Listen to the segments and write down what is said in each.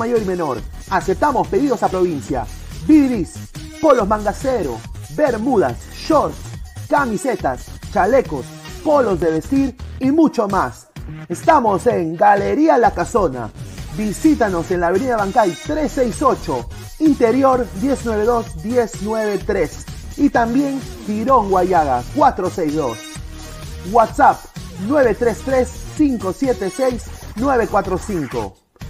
mayor y menor. Aceptamos pedidos a provincia. Bidris, polos mangacero, bermudas, shorts, camisetas, chalecos, polos de vestir y mucho más. Estamos en Galería La Casona. Visítanos en la Avenida Bancay 368, Interior 192-193 y también Tirón Guayaga 462. WhatsApp 933-576-945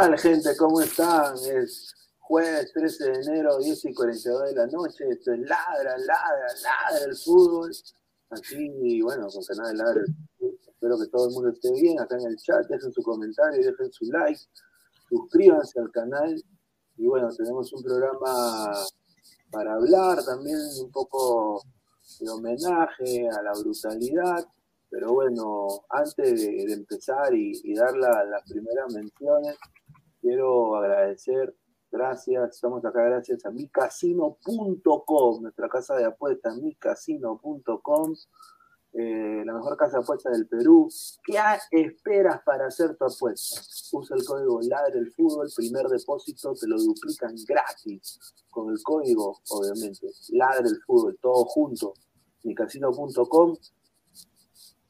Tal, gente? ¿Cómo están? Es jueves 13 de enero, 10 y 42 de la noche. Esto es ladra, ladra, ladra el fútbol. Aquí, bueno, con canal ladra. el Fútbol. Espero que todo el mundo esté bien. Acá en el chat, dejen su comentario, dejen su like, suscríbanse al canal. Y bueno, tenemos un programa para hablar también un poco de homenaje a la brutalidad. Pero bueno, antes de, de empezar y, y dar la- las primeras menciones, quiero agradecer, gracias, estamos acá gracias a micasino.com, nuestra casa de apuestas, micasino.com, eh, la mejor casa de apuestas del Perú. ¿Qué esperas para hacer tu apuesta? Usa el código Ladre el Fútbol, primer depósito te lo duplican gratis, con el código, obviamente, Ladre el Fútbol, todo junto, micasino.com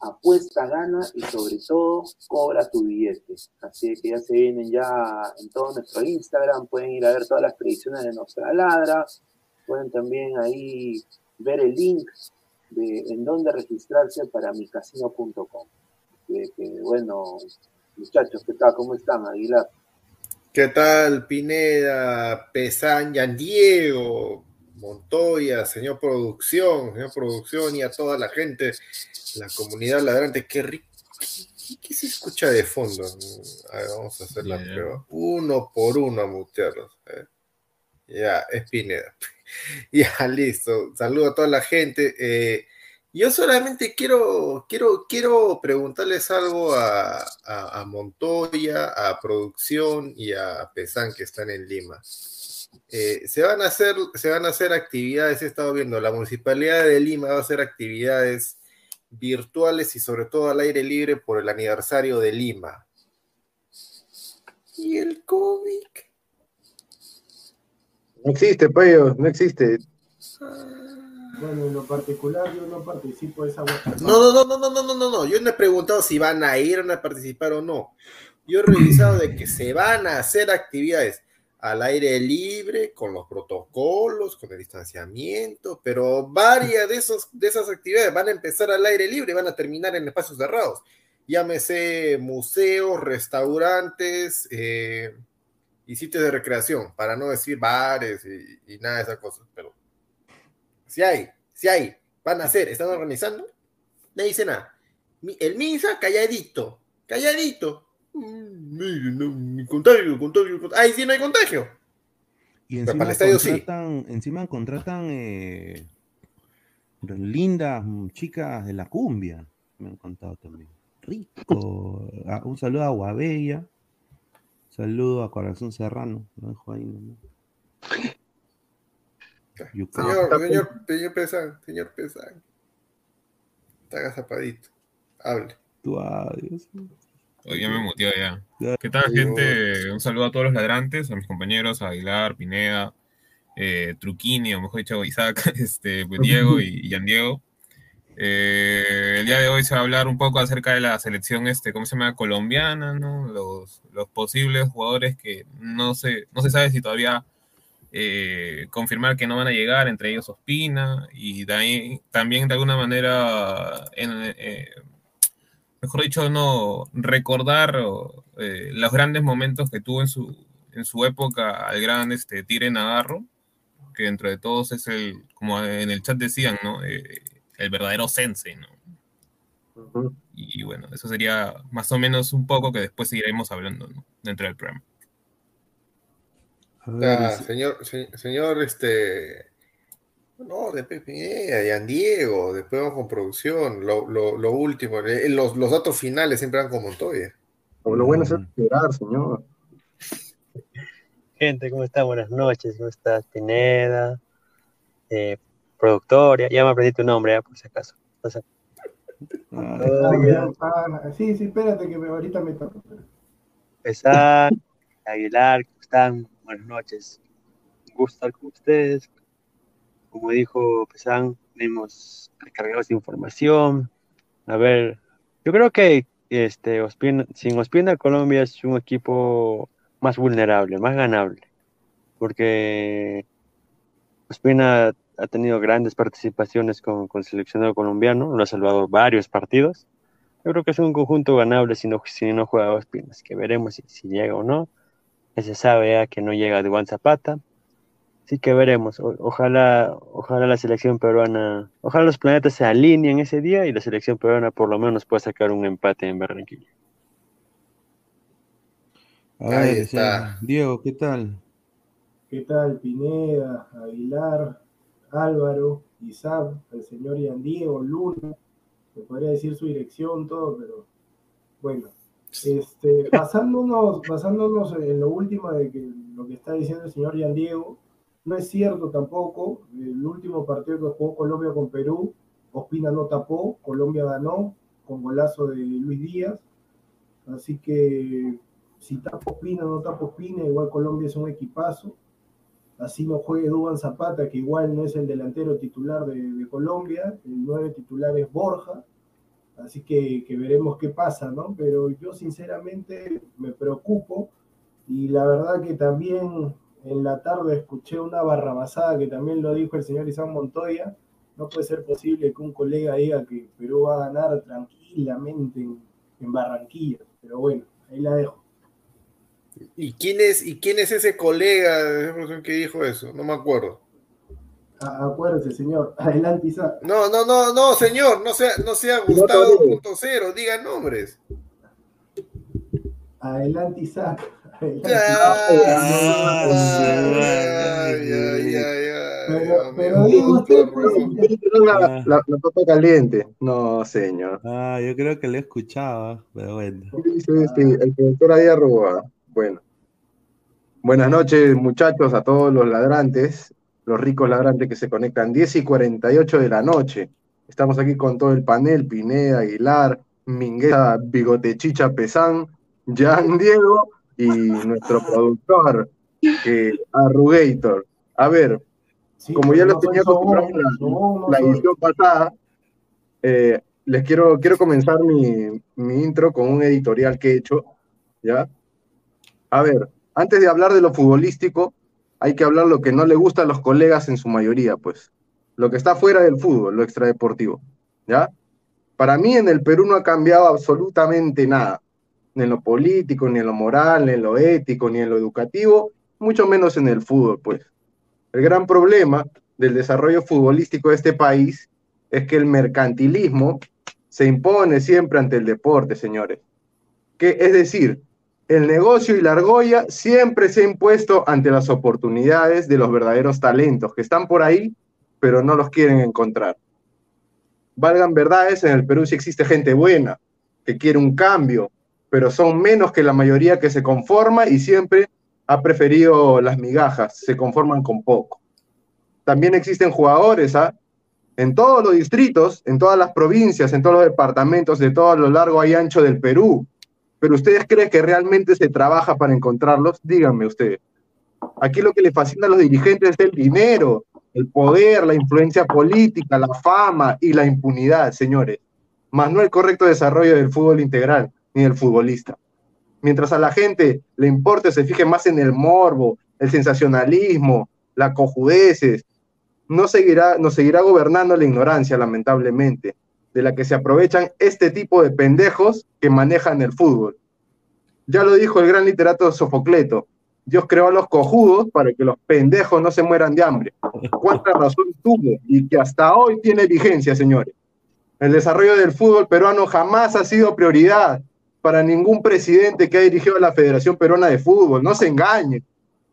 apuesta, gana y sobre todo cobra tu billete. Así que ya se vienen ya en todo nuestro Instagram, pueden ir a ver todas las predicciones de nuestra ladra, pueden también ahí ver el link de en dónde registrarse para micasino.com. Que, que, bueno, muchachos, ¿qué tal? ¿Cómo están, Aguilar? ¿Qué tal, Pineda, Pesán, Yan Diego, Montoya, señor producción, señor producción y a toda la gente, la comunidad ladrante? Qué rico. ¿Qué, qué se escucha de fondo? A ver, vamos a hacer la prueba. Uno por uno a mutearlos. Ya, es Pineda. Ya, listo. Saludo a toda la gente. Eh, yo solamente quiero, quiero, quiero preguntarles algo a, a- a Montoya, a Producción y a Pesán que están en Lima. Eh, se, van a hacer, se van a hacer actividades, he estado viendo, la Municipalidad de Lima va a hacer actividades virtuales y sobre todo al aire libre por el aniversario de Lima. ¿Y el cómic? No existe, Payo, no existe. Bueno, en lo particular yo no participo de esa. No, no, no, no, no, no, no, no. Yo no he preguntado si van a ir, van a participar o no. Yo he revisado de que se van a hacer actividades al aire libre, con los protocolos, con el distanciamiento, pero varias de, esos, de esas actividades van a empezar al aire libre y van a terminar en espacios cerrados. Llámese museos, restaurantes eh, y sitios de recreación, para no decir bares y, y nada de esas cosas, pero si hay, si hay, van a hacer, están organizando, no dice nada. El Misa, calladito, calladito. No, ni contagio, contagio, contagio. Ahí sí no hay contagio. Y encima sí. contratan, encima contratan eh, lindas chicas de la cumbia, me han contado también. Rico. Ah, un saludo a Guabella. Saludo a Corazón Serrano. Lo dejo ahí nomás. Yucatán. Señor, señor, señor Pesán, señor Pesán. Está agazapadito. Hable. Tú, ah, Oye, ya me muteó ya. Ya. ¿Qué tal, gente? Un saludo a todos los ladrantes, a mis compañeros, a Aguilar, Pineda, eh, Truquini, o mejor dicho, Isaac, este, pues, Diego y, y Jan Diego. Eh, el día de hoy se va a hablar un poco acerca de la selección, este, ¿cómo se llama? Colombiana, ¿no? Los, los posibles jugadores que no se, no se sabe si todavía eh, confirmar que no van a llegar, entre ellos Ospina, y de ahí, también de alguna manera, en, eh, mejor dicho, no recordar o, eh, los grandes momentos que tuvo en su, en su época al gran este, Tire Navarro, que dentro de todos es el, como en el chat decían, ¿no? Eh, el verdadero sensei, ¿no? Y bueno, eso sería más o menos un poco que después seguiremos hablando, ¿no? Dentro del programa. Ver, Ah, señor, se- señor, este. No, después Pineda, Yan Diego, después vamos con producción. Lo, lo, lo último, eh, los, los datos finales siempre van con Montoya. Lo bueno es esperar, señor. Gente, ¿cómo está? Buenas noches, ¿cómo estás? Pineda, eh, productor, ya, ya me aprendí tu nombre, ya, por si acaso. O sea, ah, Ah, ah, sí, sí, espérate que me- ahorita me toca. Pesar, Aguilar, ¿cómo están? Buenas noches. Un gusto estar con ustedes. Como dijo Pesán, tenemos recargados de información. A ver, yo creo que este, Ospina, sin Ospina, Colombia es un equipo más vulnerable, más ganable. Porque Ospina ha tenido grandes participaciones con, con el seleccionado colombiano, lo ha salvado varios partidos. Yo creo que es un conjunto ganable si no, si no juega Ospinas, que veremos si, llega o no. Se sabe ya que no llega Juan Zapata. Así que veremos. O- ojalá, ojalá la selección peruana, ojalá los planetas se alineen ese día y la selección peruana por lo menos pueda sacar un empate en Barranquilla. Ahí está. Diego, ¿qué tal? ¿Qué tal? Pineda, Aguilar, Álvaro, Isaac, el señor Ian Diego, Luna. Me podría decir su dirección, todo, pero bueno. Este, basándonos, basándonos en lo último de que lo que está diciendo el señor Ian Diego, no es cierto tampoco. El último partido que jugó Colombia con Perú, Ospina no tapó, Colombia ganó con golazo de Luis Díaz. Así que si tapo Ospina no tapo Ospina, igual Colombia es un equipazo. Así no juegue Duban Zapata, que igual no es el delantero titular de, Colombia, el nueve titular es Borja. Así que, que veremos qué pasa, ¿no? Pero yo sinceramente me preocupo y la verdad que también en la tarde escuché una barrabasada que también lo dijo el señor Isán Montoya. No puede ser posible que un colega diga que Perú va a ganar tranquilamente en, en Barranquilla. Pero bueno, ahí la dejo. ¿Y quién es, y quién es ese colega que dijo eso? No me acuerdo. A- Acuérdese, señor. Adelante, Isaac. No, no, no, no, señor, no sea, no sea Gustavo 2.0, diga nombres. Adelante, Isaac. Ah, pues, Ah. la papa caliente. No, señor. Ah, yo creo que lo escuchaba, pero bueno. Sí, sí, sí, el productor ahí arroba. Bueno. Buenas noches, muchachos, a todos los ladrantes, los ricos ladrantes que se conectan. 10 y 48 de la noche. Estamos aquí con todo el panel: Pineda, Aguilar, Mingueza, Bigotechicha, Pesán, Jan Diego y nuestro productor, que Arrugator. A ver, Sí, como ya lo no soy tenía acostumbrado en la- no edición pasada, eh, les quiero, quiero comenzar mi, mi intro con un editorial que he hecho, ¿ya? A ver, antes de hablar de lo futbolístico, hay que hablar lo que no le gusta a los colegas en su mayoría, pues. Lo que está fuera del fútbol, lo extradeportivo, ¿ya? Para mí en el Perú no ha cambiado absolutamente nada, ni en lo político, ni en lo moral, ni en lo ético, ni en lo educativo, mucho menos en el fútbol, pues. El gran problema del desarrollo futbolístico de este país es que el mercantilismo se impone siempre ante el deporte, señores. Que, es decir, el negocio y la argolla siempre se ha impuesto ante las oportunidades de los verdaderos talentos que están por ahí, pero no los quieren encontrar. valgan verdades, en el Perú sí existe gente buena, que quiere un cambio, pero son menos que la mayoría que se conforma y siempre ha preferido las migajas, se conforman con poco. También existen jugadores, ¿ah? En todos los distritos, en todas las provincias, en todos los departamentos, de todo lo largo y ancho del Perú. Pero ustedes creen que realmente se trabaja para encontrarlos? Díganme ustedes. Aquí lo que le fascina a los dirigentes es el dinero, el poder, la influencia política, la fama y la impunidad, señores, más no el correcto desarrollo del fútbol integral ni del futbolista. Mientras a la gente le importe, se fije más en el morbo, el sensacionalismo, la cojudeces, no seguirá, nos seguirá gobernando la ignorancia, lamentablemente, de la que se aprovechan este tipo de pendejos que manejan el fútbol. Ya lo dijo el gran literato Sofocleto, Dios creó a los cojudos para que los pendejos no se mueran de hambre. ¿Cuánta razón tuvo? Y que hasta hoy tiene vigencia, señores. El desarrollo del fútbol peruano jamás ha sido prioridad para ningún presidente que ha dirigido la Federación Peruana de Fútbol. No se engañe.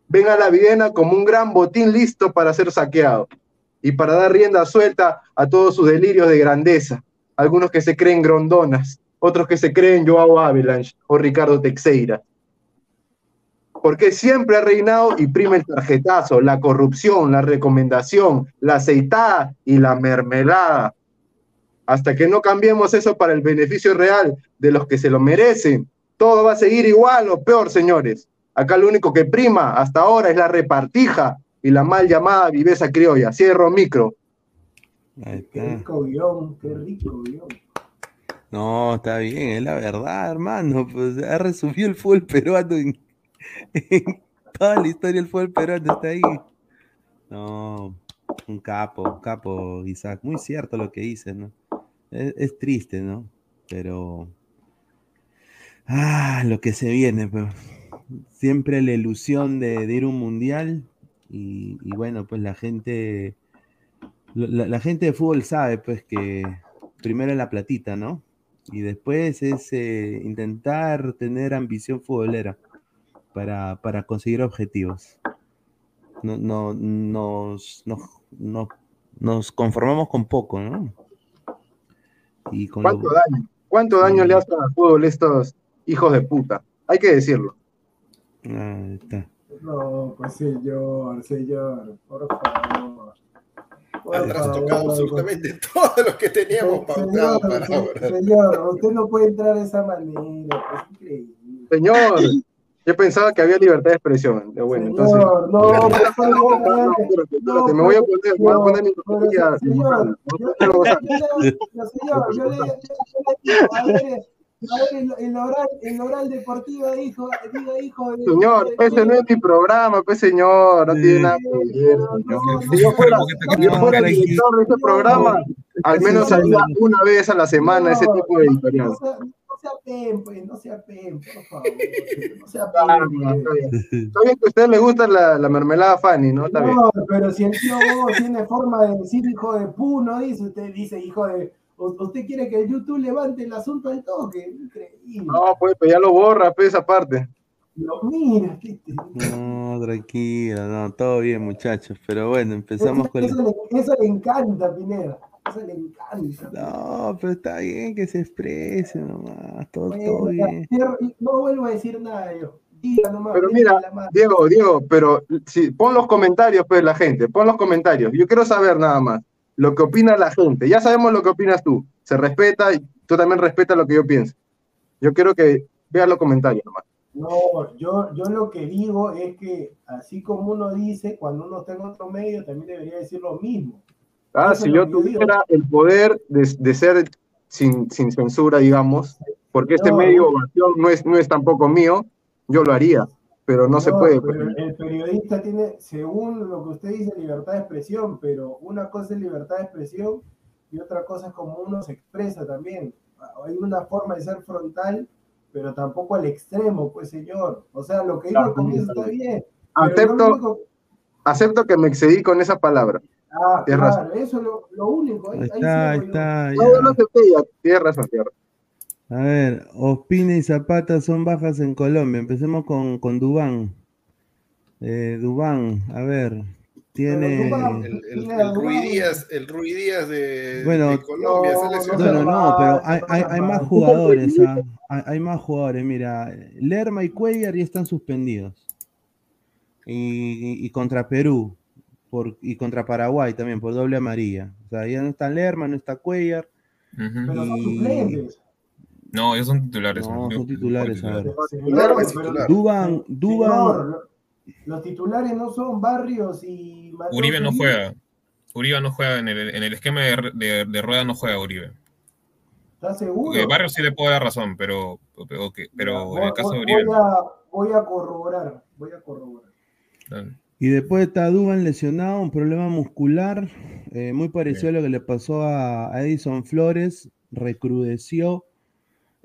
Ven a la Viena como un gran botín listo para ser saqueado y para dar rienda suelta a todos sus delirios de grandeza. Algunos que se creen grondonas, otros que se creen Joao Avalanche o Ricardo Teixeira porque siempre ha reinado y prima el tarjetazo, la corrupción, la recomendación, la aceitada y la mermelada. Hasta que no cambiemos eso para el beneficio real de los que se lo merecen, todo va a seguir igual o peor, señores. Acá lo único que prima hasta ahora es la repartija y la mal llamada viveza criolla. Cierro micro. Qué rico guion, qué rico guion. No, está bien, es la verdad, hermano. Pues ha resumido el fútbol peruano en toda la historia del fútbol peruano está ahí. No, un capo, un capo, Isaac. Muy cierto lo que dices, ¿no? Es, triste, ¿no? Pero. Ah, lo que se viene, pues. Siempre la ilusión de, ir a un mundial. Y, bueno, pues la gente. La, gente de fútbol sabe, pues, que primero es la platita, ¿no? Y después es eh, intentar tener ambición futbolera para, conseguir objetivos. No, no, nos, nos conformamos con poco, ¿no? Y ¿Cuánto, daño, ¿Cuánto daño le hacen al fútbol estos hijos de puta? Hay que decirlo. No, pues señor, señor, por favor. Has tocado absolutamente todo lo que teníamos pautado para ahora. Señor, usted no puede entrar de esa manera, es increíble. Señor, yo pensaba que había libertad de expresión. Bueno, entonces. No, no, no, espérate, me voy a poner, voy a poner mi fotografía. Señor, yo le el, oral, el oral deportivo dijo, diga hijo de, Señor, ese no es mi programa, pues señor, no tiene nada que ver, Si yo fuera, si yo fuera el director de ese programa, al menos salía una vez a la semana ese tipo de editorial sea pen, pues, no sea pen, por favor. No sea pen. Ah, está bien que a usted le gusta la, la mermelada Fanny, ¿no? Está no, pero si el tío tiene forma de decir hijo de pu, no dice, usted dice hijo de. Usted quiere que el YouTube levante el asunto al toque, increíble. No, pues, pues ya lo borra, pues, esa parte. No, mira, No, tranquilo, no, todo bien, muchachos. Pero bueno, empezamos eso, con. Eso, le, eso le encanta, Pineda le encanta. No, pero está bien que se exprese nomás, todo, bien. No vuelvo a decir nada yo. pero mira, Diego, Diego, pero si, pon los comentarios, pues, la gente, pon los comentarios. Yo quiero saber nada más lo que opina la gente. Ya sabemos lo que opinas tú. Se respeta y tú también respetas lo que yo pienso. Yo quiero que veas los comentarios nomás. No, yo, yo lo que digo es que así como uno dice, cuando uno está en otro medio, también debería decir lo mismo. Ah, si yo tuviera el poder de, ser sin, censura, digamos, porque este medio no es, no es tampoco mío, yo lo haría, pero no, se puede. Pues. el periodista tiene, según lo que usted dice, libertad de expresión, pero una cosa es libertad de expresión y otra cosa es como uno se expresa también. Hay una forma de ser frontal, pero tampoco al extremo, pues señor. O sea, lo que digo al comienzo está bien. Acepto, acepto que me excedí con esa palabra. Ah, claro, eso es lo, único. Ahí, está, ahí está. No, no razón, tierra. A ver, Ospina y Zapata son bajas en Colombia. Empecemos con, con Dubán. Eh, Dubán, a ver, Tiene. El, el, el Rui Díaz, el Rui Díaz de, Bueno, de Colombia, no, No, no, no, pero hay, hay, hay más jugadores, ¿ah? hay, hay más jugadores. Mira, Lerma y Cuellar ya están suspendidos. Y, y- y contra Perú por, y contra Paraguay también por doble amarilla. O sea, ya no está Lerma, no está Cuellar. Pero son Y- suplentes. No, ellos son titulares. No, son titulares, a ver. Duban, Duban, los titulares no son Barrios y Mateo Uribe no juega. Uribe no juega en el, en el esquema de, de, de rueda, no juega Uribe. ¿Estás seguro? Porque Barrios sí le puedo dar razón, pero, pero, que- pero Voy- en el caso de Uribe. Voy a, voy a corroborar. Voy a corroborar. no. Y después está Duban lesionado, un problema muscular, eh, muy parecido a lo que le pasó a, a Edison Flores, recrudeció.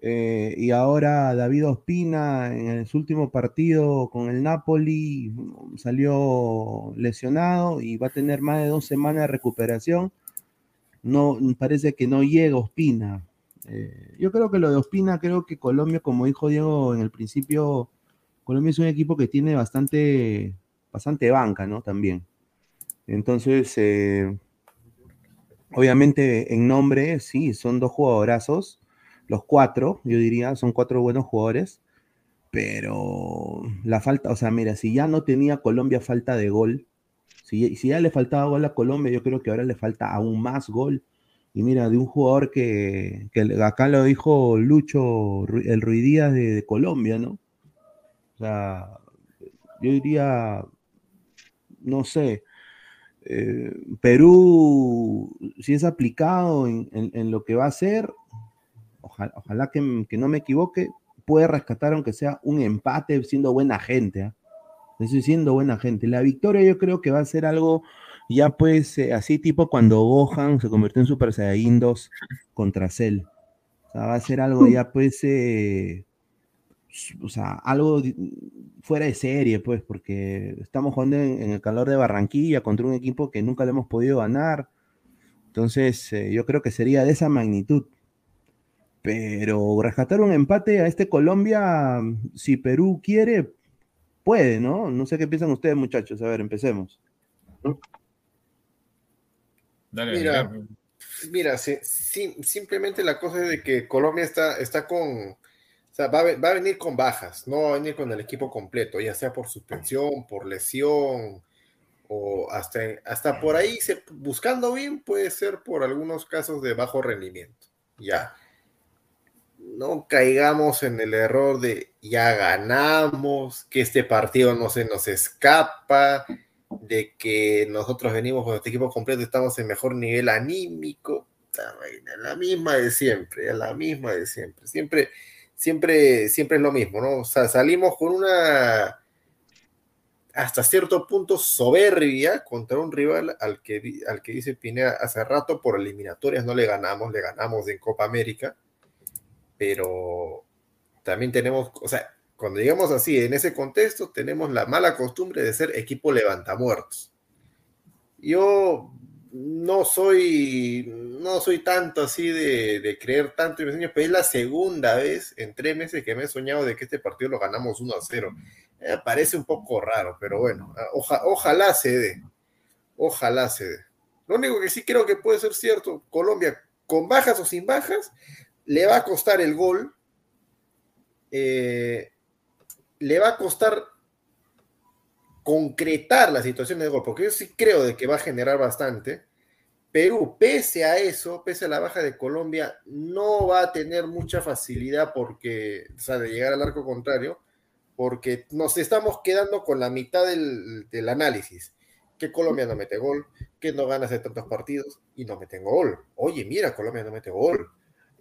eh, y ahora David Ospina en su último partido con el Napoli salió lesionado y va a tener más de dos semanas de recuperación. No, parece que no llega Ospina. Eh, yo creo que lo de Ospina, creo que Colombia, como dijo Diego en el principio, Colombia es un equipo que tiene bastante, bastante banca, ¿no? También. Entonces, eh, obviamente en nombre, sí, son dos jugadorazos, los cuatro, yo diría, son cuatro buenos jugadores, pero la falta, o sea, mira, si ya no tenía Colombia falta de gol, si, ya le faltaba gol a Colombia, yo creo que ahora le falta aún más gol. Y mira, de un jugador que, acá lo dijo Lucho, el Ruidías de, de Colombia, ¿no? O sea, yo diría, no sé, eh, Perú, si es aplicado en, en- lo que va a hacer, ojalá, ojalá que, que no me equivoque, puede rescatar aunque sea un empate siendo buena gente. ¿ah? Estoy siendo buena gente. La victoria yo creo que va a ser algo ya pues eh, así tipo cuando Gohan se convirtió en Super Saiyajin 2 contra Cell. O sea, va a ser algo ya pues, eh, o sea, algo fuera de serie pues, porque estamos jugando en, en el calor de Barranquilla contra un equipo que nunca le hemos podido ganar. Entonces, eh, yo creo que sería de esa magnitud. Pero rescatar un empate a este Colombia, si Perú quiere, puede, ¿no? No sé qué piensan ustedes, muchachos. A ver, empecemos. Dale, Mira. Mira, si- si- simplemente la cosa es de que Colombia está, está con, o sea, va a, va a venir con bajas, no va a venir con el equipo completo, ya sea por suspensión, por lesión, o hasta, hasta por ahí, se- buscando bien, puede ser por algunos casos de bajo rendimiento. Ya. No caigamos en el error de ya ganamos, que este partido no se nos escapa, de que nosotros venimos con este equipo completo, estamos en mejor nivel anímico, la misma de siempre, la misma de siempre, siempre, siempre, siempre es lo mismo, ¿no? O sea, salimos con una hasta cierto punto soberbia contra un rival al que, al que dice Pineda hace rato por eliminatorias no le ganamos, le ganamos en Copa América, pero también tenemos, o sea, cuando llegamos así, en ese contexto, tenemos la mala costumbre de ser equipo levantamuertos. Yo no soy, no soy tanto así de, de creer tanto en mis sueños, pero es la segunda vez en tres meses que me he soñado de que este partido lo ganamos 1 a 0. Me parece un poco raro, pero bueno, oja- ojalá se dé. Ojalá se dé. Lo único que sí creo que puede ser cierto, Colombia, con bajas o sin bajas, le va a costar el gol. eh, le va a costar concretar la situación de gol, porque yo sí creo de que va a generar bastante. Perú, pese a eso, pese a la baja de Colombia, no va a tener mucha facilidad porque, o sea, de llegar al arco contrario, porque nos estamos quedando con la mitad del, del análisis. Que Colombia no mete gol, que no gana hace tantos partidos y no mete gol. Oye, mira, Colombia no mete gol.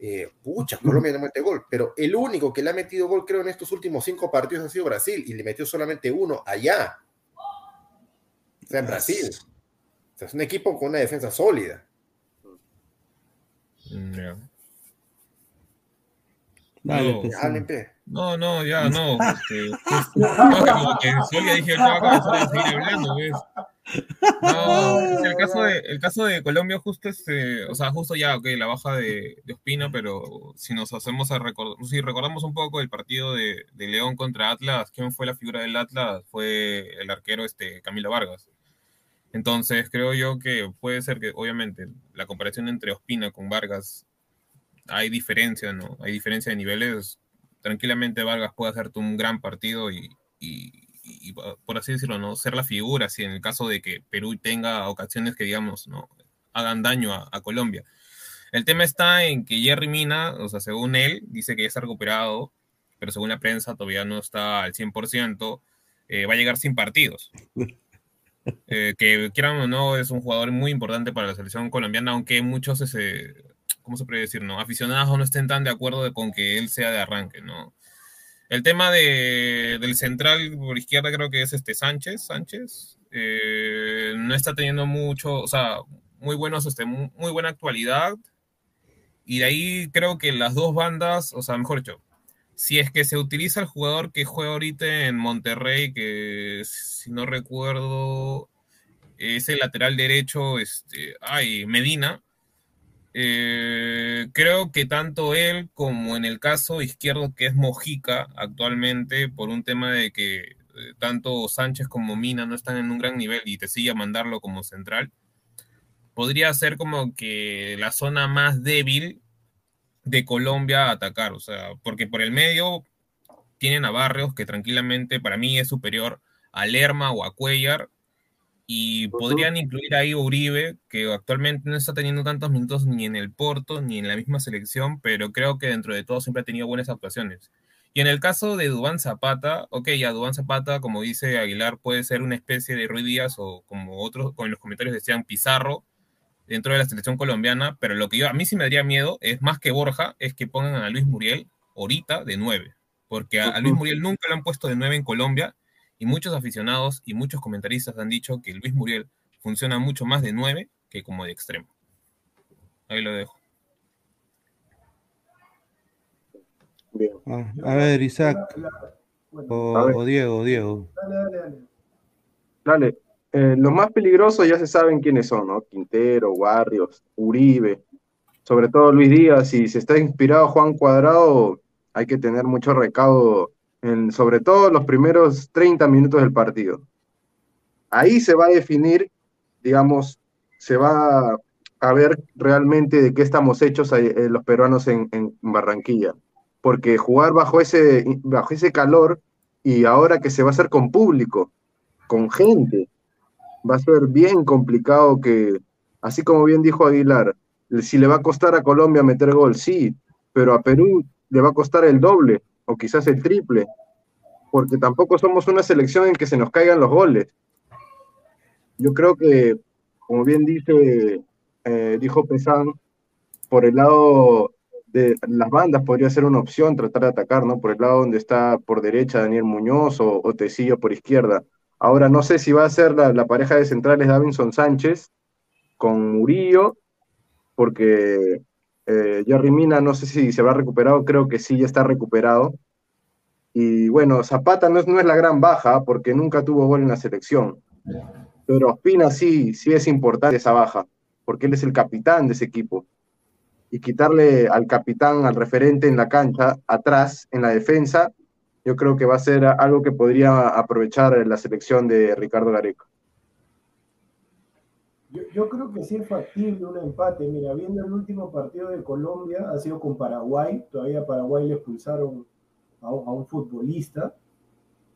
Eh, pucha, Colombia no mete gol, pero el único que le ha metido gol, creo, en estos últimos cinco partidos ha sido Brasil y le metió solamente uno allá. Sea, en Brasil. O sea, es un equipo con una defensa sólida. Mm, ya. Dale, No, pues. No, no, ya, no. Este, justo- no, que como que Solia dije, yo acá voy a seguir hablando, ¿ves? No, el caso de, el caso de Colombia justo este, o sea, justo ya, ok, la baja de, de Ospina, pero si nos hacemos a recordar, si recordamos un poco el partido de, de León contra Atlas, ¿quién fue la figura del Atlas? Fue el arquero este Camilo Vargas. Entonces, creo yo que puede ser que, obviamente, la comparación entre Ospina con Vargas, hay diferencia, ¿no? Hay diferencia de niveles. Tranquilamente Vargas puede hacerte un gran partido y, y- y, por así decirlo, ¿no? Ser la figura, si en el caso de que Perú tenga ocasiones que, digamos, ¿no? Hagan daño a, Colombia. El tema está en que Jerry Mina, o sea, según él, dice que ya está recuperado, pero según la prensa todavía no está al 100%, eh, va a llegar sin partidos. Eh, que quieran o no, es un jugador muy importante para la selección colombiana, aunque muchos, ese, ¿cómo se puede decir? No? Aficionados no estén tan de acuerdo con que él sea de arranque, ¿no? El tema de, del central por izquierda creo que es este Sánchez, Sánchez, eh, no está teniendo mucho, o sea, muy buenos, este, mu- muy buena actualidad, y de ahí creo que las dos bandas, o sea, mejor dicho, si es que se utiliza el jugador que juega ahorita en Monterrey, que si no recuerdo es el lateral derecho, este, ay, Medina, eh, creo que tanto él como en el caso izquierdo que es Mojica actualmente, por un tema de que eh, tanto Sánchez como Mina no están en un gran nivel y te sigue a mandarlo como central, podría ser como que la zona más débil de Colombia a atacar, o sea, porque por el medio tienen a Barrios que tranquilamente para mí es superior a Lerma o a Cuellar y podrían incluir ahí a Uribe, que actualmente no está teniendo tantos minutos ni en el Porto ni en la misma selección, pero creo que dentro de todo siempre ha tenido buenas actuaciones. Y en el caso de Dubán Zapata, ok, ya Dubán Zapata, como dice Aguilar, puede ser una especie de Ruiz Díaz o como otros, con los comentarios decían, Pizarro dentro de la selección colombiana, pero lo que yo, a mí sí me daría miedo es más que Borja, es que pongan a Luis Muriel ahorita de 9, porque a, a Luis Muriel nunca lo han puesto de 9 en Colombia y muchos aficionados y muchos comentaristas han dicho que Luis Muriel funciona mucho más de 9 que como de extremo. Ahí lo dejo. Bien. Ah, a ver, Isaac. O, o Diego, Diego. dale, dale, dale. Dale, eh, los más peligrosos ya se saben quiénes son, ¿no? Quintero, Barrios, Uribe, sobre todo Luis Díaz. Si se está inspirado Juan Cuadrado, hay que tener mucho recaudo, en, sobre todo los primeros 30 minutos del partido. Ahí se va a definir, digamos, se va a ver realmente de qué estamos hechos eh, eh, los peruanos en, en Barranquilla. Porque jugar bajo ese, bajo ese calor y ahora que se va a hacer con público, con gente, va a ser bien complicado que, así como bien dijo Aguilar, si le va a costar a Colombia meter gol, sí, pero a Perú le va a costar el doble o quizás el triple, porque tampoco somos una selección en que se nos caigan los goles. Yo creo que, como bien dice, eh, dijo Pesán, por el lado de las bandas podría ser una opción tratar de atacar, ¿no? Por el lado donde está por derecha Daniel Muñoz o, o Tecillo por izquierda. Ahora no sé si va a ser la, pareja de centrales Davinson Sánchez con Murillo, porque eh, Jerry Mina no sé si se habrá recuperado, creo que sí, ya está recuperado. Y bueno, Zapata no es, no es la gran baja, porque nunca tuvo gol en la selección. Pero Ospina sí, sí es importante esa baja, porque él es el capitán de ese equipo. Y quitarle al capitán, al referente en la cancha, atrás, en la defensa, yo creo que va a ser algo que podría aprovechar la selección de Ricardo Gareca. Yo, creo que sí es factible un empate. Mira, viendo el último partido de Colombia, ha sido con Paraguay. Todavía Paraguay le expulsaron a a un futbolista.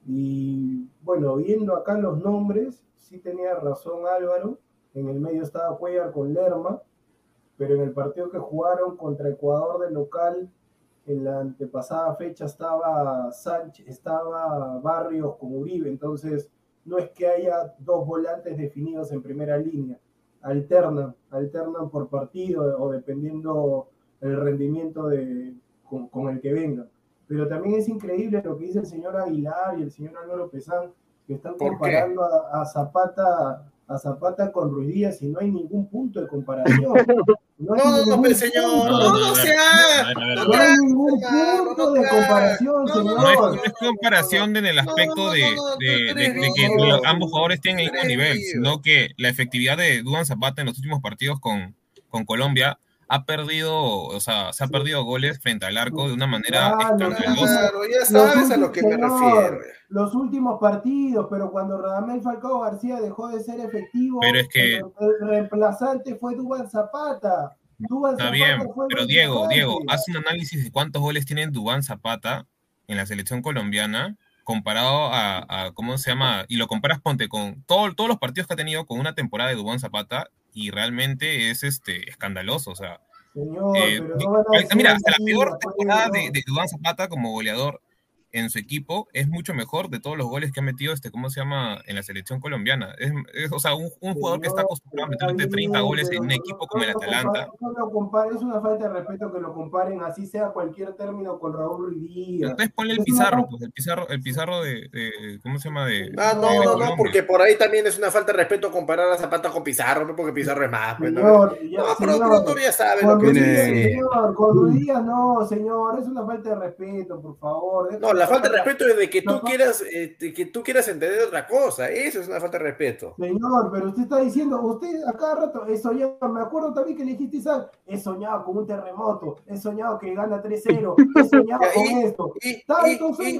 Y bueno, viendo acá los nombres, sí tenía razón Álvaro. En el medio estaba Cuellar con Lerma, pero en el partido que jugaron contra Ecuador de local, en la antepasada fecha estaba Sánchez, estaba Barrios con Uribe, entonces no es que haya dos volantes definidos en primera línea, alternan, alternan por partido o dependiendo el rendimiento de, con, con el que vengan. Pero también es increíble lo que dice el señor Aguilar y el señor Álvaro Pesán, que están comparando a, a Zapata a Zapata con Ruiz Díaz y no hay ningún punto de comparación. No, No, no, no, pero señor, no, no No No a ver. hay ningún punto no de comparación, No, no, señor. No es, no comparación en el aspecto no, de, no, no, de- tú de- eres de que ambos jugadores tienen el mismo nivel, sino que la efectividad de Duan Zapata en los últimos partidos con, con Colombia ha perdido, o sea, se ha perdido goles frente al arco de una manera Claro, escandalosa. Claro, ya Los sabes a lo últimos- que me señor, refiero. Los últimos partidos, pero cuando Radamel Falcao García dejó de ser efectivo, Pero es que- el, el reemplazante fue Duban Zapata. Dubán Está Zapata bien, pero Diego. Diego, haz un análisis de cuántos goles tiene Dubán Zapata en la selección colombiana comparado a, a- ¿cómo se llama? Y lo comparas, ponte, con todo- todos los partidos que ha tenido con una temporada de Dubán Zapata y realmente es este escandaloso, o sea, Señor, eh, pero no van a mira, decir mira, hasta la peor temporada de, de Dubán Zapata como goleador en su equipo es mucho mejor de todos los goles que ha metido este, ¿cómo se llama? En la selección colombiana. Es, es, o sea, un, un jugador que está acostumbrado a meter 30 bien, goles en un no- equipo no como el Atalanta. no es una falta de respeto que lo comparen, así sea cualquier término con Raúl Ruiz Díaz. Entonces ponle el pizarro, pues el pizarro, el pizarro de, de- ¿cómo se llama? De, Ah, de no, no, no, Colombia. porque por ahí también es una falta de respeto comparar a Zapata con Pizarro, porque Pizarro es más. Pues, ¿no? Señor, ya, No, pero señor, productor ya sabe lo que señor, con Ruiz Díaz no, señor, es una falta de respeto, por favor. No, la falta de respeto es de que tú quieras, eh, que tú quieras entender otra cosa. Eso es una falta de respeto. Señor, pero usted está diciendo, usted a cada rato he soñado, me acuerdo también que le dijiste, Isaac, he soñado con un terremoto, he soñado que gana 3-0, he soñado con esto. Y-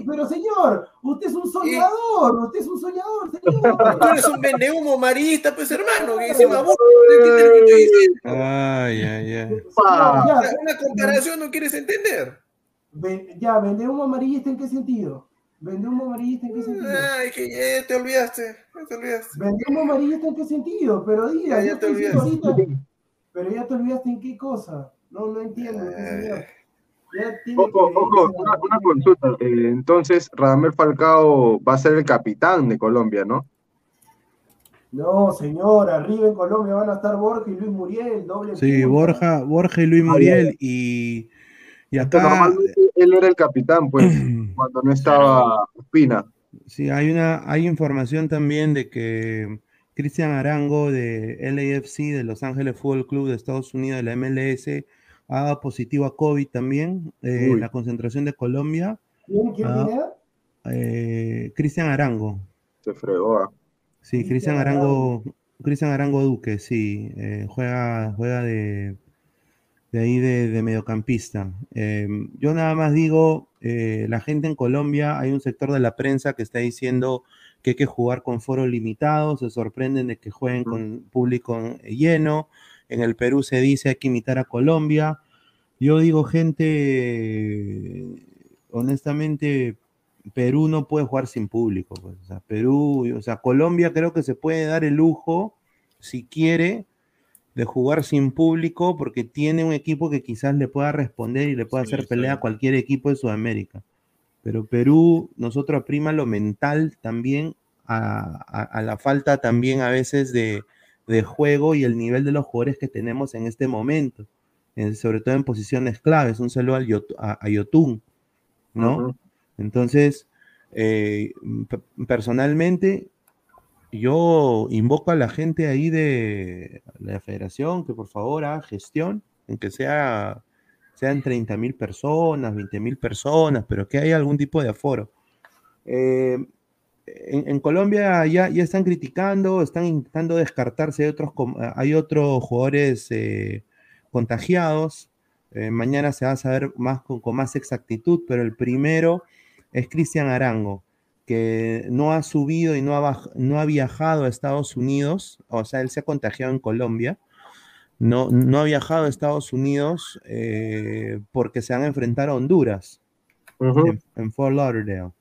pero señor, usted es un soñador, usted es un soñador, señor. tú eres un vendehumo marista, pues hermano, que encima vos no. Ay, ay, ay. Una comparación no quieres entender. Ven- ya, vende humo amarillista en qué sentido? Vende humo amarillista en qué sentido? Ay, que ya te olvidaste, ya te olvidaste. Vende humo amarillista en qué sentido? Pero diga, Ya, ya yo te estoy diciendo olvidaste. ahorita, pero ya te olvidaste en qué cosa. No, no entiendo, Eh. Ojo, ojo, una, una consulta. Eh, entonces, Radamel Falcao va a ser el capitán de Colombia, ¿no? No, señor, arriba en Colombia van a estar Borja y Luis Muriel, doble Sí. Borja, Borja y Luis Ah, Muriel y, y acá normalmente él era el capitán, pues, cuando no estaba Pina. sí hay una hay información también de que Cristian Arango de LAFC de Los Ángeles Fútbol Club de Estados Unidos de la MLS ha dado positivo a COVID también eh, en la concentración de Colombia. ¿Quién, quién Ah. Eh, Cristian Arango. Se fregó. ah. Sí, Cristian Cristian Arango, Cristian Arango Duque, sí, eh, juega, juega de, de ahí de, de mediocampista. Eh, yo nada más digo, eh, la gente en Colombia, hay un sector de la prensa que está diciendo que hay que jugar con foro limitado, se sorprenden de que jueguen con público lleno. En el Perú se dice hay que imitar a Colombia. Yo digo, gente, honestamente, Perú no puede jugar sin público. pues, O sea, Perú, o sea, Colombia creo que se puede dar el lujo, si quiere, de jugar sin público porque tiene un equipo que quizás le pueda responder y le pueda Sí, hacer sí. pelea a cualquier equipo de Sudamérica. Pero Perú, nosotros aprima lo mental también a, a- a la falta también a veces de, de juego y el nivel de los jugadores que tenemos en este momento, en- sobre todo en posiciones claves. Un saludo al Yot- a, a Yotun, ¿no? Entonces, eh, pe- personalmente, yo invoco a la gente ahí de la federación que por favor haga gestión, en que sea, sean 30 mil personas, 20 mil personas, pero que haya algún tipo de aforo. Eh, en, Colombia ya, ya están criticando, están intentando descartarse, hay otros, com- hay otros jugadores eh, contagiados. Eh, mañana se va a saber más con más exactitud, pero el primero es Cristian Arango, que no ha subido y no ha, no ha viajado a Estados Unidos, o sea, él se ha contagiado en Colombia, no, no ha viajado a Estados Unidos eh, porque se van a enfrentar a Honduras en, en Fort Lauderdale.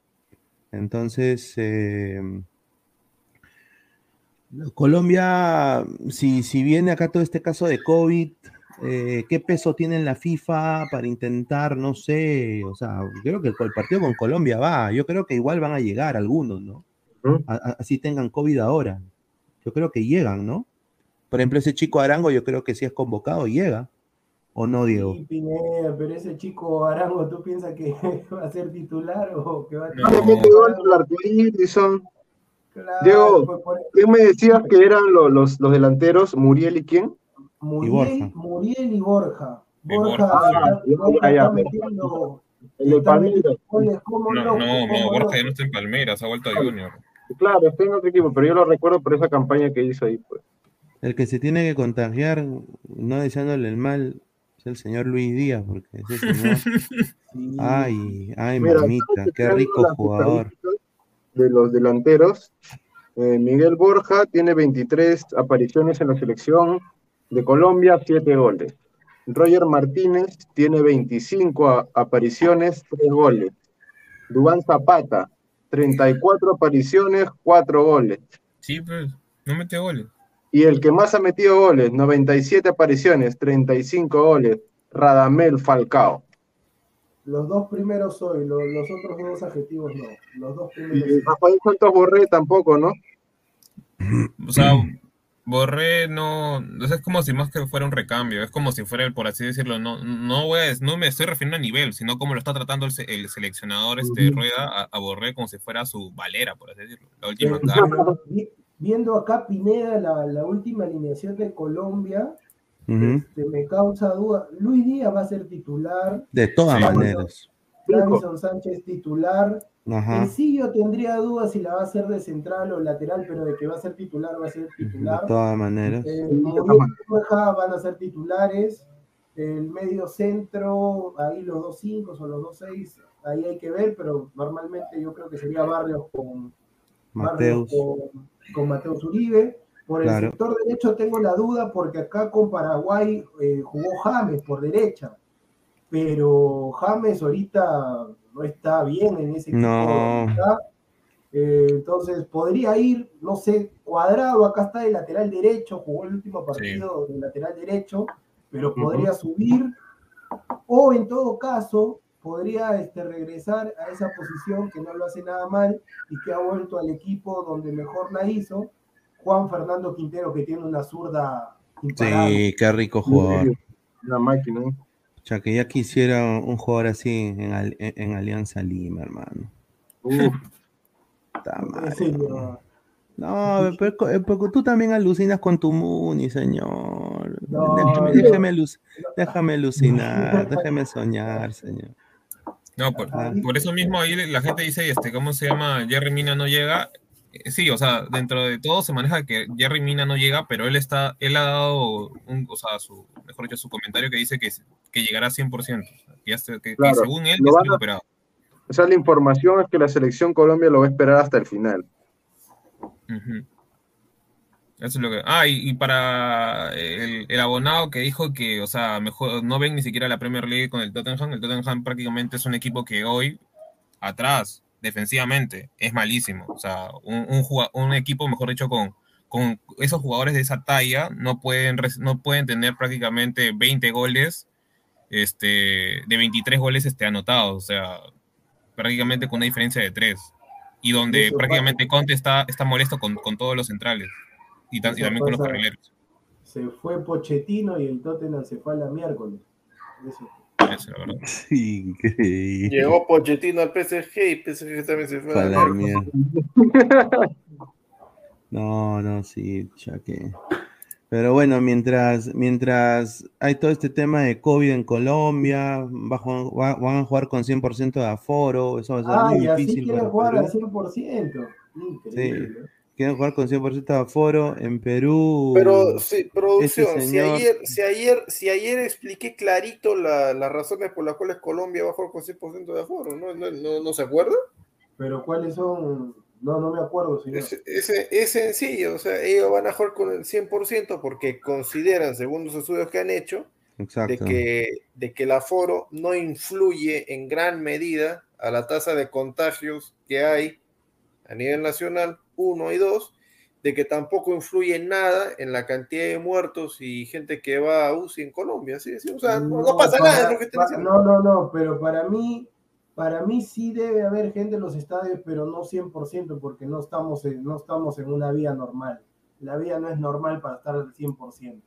Entonces, eh, Colombia, si, si viene acá todo este caso de COVID, eh, ¿qué peso tiene en la FIFA para intentar, no sé, o sea, creo que el, partido con Colombia va, yo creo que igual van a llegar algunos, ¿no? Ujú. A- a- así tengan COVID ahora. Yo creo que llegan, ¿no? Por ejemplo, ese chico Arango, yo creo que si es convocado, llega. ¿O no, Diego? Sí, Pineda, pero ese chico Arango, ¿tú piensas que va a ser titular o que va a No. Y son- Claro, Diego, pues, ¿Quién me decías que eran lo- los, los delanteros? ¿Muriel y quién? Muriel, Borja. Muriel y Borja. Y Borja, Borja, está. Borja está metiendo, El de está Palmeiras. No, no, no, Borja ya no está en Palmeiras, ha vuelto a Junior. Claro, estoy en otro equipo, pero yo lo recuerdo por esa campaña que hizo ahí. Pues. El que se tiene que contagiar, no deseándole el mal, es el señor Luis Díaz, porque ese señor. Sí. Ay, ay, Mira, mamita, qué rico jugador. De los delanteros, eh, Miguel Borja tiene 23 apariciones en la selección de Colombia, 7 goles. Roger Martínez tiene 25 a- apariciones, 3 goles. Dubán Zapata, 34 apariciones, 4 goles. Sí, pues, no mete goles. Y el que más ha metido goles, 97 apariciones, 35 goles, Radamel Falcao. Los dos primeros soy, lo- los, otros dos adjetivos no. Los dos Y primeros sí. Rafael Santos Borré tampoco, ¿no? O sea, Borré no, o sea, es como si más que fuera un recambio, es como si fuera, por así decirlo, no, no voy a- no me estoy refiriendo a nivel, sino como lo está tratando el, se- el seleccionador este. Rueda a, a Borré como si fuera su valera, por así decirlo, la última Pero, carta. pero, vi- viendo acá Pineda, la, la última alineación de Colombia, este, me causa duda. Luis Díaz va a ser titular, De todas Sí. maneras. Davison Sánchez titular. Ajá. En sí yo tendría dudas si la va a hacer de central o lateral, pero de que va a ser titular, va a ser De titular. todas maneras. Eh, van a ser titulares. El medio centro, ahí los dos cinco o los dos seis, ahí hay que ver, pero normalmente yo creo que sería Barrios con Barrios Mateus. con, con Mateus Uribe. Por el Claro. sector derecho tengo la duda porque acá con Paraguay eh, jugó James por derecha, pero James ahorita no está bien en ese equipo. No. donde está. Eh, entonces podría ir, no sé, cuadrado, acá está de lateral derecho, jugó el último partido de lateral derecho, pero podría subir, o en todo caso, podría este, regresar a esa posición que no lo hace nada mal y que ha vuelto al equipo donde mejor la hizo, Juan Fernando Quintero, que tiene una zurda imparable. Sí, qué rico jugador. La máquina. ¿Eh? O sea, que ya quisiera un jugador así en, Al- en- en Alianza Lima, hermano. Uf, Puta madre. Ese no- No, pero, pero- tú también alucinas con tu Muni, señor. No, déjame, no. déjame, déjame alucinar, déjame soñar, señor. No, por, Ah. por eso mismo ahí la gente dice, este, ¿cómo se llama? Jerry Mina no llega. Eh, Sí, o sea, dentro de todo se maneja que Jerry Mina no llega, pero él está, él ha dado, un, o sea, su, mejor dicho, su comentario que dice que, que llegará 100%. Que, Claro, según él, lo a- recuperado. O sea, la información es que la selección Colombia lo va a esperar hasta el final. Eso es lo que. Ah, y, y para el, el abonado que dijo que, o sea, mejor no ven ni siquiera la Premier League con el Tottenham. El Tottenham prácticamente es un equipo que hoy, atrás, defensivamente, es malísimo. O sea, un, un, un equipo, mejor dicho, con, con esos jugadores de esa talla, no pueden, no pueden tener prácticamente 20 goles, este, de 23 goles este, anotados. O sea, prácticamente con una diferencia de 3. Y donde Eso prácticamente Conte está, está molesto con, con todos los centrales. Y, ta- y Eso también con los carrileros. Se fue Pochettino y el Tottenham se fue a la miércoles. Eso. Eso es la verdad. Sí, increíble. Llegó Pochettino al PSG y PSG también se fue a la mierda. No, no, sí, ya que. Pero bueno, mientras, mientras hay todo este tema de COVID en Colombia, va a jugar- va- van a jugar con 100% de aforo, eso va a ser Ah, muy y así difícil quieren jugar al 100%. Increíble. Quieren jugar con 100% de aforo en Perú. Pero sí, producción, ese si, señor- ayer, si, ayer, si ayer expliqué clarito la- las razones por las cuales Colombia va a jugar con 100% de aforo, ¿no, no, no, no se acuerda? Pero ¿cuáles son? No, no me acuerdo, señor. Es, es, es sencillo, o sea, ellos van a jugar con el 100% porque consideran, según los estudios que han hecho, de que, de que el aforo no influye en gran medida a la tasa de contagios que hay a nivel nacional, uno y dos, de que tampoco influye en nada en la cantidad de muertos y gente que va a UCI en Colombia, ¿sí? O sea, no, no pasa para- nada, es lo que. No, no, no, pero para mí, para mí sí debe haber gente en los estadios, pero no 100%, porque no estamos en, no estamos en una vía normal. La vía no es normal para estar al 100%.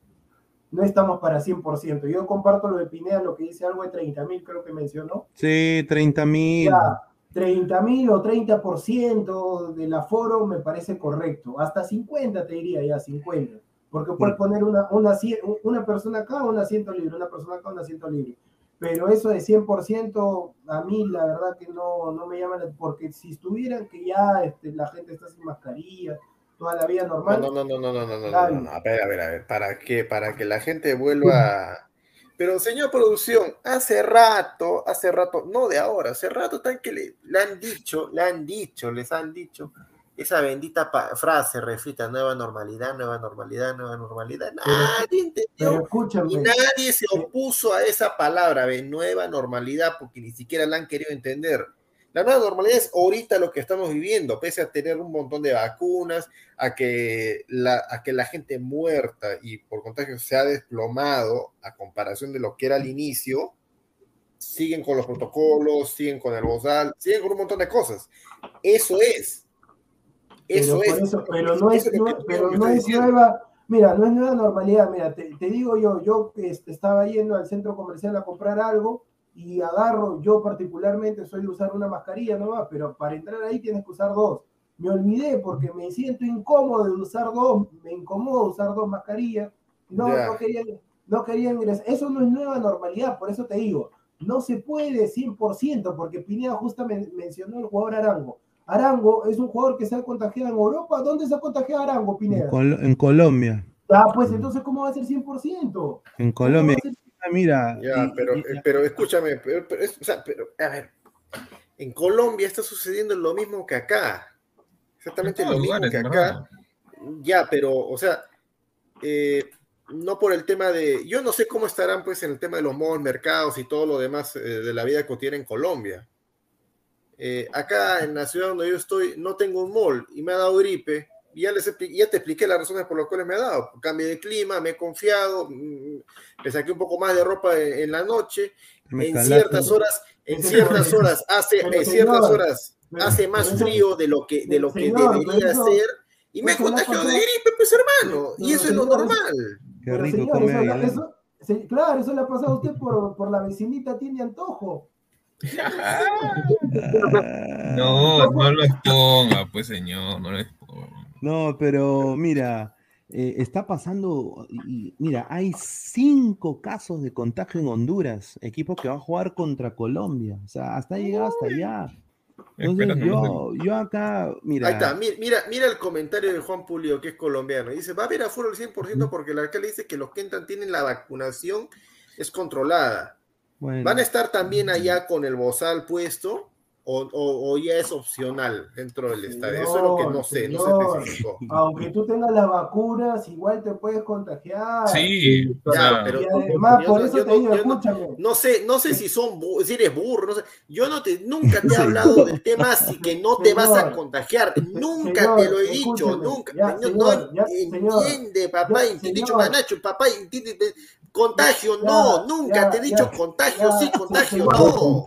No estamos para 100%. Yo comparto lo de Pineda, lo que dice algo de 30 mil, creo que mencionó. Sí, 30 mil. Ya, 30 mil o 30% del aforo me parece correcto. Hasta 50 te diría ya, 50. Porque puedes poner una, una, una persona acá, un asiento libre, una persona acá, un asiento libre. Pero eso de 100%, a mí la verdad que no, no me llama, la- porque si estuvieran que ya este, la gente está sin mascarilla, toda la vida normal, No, no, no, no, no, no, no, no, no, no, A ver, a ver, a ver, ¿para qué? Para que la gente vuelva, Pero señor producción, hace rato, hace rato, no de ahora, hace rato tan que le, le han dicho, le han dicho, les han dicho esa bendita frase refrita, nueva normalidad, nueva normalidad, nueva normalidad. Nadie entendió y nadie se opuso a esa palabra de nueva normalidad porque ni siquiera la han querido entender. La nueva normalidad es ahorita lo que estamos viviendo, pese a tener un montón de vacunas, a que la, a que la gente muerta y por contagio se ha desplomado a comparación de lo que era al inicio, siguen con los protocolos, siguen con el bozal, siguen con un montón de cosas. Eso es. Eso pero, es. eso- pero no es, pero no es diciendo. nueva, mira, no es nueva normalidad, mira, te, te digo yo, yo este, estaba yendo al centro comercial a comprar algo y agarro, yo particularmente soy de usar una mascarilla nomás, pero para entrar ahí tienes que usar dos. Me olvidé porque me siento incómodo de usar dos, me incomoda usar dos mascarillas, no, no quería, no quería ingresar, eso no es nueva normalidad, por eso te digo, no se puede 100%, porque Pineda justo men- mencionó el jugador Arango. Arango es un jugador que se ha contagiado en Europa. ¿Dónde se ha contagiado Arango, En, Pineda? Col- en Colombia. Ah, pues entonces, ¿cómo va a ser 100%? En Colombia. ¿Cómo va a ser- Ah, Mira. Ya, y- pero, y- eh, pero escúchame, pero, pero es- o sea, pero, a ver, en Colombia está sucediendo lo mismo que acá. Exactamente En lo mismo lugares, que acá. Ya, pero, o sea, eh, no por el tema de. Yo no sé cómo estarán, pues, en el tema de los malls, mercados y todo lo demás eh, de la vida cotidiana en Colombia. Eh, acá en la ciudad donde yo estoy, no tengo un mall y me ha dado gripe. Y ya, les ya te expliqué las razones por las cuales me ha dado. Cambio de clima, me he confiado, mm, me saqué un poco más de ropa en, en la noche. me en calaste. ciertas horas, en ciertas horas hace, en ciertas señor, horas hace más frío de lo que de lo que señor, debería ser y me ha contagiado de gripe, pues hermano, y eso es lo normal. Qué rico señor, come eso, Aguilar. eso- se- claro, eso le ha pasado a usted por, por la vecinita tiene antojo. Ah, No, no lo exponga, pues señor, no lo exponga. No, pero mira, eh, está pasando, y, mira, hay cinco casos de contagio en Honduras, equipo que va a jugar contra Colombia, o sea, hasta llegado hasta allá. Entonces Espera, yo, yo acá, mira, Ahí está, mi- mira, mira el comentario de Juan Pulio, que es colombiano. Dice, va a haber aforo al 100% porque el alcalde dice que los que entran tienen la vacunación es controlada. Bueno, ¿Van a estar también allá con el bozal puesto o, o- o ya es opcional dentro del estadio? Eso es lo que no sé, no Señor, se especificó. Aunque tú tengas las vacunas, igual te puedes contagiar. Sí, Ya, sea, pero- Y además, yo por no- eso yo te no- digo, yo no- escúchame. No sé, no sé si son si eres burro, no sé. Yo no te, nunca te he hablado del tema así que no te vas a contagiar. Nunca Señor, te lo he dicho, nunca. Ya, no, señor, no ya, entiende, papá, manacho, papá, te- contagio, Ya, no, nunca ya, te he dicho ya, contagio, ya, sí, contagio, no.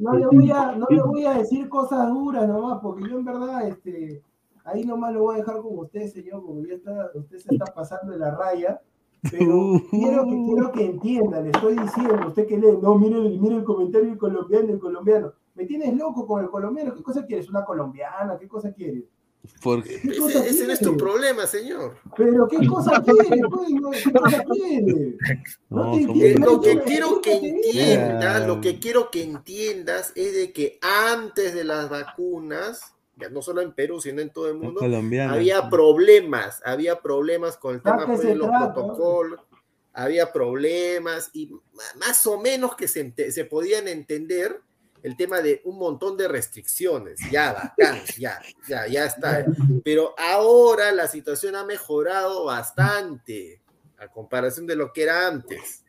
No, le voy, a, no le voy a decir cosas duras nomás, porque yo en verdad, este, ahí nomás lo voy a dejar con usted, señor, porque ya está, usted se está pasando de la raya. Pero quiero que, quiero que entienda, le estoy diciendo, usted que lee, no, mire, el- mire el comentario del colombiano, el colombiano. Me tienes loco con el colombiano, ¿qué cosa quieres? ¿Una colombiana? ¿Qué cosa quieres? Porque ¿Qué cosa Ese, ese no es tu problema, señor. Pero ¿qué cosa pues? No, ¿Qué cosa quieres? No te lo que quiero que entiendas, lo que quiero que entiendas es de que antes de las vacunas, ya no solo en Perú, sino en todo el mundo, había problemas, había problemas con el tema ¿A qué pues, se de los trata? protocolos, había problemas y más o menos que se, se podían entender el tema de un montón de restricciones. Ya, bacán, ya, ya, ya está. Pero ahora la situación ha mejorado bastante a comparación de lo que era antes.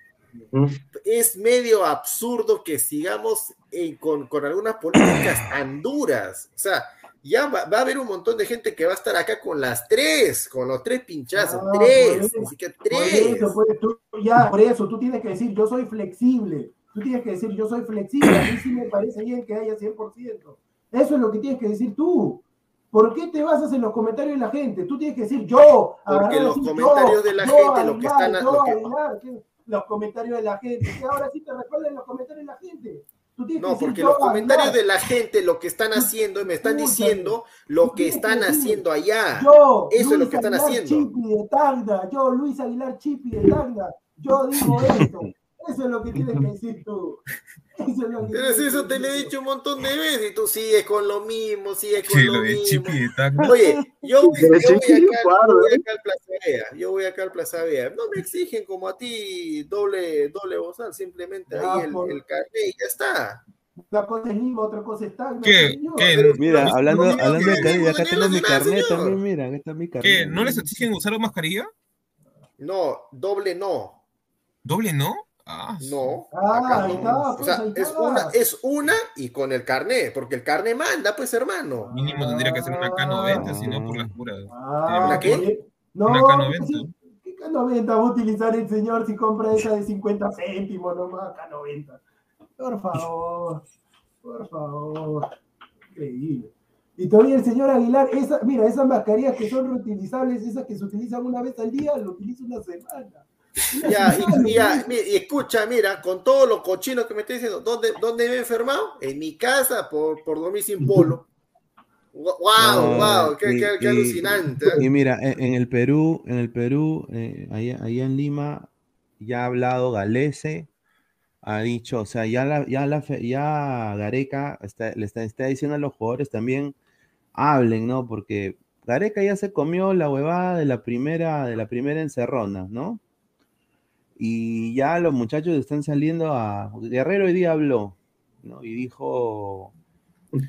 Es medio absurdo que sigamos eh, con, con algunas políticas tan duras. O sea, ya va, va a haber un montón de gente que va a estar acá con las tres, con los tres pinchazos, Ah, tres, por eso, siquiera Por tres. eso, pues, tú, ya, por eso, tú tienes que decir, yo soy flexible. Tú tienes que decir, yo soy flexible. A mí sí me parece bien que haya 100%. Eso es lo que tienes que decir tú. ¿Por qué te basas en los comentarios de la gente? Tú tienes que decir yo. Porque y los decir, comentarios de la yo, gente, lo que están- yo, lo que- los comentarios de la gente. Que ahora sí te recuerdan los comentarios de la gente. Tú tienes que No, decir, porque yo, los comentarios Aguilar, de la gente lo que están haciendo, me están diciendo lo que que están haciendo allá. Yo, Eso es lo Luis que están Aguilar haciendo. Chipi de Tacna, yo, Luis Aguilar Chipi de Tacna, yo digo esto. Eso es lo que tienes que decir tú. Eso es lo que Pero si eso te lo he dicho un montón de veces y tú sigues con lo mismo, sigues con Sí, lo lo de mismo. Oye, yo, voy- yo voy acá, yo guarda, voy ¿eh? acá al Plaza Vea, yo voy acá al Plaza Vea. No me exigen como a ti doble, doble bozal, simplemente Ya, ahí el, por- el carnet y ya está. Una cosa es Lima, otra cosa es Tacna. ¿Qué? señor. ¿Qué? Pero- Mira, hablando, hablando que de carnet, acá tengo mi carnet también, mira, acá está mi carnet. ¿Qué? ¿No les exigen usar mascarilla? No, doble no. ¿Doble no? Ah, No. Ah, ahí o pues, sea, ahí es una, es una y con el carnet, porque el carnet manda, pues hermano. Mínimo tendría que ser una K90, si no por las puras. Ah, ¿Una qué? No, Una K90. sí, ¿qué K90 va a utilizar el señor si compra esa de 50 céntimos nomás? K90. Por favor, por favor. Increíble. Y todavía el señor Aguilar, esa, mira, esas mascarillas que son reutilizables, esas que se utilizan una vez al día, lo utiliza una semana. Ya, y, escucha, mira, con todo lo cochino que me está diciendo, ¿dónde, ¿dónde me he enfermado? En mi casa por, por dormir sin polo. Wow, No, wow, qué, y- qué- qué y- alucinante. ¿eh? Y mira, en, en el Perú, en el Perú, eh, allá, allá en Lima, ya ha hablado Galese, ha dicho, o sea, ya la, ya la, ya Gareca está- le está, está diciendo a los jugadores también hablen, ¿no? Porque Gareca ya se comió la huevada de la primera, de la primera encerrona, ¿no? Y ya los muchachos están saliendo a. Guerrero hoy día habló, ¿no? Y dijo,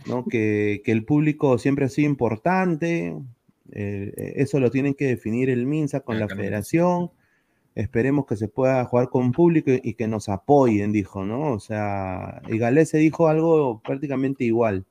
¿no? Que, que el público siempre ha sido importante. eh, eh, eso lo tienen que definir el MINSA con la federación. Esperemos que se pueda jugar con público y, y que nos apoyen, dijo, ¿no? O sea, y Galese dijo algo prácticamente igual.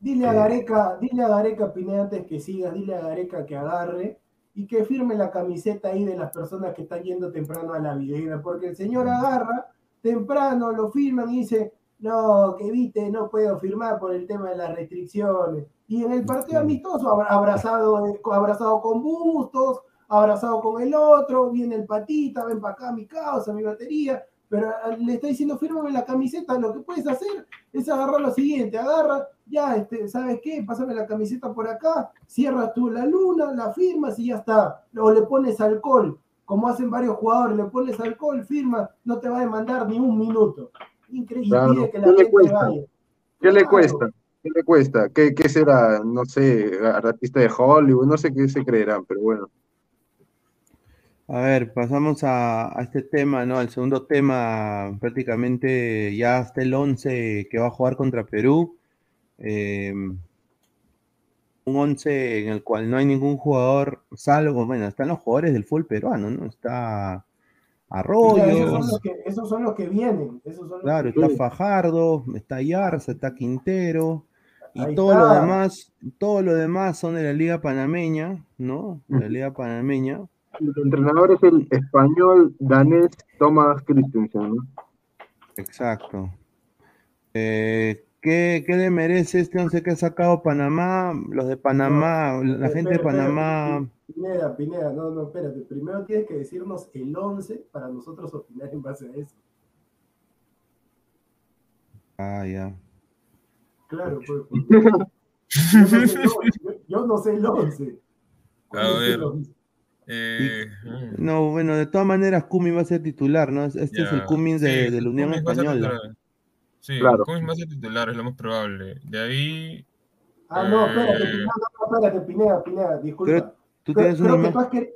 Dile a Eh. Gareca, dile a Gareca Pineda antes que sigas, dile a Gareca que agarre y que firme la camiseta ahí de las personas que están yendo temprano a la videna, porque el señor agarra temprano, lo firman y dice, no, que viste, no puedo firmar por el tema de las restricciones. Y en el partido amistoso, abra- abrazado, eh, abrazado con Bustos, abrazado con el otro, viene el patita, ven para acá mi causa, mi batería, pero ah, le está diciendo, fírmame la camiseta, lo que puedes hacer es agarrar lo siguiente, agarra, ya, este, ¿sabes qué? Pásame la camiseta por acá, cierras tú la luna, la firmas y ya está. O le pones alcohol, como hacen varios jugadores, le pones alcohol, firma, no te va a demandar ni un minuto. Increíble, Claro, que la ¿qué le gente cuesta? vaya. ¿Qué le cuesta? ¿Qué le cuesta? ¿Qué, qué será? No sé, artista de Hollywood, no sé qué se creerán, pero bueno. A ver, pasamos a, a este tema, ¿no? Al segundo tema, prácticamente ya hasta el 11 que va a jugar contra Perú. Eh, un 11 en el cual no hay ningún jugador, salvo, bueno, están los jugadores del fútbol peruano, ¿no? Está Claro, esos, son Arroyo, los que, esos son los que vienen. Esos son los claro, que está Fajardo, está Yarza, está Quintero, y Ahí todo lo demás, todo lo demás son de la Liga Panameña, ¿no? De la Liga Panameña. El entrenador es el español danés Thomas Christensen, ¿no? Exacto. Eh, ¿qué, qué le merece este once que ha sacado Panamá? Los de Panamá, la gente de Panamá. Pineda, Pineda, no, no, espérate. Primero tienes que decirnos el 11 para nosotros opinar en base a eso. Ah, ya. Claro, pues. Yo no sé el once, yo- yo no sé el 11. A ver. Eh, No, bueno, de todas maneras, Cummins va a ser titular, ¿no? Este es el Cummins de, Sí, de la Unión Española. Sí, Claro. Cummins va a ser titular, es lo más probable. De ahí, Ah, no, espérate, Eh. Pineda, no, no, espérate, Pineda, Pineda, disculpa. Pero tú Creo, creo que tú has quer-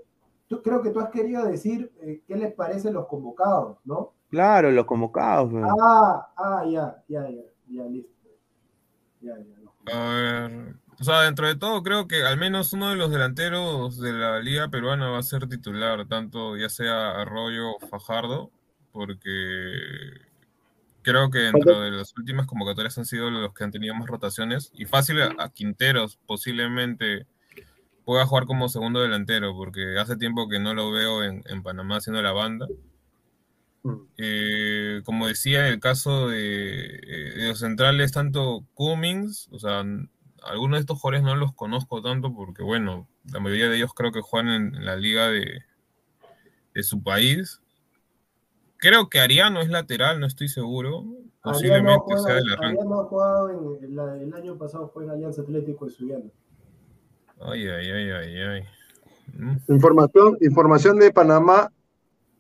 tú- creo que tú has querido decir eh, qué les parecen los convocados, ¿no? Claro, los convocados. pues. Ah, ah, ya, ya, ya, ya, listo. Ya, ya, no. a ver, o sea, dentro de todo creo que al menos uno de los delanteros de la liga peruana va a ser titular, tanto ya sea Arroyo o Fajardo, porque creo que dentro de las últimas convocatorias han sido los que han tenido más rotaciones y fácil a, Quinteros posiblemente pueda jugar como segundo delantero, porque hace tiempo que no lo veo en, en Panamá haciendo la banda. Eh, como decía, en el caso de, eh, de los centrales, tanto Cummings, o sea, algunos de estos jugadores no los conozco tanto porque, bueno, la mayoría de ellos creo que juegan en, en la liga de, de su país. Creo que Ariano es lateral, no estoy seguro. Posiblemente juega- sea el arranque. Ariano ha jugado en, en la- el año pasado fue en Alianza Atlético de Suyana. Ay, ay, ay, ay, ay. Mm, Información, información de Panamá.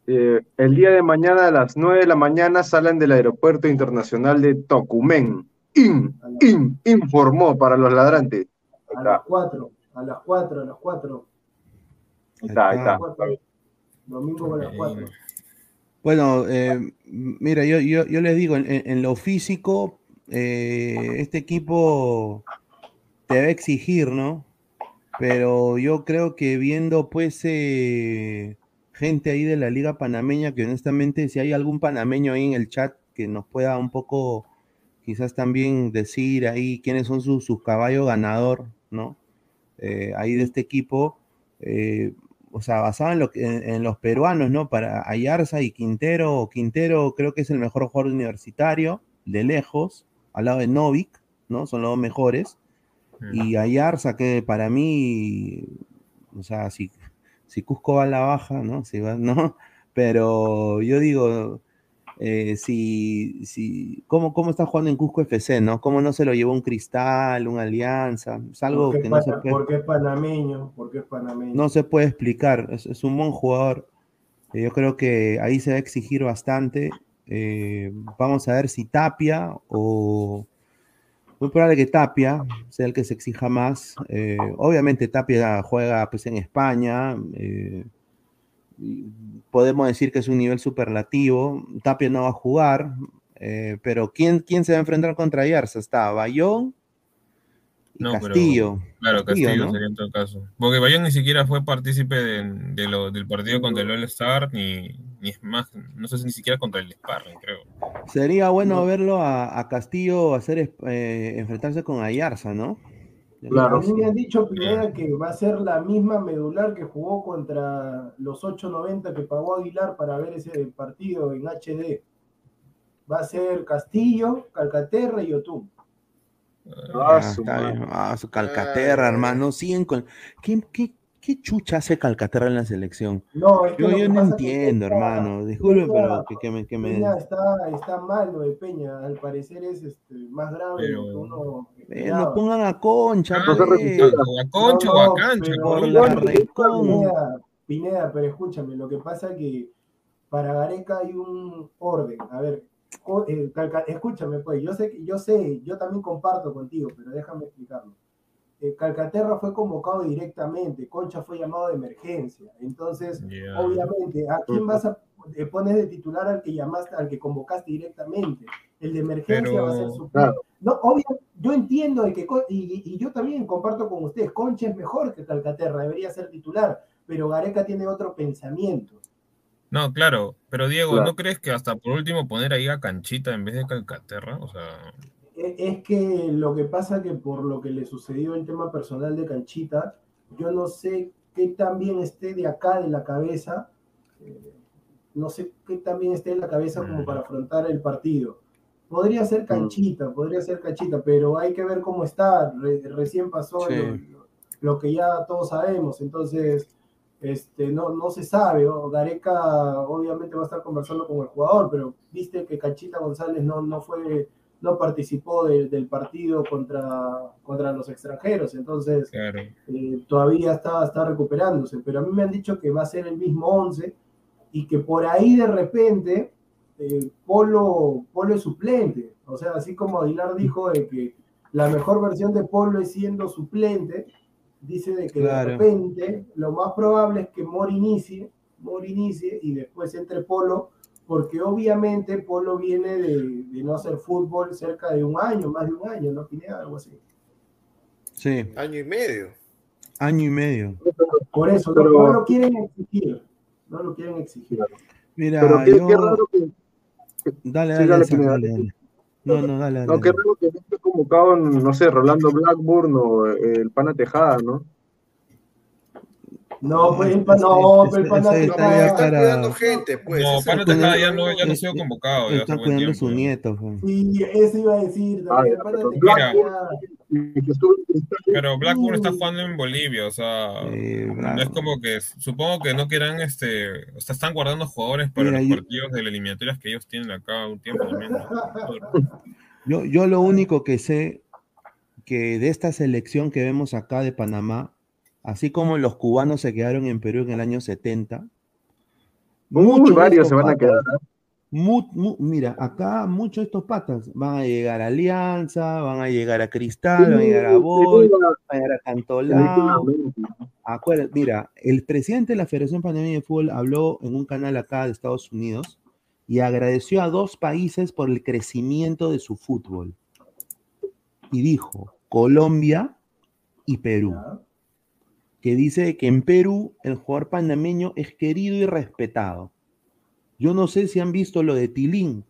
Eh, el día de mañana a las 9 de la mañana salen del aeropuerto internacional de Tocumen. In, in, informó para los ladrantes. Ahí A las está, 4, a las 4, a las 4. ahí está, ahí está. Domingo a las 4. Bueno, eh, mira, yo, yo, yo les digo, en, lo físico, eh, este equipo te va a exigir, ¿no? Pero yo creo que viendo, pues, eh, gente ahí de la Liga Panameña, que honestamente, si hay algún panameño ahí en el chat que nos pueda un poco, quizás también decir ahí quiénes son sus, sus caballos ganador, ¿no? Eh, ahí de este equipo. O sea, basado en, lo que- en, en los peruanos, ¿no? Para Ayarza y Quintero, Quintero creo que es el mejor jugador universitario, de lejos, al lado de Novik, ¿no? Son los dos mejores. Y Ayarza, que para mí, o sea, si, si Cusco va a la baja, ¿no? Si va, ¿no? Pero yo digo, eh, si, si, ¿cómo, ¿cómo está jugando en Cusco FC, ¿no? ¿Cómo no se lo llevó un Cristal, un Alianza? Es algo Porque, que no se puede porque es panameño, porque es panameño. no se puede explicar. Es, es un buen jugador. Eh, Yo creo que ahí se va a exigir bastante. Eh, vamos a ver si Tapia o. Muy probable que Tapia sea el que se exija más. Eh, obviamente Tapia juega pues, en España. Podemos decir que es un nivel superlativo. Tapia no va a jugar. eh, pero ¿quién, ¿quién se va a enfrentar contra Yarza? Está Bayón y No, pero- Castillo. Claro, Castillo, ¿no? sería en todo caso. Porque Bayón ni siquiera fue partícipe de, de lo- del partido contra el All Star, ni, ni es más, no sé si ni siquiera contra el Sparring, creo. Sería bueno verlo a, a Castillo hacer eh, enfrentarse con Ayarza, ¿no? A mí me han dicho Pineda que va a ser la misma medular que jugó contra los 8.90 que pagó Aguilar para ver ese partido en HD. Va a ser Castillo, Calcaterra y Otún. Ah, bien. Ah, su Calcaterra, hermano. Siguen con. ¿Qué, qué, qué chucha hace Calcaterra en la selección? No, es que yo no que entiendo, hermano. Disculpe, pero que, que me. Que me... Peña está, está mal lo de Peña, al parecer es este, más grave de lo que uno Eh, no pongan a Concha, Ah, pues. o a Concha o a Cancha, pero por la recon. Pineda, Pineda, pero escúchame, lo que pasa es que para Gareca hay un orden. A ver, eh, Calca- escúchame, pues, yo sé, que- yo sé, yo también comparto contigo, pero déjame explicarlo. Eh, Calcaterra fue convocado directamente, Concha fue llamado de emergencia. Entonces, obviamente, ¿a quién vas a eh, pones de titular al que llamaste, al que convocaste directamente? El de emergencia Pero- va a ser su no, obvio, yo entiendo de que, y, y yo también comparto con ustedes, Concha es mejor que Calcaterra, debería ser titular, pero Gareca tiene otro pensamiento. No, claro, pero Diego, Claro. ¿no crees que hasta por último poner ahí a Canchita en vez de Calcaterra? O sea, Es que lo que pasa que por lo que le sucedió el tema personal de Canchita, yo no sé qué tan bien esté de acá de la cabeza, eh, no sé qué tan bien esté en la cabeza como para afrontar el partido. Podría ser Canchita, podría ser Canchita, pero hay que ver cómo está. Re- recién pasó Sí. lo, lo- que ya todos sabemos, entonces este, no, no se sabe. Gareca obviamente va a estar conversando con el jugador, pero viste que Canchita González no, no fue no participó de- del partido contra, contra los extranjeros, entonces claro. eh, todavía está, está recuperándose, pero a mí me han dicho que va a ser el mismo 11 y que por ahí de repente eh, Polo, Polo es suplente, o sea, así como Aguilar dijo de que la mejor versión de Polo es siendo suplente, dice de que Claro. de repente lo más probable es que Mori inicie, Mori inicie y después entre Polo, porque obviamente Polo viene de, de no hacer fútbol cerca de un año, más de un año, ¿no? Pineda, algo así. Sí, Año y medio. año y medio. Por eso, Pero- no, no lo quieren exigir. No lo quieren exigir. Mira, Pero qué, yo- qué raro que. Dale, Sí, dale, dale, Pineda. dale, dale. No, no, dale, dale. No, qué raro que no esté convocado, no sé, Rolando Blackburn o eh, el Pana Tejada, ¿no? No, pues el no, pues el pana ese- ese Tejada- está ya Están para- cuidando gente, pues. no, Pana Tejada ya no, ya no ha sido convocado Está cuidando su nieto. pues. Sí, eso iba a decir. Ah, el pana pero. Blackburn- está jugando en Bolivia, o sea, no es como que, supongo que no quieran, este, o sea, están guardando jugadores para Mira, los yo- partidos de las eliminatorias que ellos tienen acá un tiempo también. ¿no? Yo, yo lo único que sé que de esta selección que vemos acá de Panamá, así como los cubanos se quedaron en Perú en el año 70, muchos varios se van a quedar. patas, mu- mu- mira, acá muchos de estos patas van a llegar a Alianza, van a llegar a Cristal, van a llegar a Boy, van a llegar a Cantolao. Mira, el presidente de la Federación Panameña de Fútbol habló en un canal acá de Estados Unidos y agradeció a dos países por el crecimiento de su fútbol. Y dijo, Colombia y Perú. Que dice que en Perú el jugador panameño es querido y respetado. Yo no sé si han visto lo de Tilín,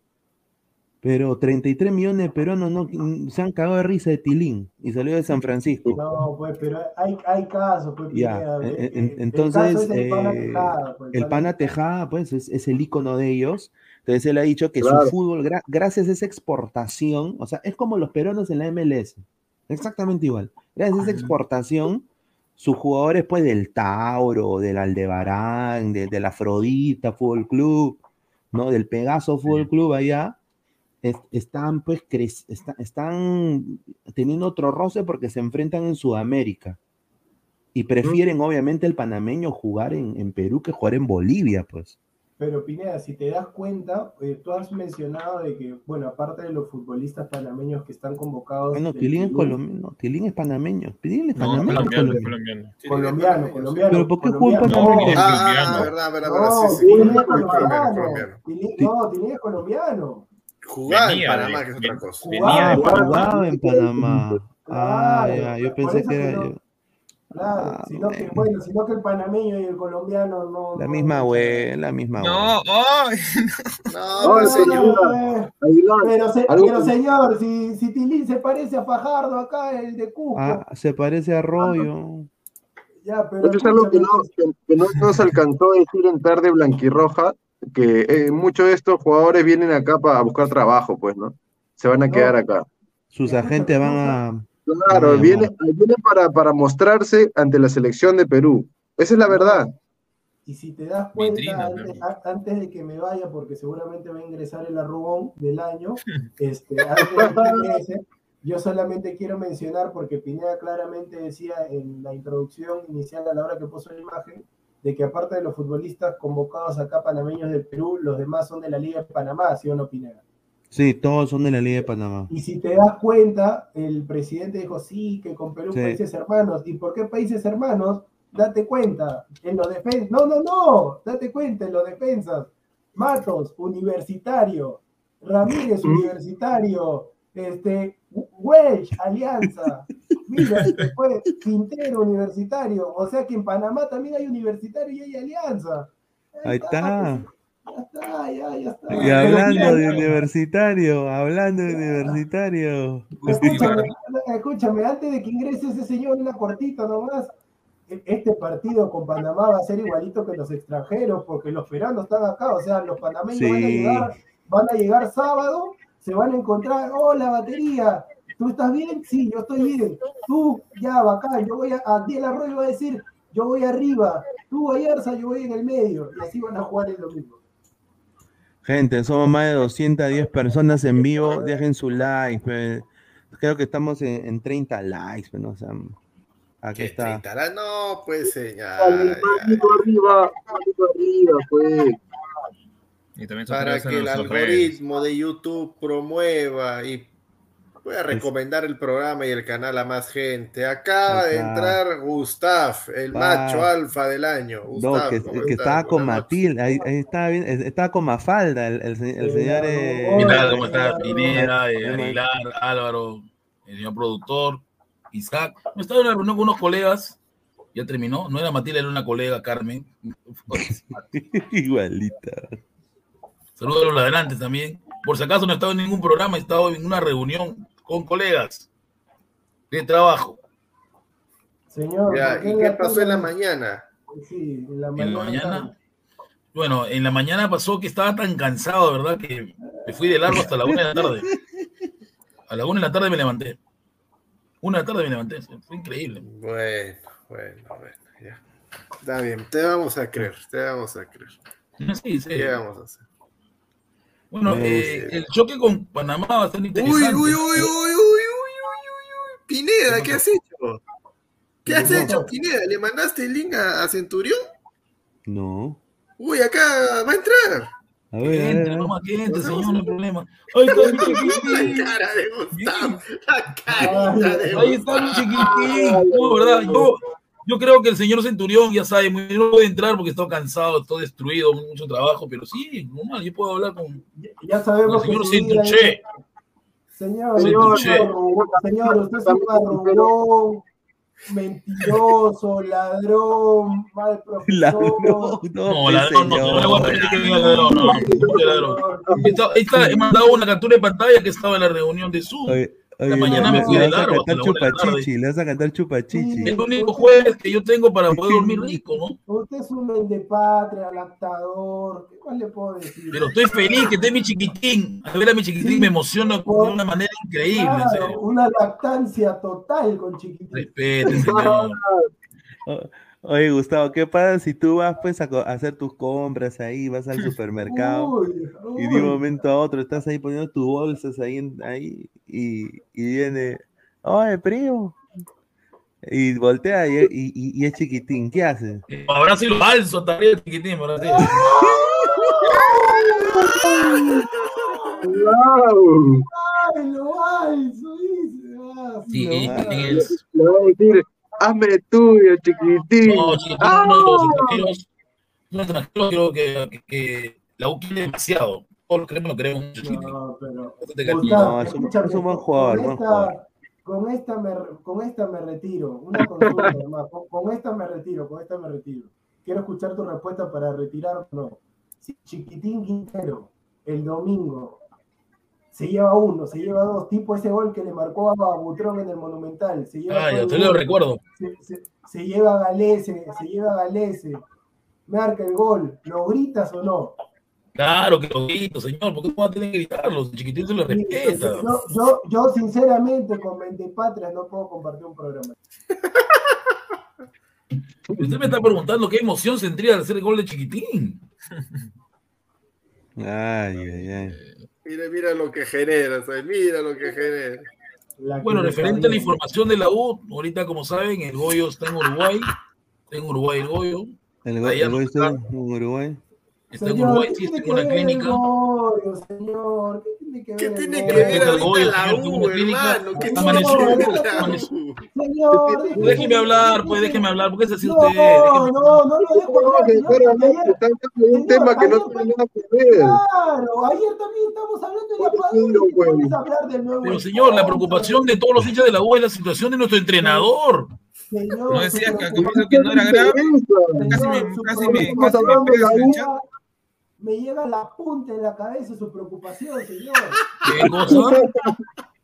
pero 33 millones de peruanos no, se han cagado de risa de Tilín y salió de San Francisco. No, pues, pero hay, hay casos, pues, Ya, Pineda, en- en- el entonces el pana eh, Tejada, pues, el pana Tejada, pues es, es el icono de ellos. Entonces él ha dicho que Claro. su fútbol, gra- gracias a esa exportación, o sea, es como los peruanos en la MLS, exactamente igual. Gracias a esa exportación, sus jugadores, pues del Tauro, del Aldebarán, de- del Afrodita Fútbol Club, ¿no? Del Pegaso Fútbol Club allá, es- están pues está- están teniendo otro roce porque se enfrentan en Sudamérica. Y prefieren, obviamente, el panameño jugar en, en Perú que jugar en Bolivia, pues. Pero Pineda, si te das cuenta, eh, tú has mencionado de que, bueno, aparte de los futbolistas panameños que están convocados. Bueno, Tilín es colombiano, Tilín es panameño. Tilín es No, panameño. colombiano, colombiano? colombiano. Colombiano, colombiano. Pero ¿por qué juega en. Panameño? Ah, colombiano. ah, verdad, verdad, No, verdad. Sí, sí, Tilín es colombiano, colombiano. colombiano. Tilín- No, Tilín es colombiano. Jugaba en Panamá, que es otra cosa. Jugaba, jugaba en Panamá. Ah, ya, yo pensé que era Claro, Ah, sino que, bueno. bueno, sino que el panameño y el colombiano no. la misma no- güey, la misma No, No, No, señor. Pero, se- señor, si, si Tilín se parece a Fajardo acá, el de Cusco, Ah, se parece a Arroyo. ya, pero Eso es algo que no, que, que no nos alcanzó a decir en tarde blanquirroja, que eh, muchos de estos jugadores vienen acá para buscar trabajo, pues, ¿no? Se van a No. quedar acá. Sus agentes van a. Claro, Vaya, vienen, vienen para, para mostrarse ante la selección de Perú. Esa es la verdad. Y si te das cuenta, Vitrina, antes, antes de que me vaya, porque seguramente va a ingresar el arrugón del año, este, antes de que ingrese, yo solamente quiero mencionar, porque Pineda claramente decía en la introducción inicial a la hora que puso la imagen, de que aparte de los futbolistas convocados acá panameños del Perú, los demás son de la Liga de Panamá, ¿sí o no, Pineda? Sí, todos son de la Liga de Panamá. Y si te das cuenta, el presidente dijo, sí, que con Perú Sí. países hermanos. ¿Y por qué países hermanos? Date cuenta, en los defensas. No, no, no, date cuenta, en los defensas. Matos, universitario. Ramírez, universitario. Este, Welsh, Alianza. Mira, después, Quintero, universitario. O sea que en Panamá también hay universitario y hay Alianza. Ahí está. Ya está, ya, ya está. Y hablando de universitario, hablando de universitario. Escúchame, escúchame, antes de que ingrese ese señor, una cortita nomás. E- Este partido con Panamá va a ser igualito que los extranjeros, porque los peruanos están acá, o sea, los panameños van a llegar, van a llegar sábado, se van a encontrar, hola batería, ¿tú estás bien? Sí, yo estoy bien. Tú, ya, bacán, yo voy a, a Diel Arroyo va a decir, yo voy arriba, tú Ayarza, yo voy en el medio, y así van a jugar el domingo. Gente, somos más de 210 personas en vivo. Dejen su like. Creo que estamos en, en 30 likes. ¿no? O sea, aquí ¿Qué está. tritará? No, pues, señor. Arriba, arriba, pues. Y también Para que el algoritmo de YouTube promueva y Pues pueda recomendar el programa y el canal a más gente. Acaba de Acá. entrar Gustav, el macho alfa del año. No, que, ¿cómo que estaba con. Matilda. Ahí, ahí estaba, bien, estaba con Mafalda. El, el, se- el señor. eh, ¿Qué tal? Hola, ¿Cómo estás? hola, Pineda, eh. Aguilar, Álvaro, el señor productor, Isaac. Me estaba en una reunión con unos colegas. Ya terminó. No era Matilda, era una colega, Carmen. Igualita. Saludos a los ladrantes también. Por si acaso no he estado en ningún programa, he estado en una reunión con colegas de trabajo. Señor, Ya, ¿por qué ¿Y qué pasó en la mañana? Sí, en la En mañana. la mañana. Bueno, en la mañana pasó que estaba tan cansado, ¿verdad? Que me fui de largo hasta la una de la tarde. A la una de la tarde me levanté. Una de la tarde me levanté. Fue increíble. Bueno, bueno, bueno, ya. Está bien, te vamos a creer, te vamos a creer. Sí, sí. ¿Qué vamos a hacer? Bueno, eh, el choque con Panamá va a ser Uy, interesante. uy, uy, uy, uy, uy, uy, uy, uy. Pineda, ¿qué has hecho? ¿Qué has No. hecho, Pineda? ¿Le mandaste el link a, a Centurión? No. Uy, acá va a entrar. A ver, a Entre, ver. nomás que entre, señor, no hay problema. Ahí está mi chiquitín. La cara de Gustavo. La Ay, carita de Ahí está mi chiquitín. No, ¿verdad? Yo, yo creo que el señor Centurión ya sabe, muy bien, no puede entrar porque está cansado, está destruido, mucho trabajo, pero sí, normal, yo puedo hablar con, Ya con el sabemos que señor Centuché. Señor, Señor, señor, usted es un marrón, mentiroso, ladrón, mal Ladrón, profesor. no, No, pues, ladrón, no, no le voy a permitir que diga ladrón, no, no, ¿cómo que ladrón? Está, está, he mandado una captura de pantalla que estaba en la reunión de Zoom. Oye, oye, mañana le- me fui le vas a cantar chupachichi, le vas a cantar chupachichi. El único jueves que yo tengo para poder dormir rico, ¿no? Usted es un de patria, lactador, ¿qué más le puedo decir? Pero estoy feliz que esté mi chiquitín. A ver a mi chiquitín me emociona de una manera increíble, Claro, una lactancia total con chiquitín. Respete, señor. Oye, Gustavo, ¿qué pasa si tú vas pues a, hacer tus compras ahí, vas al supermercado Uy, y de un momento a otro estás ahí poniendo tus bolsas ahí, ahí y, y viene, oye, primo, y voltea y, y- y- y es chiquitín, ¿qué hace? Ahora sí lo alzo hasta arriba, chiquitín, ahora sí. ¡Wow! Ay, lo Sí, lo en- alzo. en el- Le voy a decir, hazme tuyo, chiquitín. No, chiquitín, ¡Ah! no, los extranjeros, los extranjeros creo que, que- que la U quiere demasiado. Todos los queremos, lo queremos mucho, chiquitín. No, pero. No, es un- es un buen con- jugador, buen esta- jugador. Con esta, me, con esta me retiro. Una consulta. Con, con esta me retiro, con esta me retiro. Quiero escuchar tu respuesta para retirar o no. Si Chiquitín Quintero, el domingo, se lleva uno, se lleva dos, tipo ese gol que le marcó a Butrón en el Monumental. Se lleva Ah, el te lo recuerdo. se, se- se lleva a Galese, se lleva a Galese, marca el gol. ¿Lo gritas o no? Claro que lo grito, señor. ¿Por qué no va a tener que gritarlo? El chiquitín se lo respeta. Yo, yo, yo sinceramente con Patria no puedo compartir un programa. Usted me está preguntando qué emoción sentría al hacer el gol de chiquitín. Ay, ay, ay. Mira, mira lo que genera, ¿sabes? mira lo que genera. La Bueno, referente a la información de la U, ahorita como saben, el Goyo está en Uruguay. Está en Uruguay el Goyo. ¿El, go- Allá el no gol está. en Uruguay? Está en Uruguay, ¿qué sí, está tiene en una clínica. Goyo, señor? ¿Qué tiene que ver ¿Qué tiene que ver ahorita la U, hermano? ¿Qué tiene que ver? Señor, déjeme- hablar, pues déjeme hablar, porque es así No, usted. no, Déjeme- no lo dejo hablar, de un tema que no tiene nada que ver. Claro, ayer también estamos hablando de la Padula Pero señor, la preocupación de todos los hinchas de la U es la situación de nuestro entrenador. Señor, No decías que no era grave. Casi me- casi me- casi me el chat. Me llega la punta de la cabeza su preocupación, señor. ¿Qué cosa?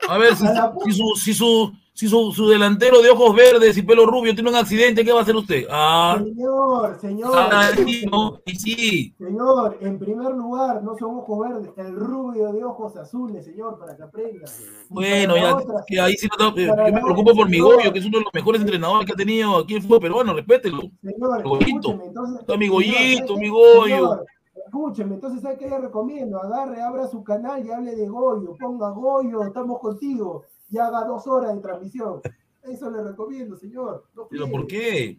A ver, si, si su, si, su, si su, su delantero de ojos verdes y pelo rubio tiene un accidente, ¿qué va a hacer usted? Ah, Señor, señor. ah, sí, no, sí. Señor, en primer lugar, no son ojos verdes, el rubio de ojos azules, señor, para que aprenda. Bueno, ya, otra, que ahí sí no, yo me preocupo por mi Goyo, que es uno de los mejores entrenadores que ha tenido aquí en fútbol peruano, respételo. Señor, Goyito. escúcheme, entonces. Está mi Goyito, ¿sabe mi? Goyo. Señor, Escúcheme, entonces, ¿sabe qué le recomiendo? Agarre, abra su canal y hable de Goyo, ponga Goyo, estamos contigo, y haga dos horas de transmisión. Eso le recomiendo, señor. No ¿Pero por qué?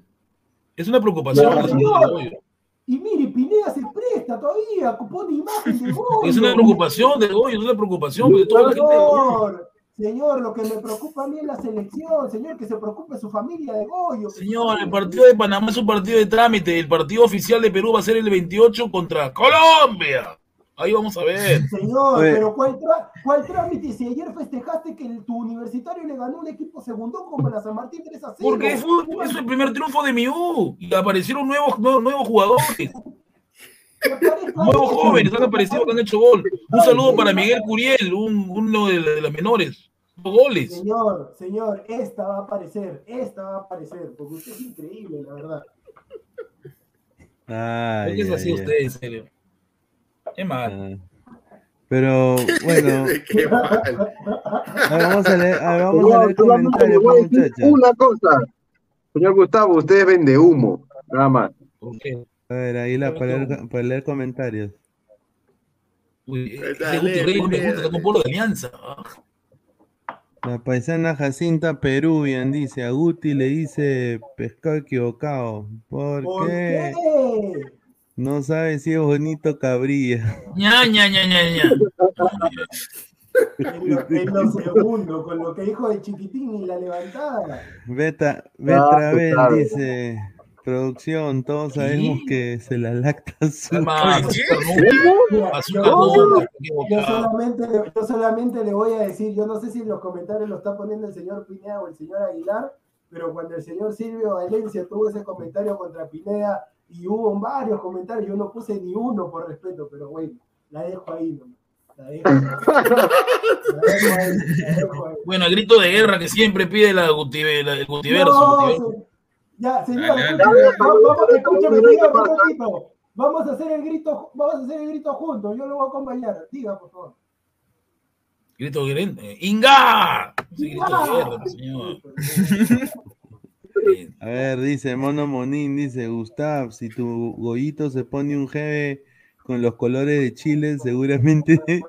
Es una preocupación. Señor. Y mire, Pineda se presta todavía, pone imagen de Goyo. Es una preocupación de Goyo, es una preocupación de toda la gente. Señor, lo que me preocupa a mí es la selección, señor, que se preocupe su familia de Goyo. Señor, el partido de Panamá es un partido de trámite. El partido oficial de Perú va a ser el 28 contra Colombia. Ahí vamos a ver. Señor, Oye. pero ¿cuál, tra- ¿cuál trámite si ayer festejaste que el- tu universitario le ganó un equipo segundo como la San Martín 3 a 0? Porque fue, es el primer triunfo de mi U. Y aparecieron nuevos, nuevos, nuevos jugadores. Nuevos jóvenes han aparecido que han hecho gol. Un saludo para Miguel Curiel, un- uno de, de las menores. Goles. Señor, señor, esta va a aparecer, esta va a aparecer, porque usted es increíble, la verdad. ¿Por Ay, qué es así usted, en serio? Qué mal. Ah. Pero bueno, Qué mal. a ver, vamos a leer, a ver, vamos a leer comentarios, voy a decir muchachos. una cosa. Señor Gustavo, usted vende humo, nada más. ¿Por qué? A ver, ahí la, para, leer, para leer comentarios. Uy, ese Dale, Guti Rey no me gusta, está con polo de alianza. Ah, La paisana Jacinta Peruvian dice, a Guti le dice pescado equivocado. ¿Por, ¿Por qué? qué? No sabe si es bonito cabrilla. ña, ña, ña, ña, ña. En lo, en lo segundo, con lo que dijo de chiquitín y la levantada. Beta, Ah, Betravel claro. dice, producción, todos sabemos que se la lacta azúcar. Yo, solamente, le- yo solamente le voy a decir, yo no sé si en los comentarios lo está poniendo el señor Pineda o el señor Aguilar, pero cuando el señor Silvio Valencia tuvo ese comentario contra Pineda y hubo varios comentarios, yo no puse ni uno por respeto, pero bueno, la dejo ahí, nomás. La dejo, la dejo ahí, la dejo ahí. Bueno, el grito de guerra que siempre pide la la- el. No, ya, señor, Dale, dale. escúchame, señor, un ratito. Vamos a hacer el grito, vamos a hacer el grito juntos, yo lo voy a acompañar. Diga, por favor. Grito guerra. eh, ¡Inga! Sí, grito de guerra, señor. A ver, dice Mono Monín, dice Gustav, si tu gollito se pone un jefe con los colores de Chile, seguramente te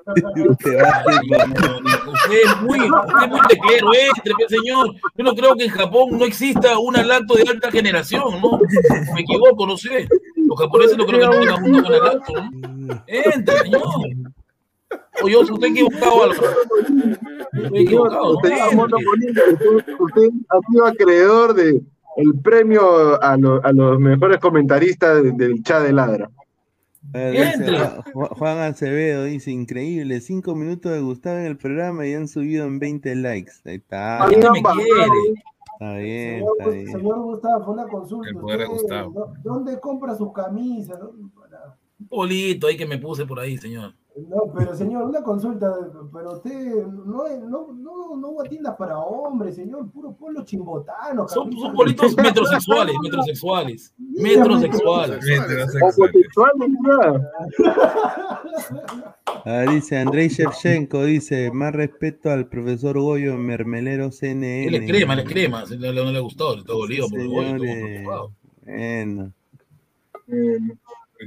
va a hacer no, no, no, Usted es muy, usted es muy teclero, entre, pe, señor. Yo no creo que en Japón no exista una lacto de alta generación, ¿no? Me equivoco, no sé. Los japoneses no creo que no tengan una buena lacto, ¿no? Entre, señor. O yo, usted equivocado, algo. Estoy equivocado, usted, usted ha sido acreedor de el premio a, lo- a los mejores comentaristas de- del chat de Ladra. Ver, dice Juan Acevedo dice, increíble, cinco minutos de Gustavo en el programa y han subido en 20 likes. Ahí está, me quiere. está bien, Señor, está bien. señor Gustavo, fue una consulta. El poder de Usted, Gustavo. ¿dó- ¿Dónde compra sus camisas? ¿Dónde- para- Un polito ahí que me puse por ahí, señor. No, pero señor, una consulta, pero usted no, no, no, no hubo tiendas para hombres, señor, puro pueblo chimbotano. Son, son politos metrosexuales, metrosexuales. Metrosexuales. Homosexuales, ya. Ah, dice Andrei Shevchenko, dice, más respeto al profesor Goyo Mermelero CNN. Él es crema, él es crema. Se le, no le gustó, le está dolido por el estuvo eh,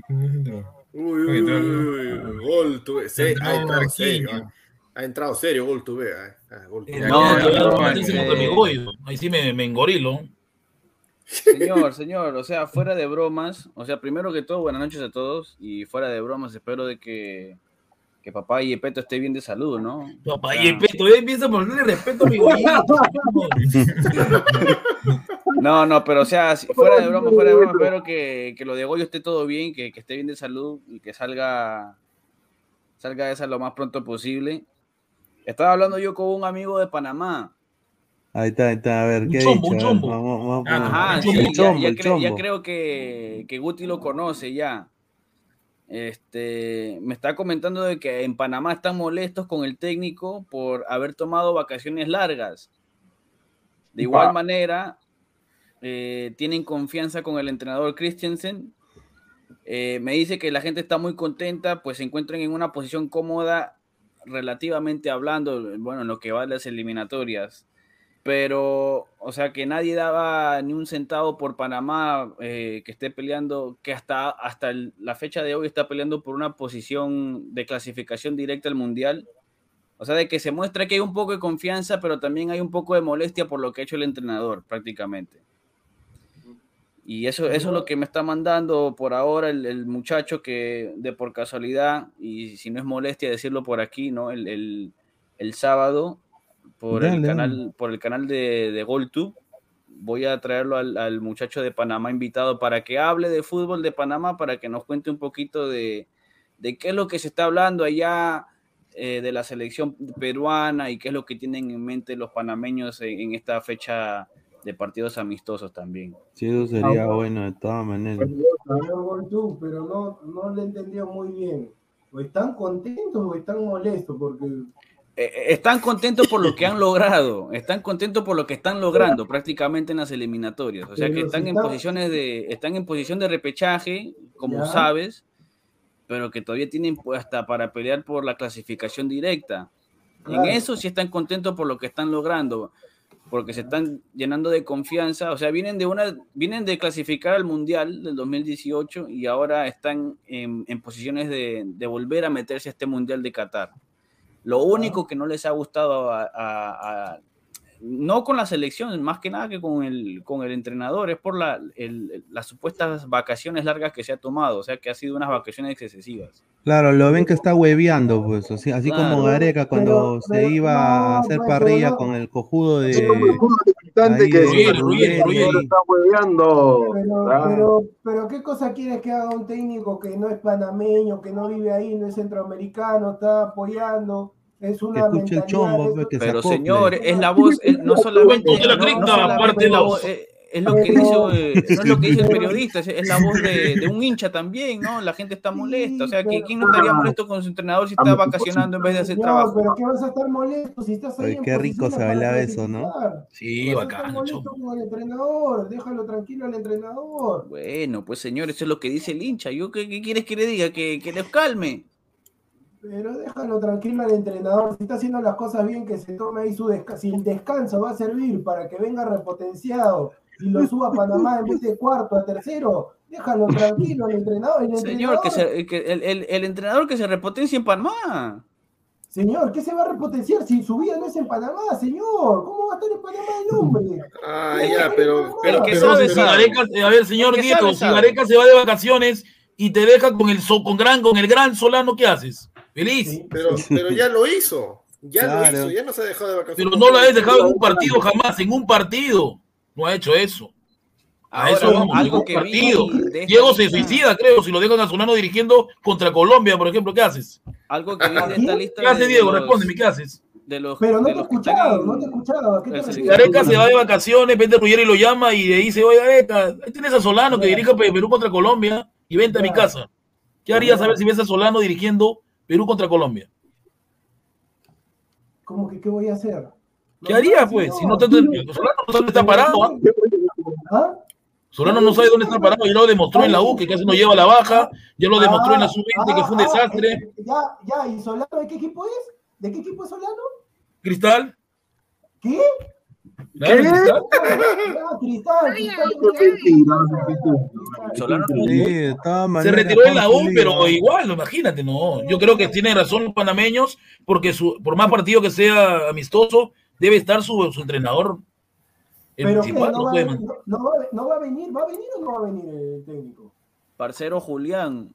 bueno. Uy, uy, uy, uy, uy, gol tuve. Se- ha entrado serio. Ha, entrado serio, gol tuve. ah, ah. Eh, No, no, no, no. Ahí sí me, me engorilo. Señor, señor, o sea, fuera de bromas, o sea, primero que todo, buenas noches a todos y fuera de bromas, espero de que, que papá y Epeto esté bien de salud, ¿no? Papá, O sea, y el peto, eh, empieza por darle respeto a mi Goyito. No, no, pero o sea, si- fuera de broma, fuera de broma, espero que, que lo de Goyo esté todo bien, que, que esté bien de salud y que salga, salga esa lo más pronto posible. Estaba hablando yo con un amigo de Panamá. Ahí está, ahí está, a ver, Un ¿qué ha chombo, dicho? ver, vamos- vamos Ah, Ajá, el sí, chombo, ya, ya el cre- ya chombo. creo que, que Guti lo conoce ya. Este, me está comentando de que en Panamá están molestos con el técnico por haber tomado vacaciones largas. De igual Ah. manera, eh, tienen confianza con el entrenador Christensen. Eh, me dice que la gente está muy contenta, pues se encuentran en una posición cómoda, relativamente hablando, bueno, en lo que va a las eliminatorias pero, o sea, que nadie daba ni un centavo por Panamá eh, que esté peleando, que hasta, hasta la fecha de hoy está peleando por una posición de clasificación directa al Mundial. O sea, de que se muestra que hay un poco de confianza, pero también hay un poco de molestia por lo que ha hecho el entrenador, prácticamente. Y eso, eso es lo que me está mandando por ahora el, el muchacho que, de por casualidad, y si no es molestia decirlo por aquí, ¿no? El, el- el sábado, por el Dale, canal, por el canal de, de GolTube, voy a traerlo al, al muchacho de Panamá invitado para que hable de fútbol de Panamá, para que nos cuente un poquito de, de qué es lo que se está hablando allá eh, de la selección peruana y qué es lo que tienen en mente los panameños en, en esta fecha de partidos amistosos también. Sí, eso sería bueno de todas maneras. Goltú, pero no, no le entendió muy bien. ¿O están contentos o están molestos? Porque Eh, eh, están contentos por lo que han logrado, están contentos por lo que están logrando prácticamente en las eliminatorias. O sea que están si en está- posiciones de, están en posición de repechaje, como Ya. sabes, pero que todavía tienen pues, hasta para pelear por la clasificación directa. En Claro. eso sí están contentos por lo que están logrando, porque se están llenando de confianza. O sea, vienen de una, vienen de clasificar al mundial del 2018 y ahora están en, en posiciones de, de volver a meterse a este mundial de Qatar. Lo único que no les ha gustado a, a- a- no con la selección, más que nada que con el, con el entrenador, es por la, el- las supuestas vacaciones largas que se ha tomado, o sea que ha sido unas vacaciones excesivas. Claro, lo ven que está hueveando, pues, así, así como. Gareca cuando se pero- iba a hacer no, parrilla no. con el cojudo de... Ahí que está hueveando. Ah. pero, pero qué cosa quieres que haga un técnico que no es panameño, que no vive ahí, no es centroamericano, está apoyando, es una el chombo, pues, Pero señor, es la voz, es- no solamente, la no- no cripta, aparte es la voz, es, es lo que Pero- dice, eh, no es lo que dice el periodista, es, la voz de, de un hincha también, ¿no? La gente está molesta, o sea, ¿qui- ¿quién no estaría molesto con su entrenador si está vacacionando en vez de hacer trabajo? pero ¿qué vas a estar molesto si estás ahí Oye, en qué rico se bailaba eso, ¿no? Sí, bacán, molesto chombo. con el entrenador, déjalo tranquilo al entrenador. Bueno, pues señor, eso es lo que dice el hincha. ¿Yo qué, qué quieres que le diga? ¿Que, que les calme? Pero déjalo tranquilo al entrenador. Si está haciendo las cosas bien, que se tome ahí su descanso. Si el descanso va a servir para que venga repotenciado y lo suba a Panamá en vez de cuarto a tercero, déjalo tranquilo al entrenador. El Señor, que, se- que el, el- el entrenador que se repotencia en Panamá. Señor, ¿qué se va a repotenciar si su vida no es en Panamá, señor? ¿Cómo va a estar en Panamá el hombre? Ah, ya, pero. Pero que Pero sabe, si sabe. Gareca- a ver, señor Nieto, sabe, si sabe. Gareca se va de vacaciones y te deja con el so- con gran, con el gran Solano, ¿qué haces? Feliz. Sí. Pero, pero ya lo hizo. Ya Claro. lo hizo, ya no se ha dejado de vacaciones. Pero no lo has dejado en un partido jamás, en un partido. No ha hecho eso. A Ahora, eso vamos, algo un que partido. vi Diego se suicida, creo, si lo dejan a Solano dirigiendo contra Colombia, por ejemplo, ¿qué haces? Algo que esta lista. ¿Qué hace de- Diego? los- Respóndeme, ¿qué haces? De los, Pero no de te he los que están escuchado, no te he escuchado. ¿A qué te el refieres? Gareca se va de vacaciones, vente Ruggeri lo llama y le dice, oye Gareca, ahí tienes a Solano que dirige Pe- Perú contra Colombia y vente a mi casa. ¿Qué harías a ver si ves a Solano dirigiendo Perú contra Colombia? ¿Cómo que qué voy a hacer? ¿Qué No, no, pues? no. Si no te, Solano no sabe dónde está parado, ¿ah? ¿Ah? Solano no sabe dónde está parado, ya lo demostró en la U, que casi no lleva la baja, ya lo demostró en la sub-20, que fue un Ah, ah, desastre. Ya, ya, ¿y Solano de qué equipo es? ¿De qué equipo es Solano? Cristal, ¿Qué? De Se retiró en la U, pero igual, imagínate, no. Yo creo que tienen razón los panameños, porque su, por más partido que sea amistoso, debe estar su, su entrenador. El Pero ¿qué? principal, ¿No no va, no- no va a- no va a venir? ¿Va a venir o no va a venir el técnico? Parcero Julián,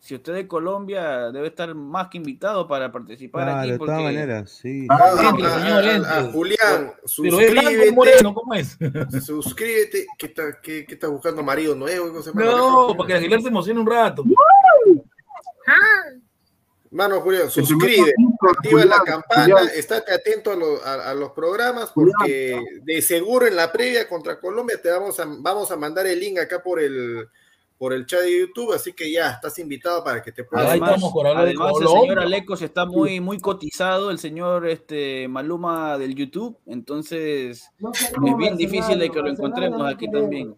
si usted es de Colombia, debe estar más que invitado para participar Claro, aquí. de porque todas maneras, sí. Ah, Entre, a- señor, a- entre. a Julián, suscríbete. moreno, ¿cómo es? Suscríbete. ¿Qué estás qué, qué estás buscando marido nuevo? ¿Cómo se llama? No, para que Aguilar se emocione un rato. Mano, Julián, suscríbete, activa la campana, Julián. estate atento a, lo- a- a los programas porque de seguro en la previa contra Colombia te vamos a, vamos a mandar el link acá por el por el chat de YouTube, así que ya estás invitado para que te puedas. Ahí Además, por de además el señor Alecos está muy, muy cotizado, el señor este, Maluma del YouTube, entonces No es bien difícil de que lo encontremos aquí no queremos. también.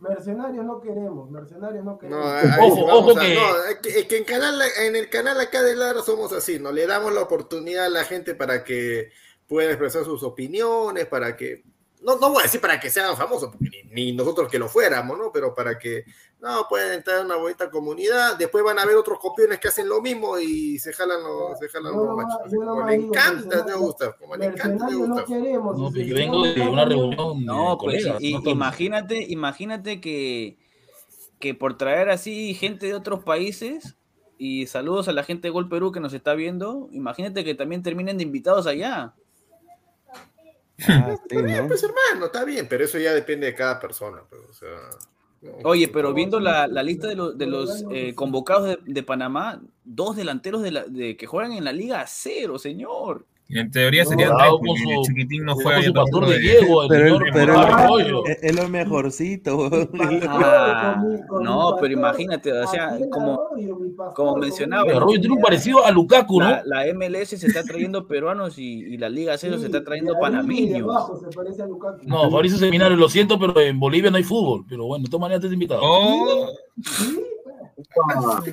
Mercenarios no queremos, mercenarios no No, queremos. ahí Ojo, vamos ojo a- que- no, es que, es que en, canal, en el canal acá de Lara somos así, ¿no? Le damos la oportunidad a la gente para que pueda expresar sus opiniones, para que, no, no voy a decir para que sean famosos, porque ni, ni nosotros que lo fuéramos, ¿no? Pero para que, no, puedan entrar en una bonita comunidad, después van a haber otros copiones que hacen lo mismo y se jalan los, se jalan los machos. no Como le encanta, te gusta, como le encanta, te Mercenarios no gusta. queremos. No, si vengo de una reunión No, de pues colegas. y- imagínate, imagínate que, que por traer así gente de otros países y saludos a la gente de Gol Perú que nos está viendo, imagínate que también terminen de invitados allá. Ah, sí, Está bien, ¿no? pues hermano, está bien, pero eso ya depende de cada persona, pues, o sea, no, Oye, pero viendo la, la lista de, los- de los eh, convocados de, de Panamá, dos delanteros de, la, de que juegan en la Liga a cero, señor. En teoría serían No, tres, porque su- el chiquitín no con juega su ya pastor de de- Diego, el Pero, señor pero Arroyo. es, es lo mejorcito. Ah, no, pero imagínate, o sea, como, como mencionaba, Arroyo tiene un parecido a Lukaku, ¿no? la, la MLS se está trayendo peruanos y, y la Liga Cero se está trayendo panameños. No, Fabricio Seminario, lo siento, pero en Bolivia no hay fútbol. Pero bueno, de todas maneras estás invitado. Oh, Sí,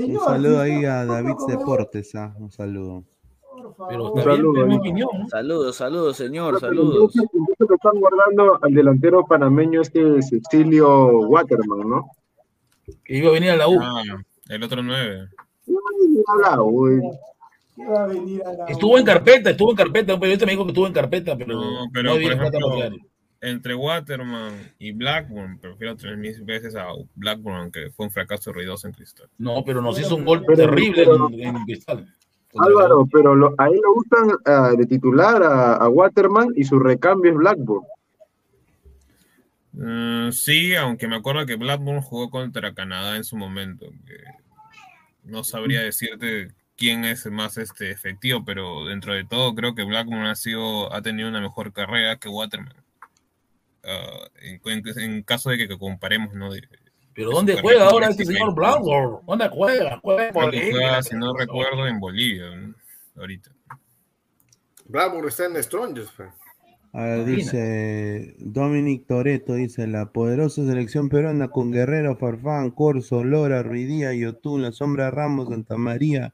señor, Un saludo ahí a David Deportes, ah, un saludo. Por favor. Pero Un saludo. ¿no? Saludos, saludos, señor, saludos. entonces están guardando al delantero panameño este Cecilio Waterman, ¿no? Que iba a venir a la U. ah, el otro nueve. No, ni habla, güey. ¿Qué va a venir a la Estuvo en carpeta, estuvo en carpeta. Un periodista me dijo que estuvo en carpeta, pero No, no, pero había por plata ejemplo, para. Entre Waterman y Blackburn, prefiero tres mil veces a Blackburn, que fue un fracaso ruidoso en Cristal. No, pero nos hizo un gol Pero- terrible pero- en, en Cristal. Álvaro, pero lo- ahí lo gustan ah, de titular a, a Waterman y su recambio es Blackburn. Mm, sí, aunque me acuerdo que Blackburn jugó contra Canadá en su momento. que no sabría decirte quién es más este efectivo, pero dentro de todo creo que Blackburn ha sido ha tenido una mejor carrera que Waterman. Ah, en, en- en caso de que, que comparemos, ¿no? De- Pero de ¿dónde su juega ahora este señor Blackburn? ¿Dónde juega? Ahí. juega, si no recuerdo, en Bolivia, ¿no? ahorita. Blackburn está en Strongest. pues. A ver, dice Dominic Toreto, dice la poderosa selección peruana con Guerrero, Farfán, Corso, Lora, Ruidía, Yotún, La Sombra Ramos, Santa María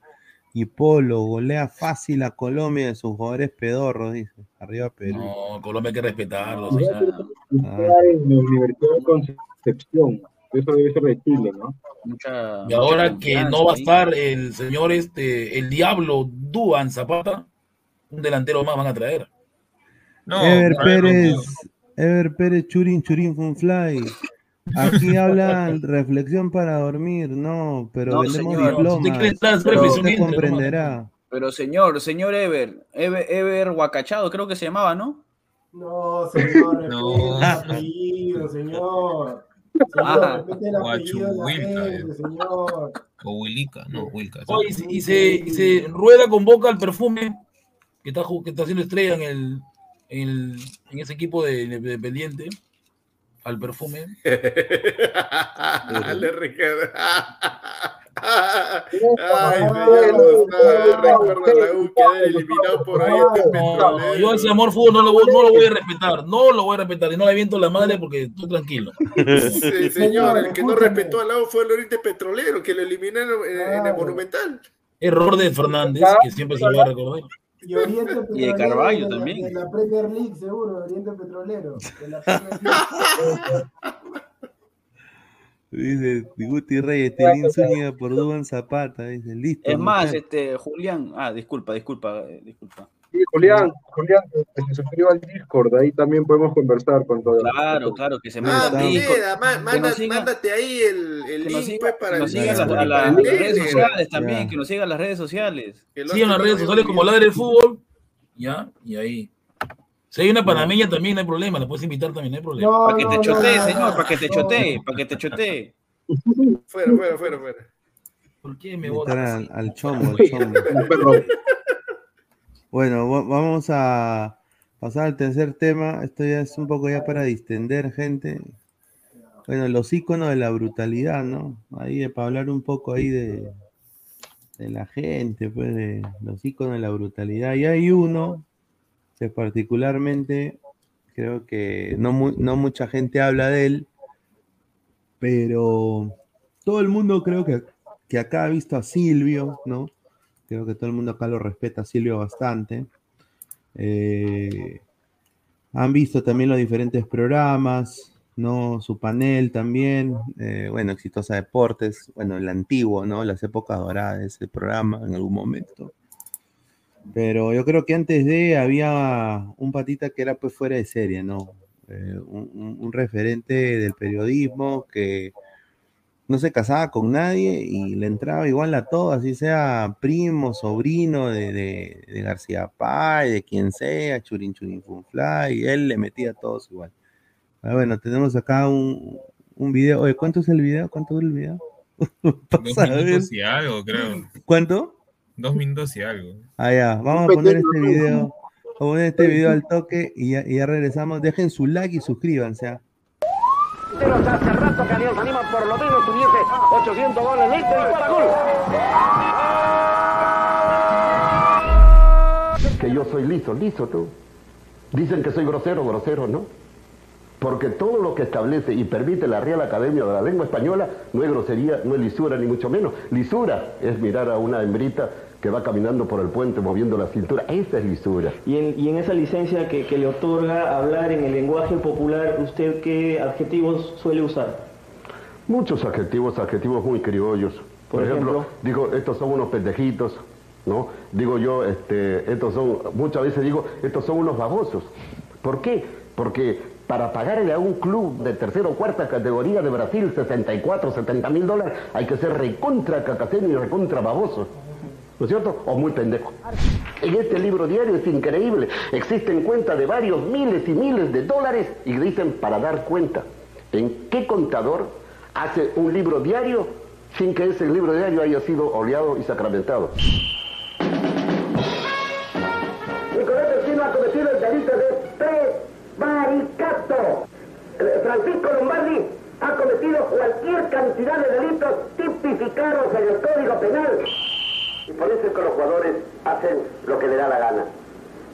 y Polo, golea fácil a Colombia de sus jugadores pedorros, dice. Arriba Perú. No, Colombia hay que respetarlo. Y señor. Está en la Universidad de Concepción. Eso debe ser de Chile, ¿no? Mucha, Y ahora que no va a estar el señor este, el Diablo Duan Zapata, un delantero más van a traer. No, Ever Pérez, no, Ever Pérez, Churin, Churin, Funfly. Aquí hablan reflexión para dormir, no, pero No, vendemos señor, diplomas. si pero usted comprenderá. Pero señor, señor Ever, Ever, Ever Huacachado, creo que se llamaba, ¿no? No, señor, No. apellido, señor. Señor, Ah. gente, señor. o Willica, no, Wilca. y, se- y se, y se rueda convoca al perfume que está, ju- que está haciendo estrella en el, en, el- en ese equipo de, de- de pendiente. Al perfume. Le Ricardo. Ay, me ya lo sabe, recuerda la U quedar eliminado por ahí este No, no, petrolero. yo ese amor fútbol no lo, voy- no lo voy a respetar. No lo voy a respetar. Y no le aviento la madre porque estoy tranquilo. Sí, señor, el que no respetó al lado fue el Oriente Petrolero, que lo eliminaron en, en el. Monumental. Error de Fernández, que siempre se lo va a recordar. Y Oriente Y de Petrolero. Carvalho de la- también. De la Premier League, seguro, Oriente Petrolero. De la Premier League. Dice Guti Reyes, Telín Zúñiga por Duban Zapata. Dice, listo. Es más, mujer. este, Julián, ah, disculpa, disculpa, eh, disculpa. Sí, Julián, Julián, que se suscriba al Discord, ahí también podemos conversar con todo. Claro, claro, que se Ah, manda manda- nos siga- mándate ahí el, el Que nos link siga, pues, para que nos el siga a las, redes sociales también, que nos sigan las redes sociales. Sigan las redes sociales como. Ladre del Fútbol. Ya, y ahí. Si hay una panameña también, no hay problema. La puedes invitar también, no hay problema. No, Para que te no, chotee, no, señor, para que te no. chotee, para que te chotee. Fuera, fuera, fuera, fuera. ¿Por qué me botas al, al chomo, al chomo. Bueno, va- vamos a pasar al tercer tema. Esto ya es un poco ya para distender, gente. Bueno, los iconos de la brutalidad, ¿no? Ahí eh, para hablar un poco ahí de, de la gente, pues, de los iconos de la brutalidad. Y hay uno particularmente creo que no, mu- no mucha gente habla de él, pero todo el mundo creo que, que acá ha visto a Silvio, ¿no? Creo que todo el mundo acá lo respeta a Silvio bastante. Eh, han visto también los diferentes programas, ¿no? Su panel también. eh, bueno, Exitosa Deportes, bueno, el antiguo, ¿no? Las épocas doradas de ese programa en algún momento. Pero yo creo que antes de había un patita que era pues fuera de serie, ¿no? Eh, un, un- referente del periodismo que no se casaba con nadie y le entraba igual a todo, así sea primo, sobrino de, de- de García Pay, de quien sea, Churin Churin Funfly, él le metía a todos igual. Ah, bueno, tenemos acá un, un video. Oye, ¿cuánto es el video? ¿Cuánto dura el video? Dos minutos y algo, creo. ¿Cuánto? Dos minutos y algo. Ah, ya, vamos a poner este video. Vamos a poner este video al toque y ya, y ya regresamos. Dejen su like y suscríbanse. ¿ah? Pero hace rato que Alianza Lima por lo menos tuviese 800 goles listos y para gol. Que yo soy liso, liso tú. Dicen que soy grosero, grosero, ¿no? Porque todo lo que establece y permite la Real Academia de la Lengua Española no es grosería, no es lisura, ni mucho menos. Lisura es mirar a una hembrita que va caminando por el puente moviendo la cintura. Esa es lisura. Y en, y en esa licencia que, que le otorga hablar en el lenguaje popular, ¿usted qué adjetivos suele usar? Muchos adjetivos, adjetivos muy criollos. Por, Por ejemplo, ejemplo. digo, estos son unos pendejitos. ¿no? Digo yo, este, estos son, muchas veces digo, estos son unos babosos. ¿Por qué? Porque para pagarle a un club de tercera o cuarta categoría de Brasil 64, 70 mil dólares, hay que ser recontra cacaceno y recontra baboso. ¿No es cierto? O muy pendejo. En este libro diario es increíble. Existen cuentas de varios miles y miles de dólares y dicen para dar cuenta. ¿En qué contador hace un libro diario sin que ese libro diario haya sido oleado y sacramentado? Francisco Lombardi ha cometido cualquier cantidad de delitos tipificados en el Código Penal. Y por eso es que los jugadores hacen lo que le da la gana.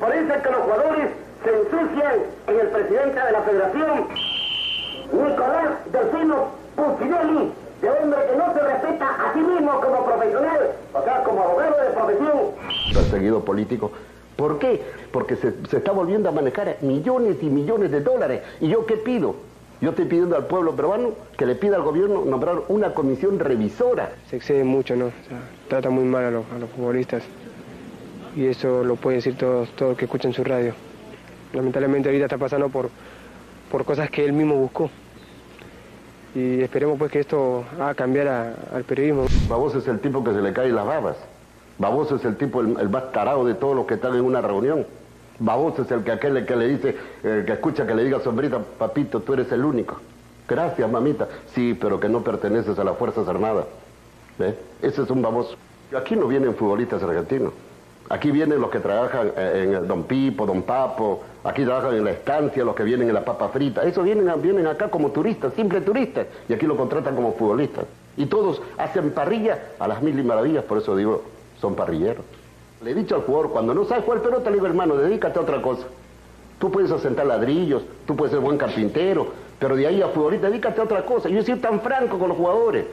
Por eso es que los jugadores se ensucian en el presidente de la federación, Nicolás Delfino Puccinelli, de hombre que no se respeta a sí mismo como profesional, o sea, como abogado de profesión. perseguido político. ¿Por qué? Porque se, se está volviendo a manejar millones y millones de dólares. ¿Y yo qué pido? Yo estoy pidiendo al pueblo peruano que le pida al gobierno nombrar una comisión revisora. se excede mucho, ¿no? O sea, trata muy mal a los, a los futbolistas. Y eso lo puede decir todos todo el que escuchan su radio. Lamentablemente ahorita está pasando por, por cosas que él mismo buscó. Y esperemos pues que esto haga cambiar a- al periodismo. Baboso es el tipo que se le caen las babas. Baboso es el tipo, el, el más tarado de todos los que están en una reunión. Baboso es el que aquel que le dice, el que escucha que le diga sombrita, papito, tú eres el único. Gracias, mamita. Sí, pero que no perteneces a las Fuerzas Armadas. ¿Ve? Ese es un baboso. Aquí no vienen futbolistas argentinos. Aquí vienen los que trabajan eh, en Don Pipo, Don Papo, aquí trabajan en la estancia, los que vienen en la papa frita. Esos vienen, vienen acá como turistas, simples turistas, y aquí lo contratan como futbolistas. Y todos hacen parrilla a las mil y maravillas, por eso digo, son parrilleros. Le he dicho al jugador, cuando no sabes jugar pelota, le digo, hermano, dedícate a otra cosa. Tú puedes asentar ladrillos, tú puedes ser buen carpintero, pero de ahí a futbolista, dedícate a otra cosa. Yo he sido tan franco con los jugadores,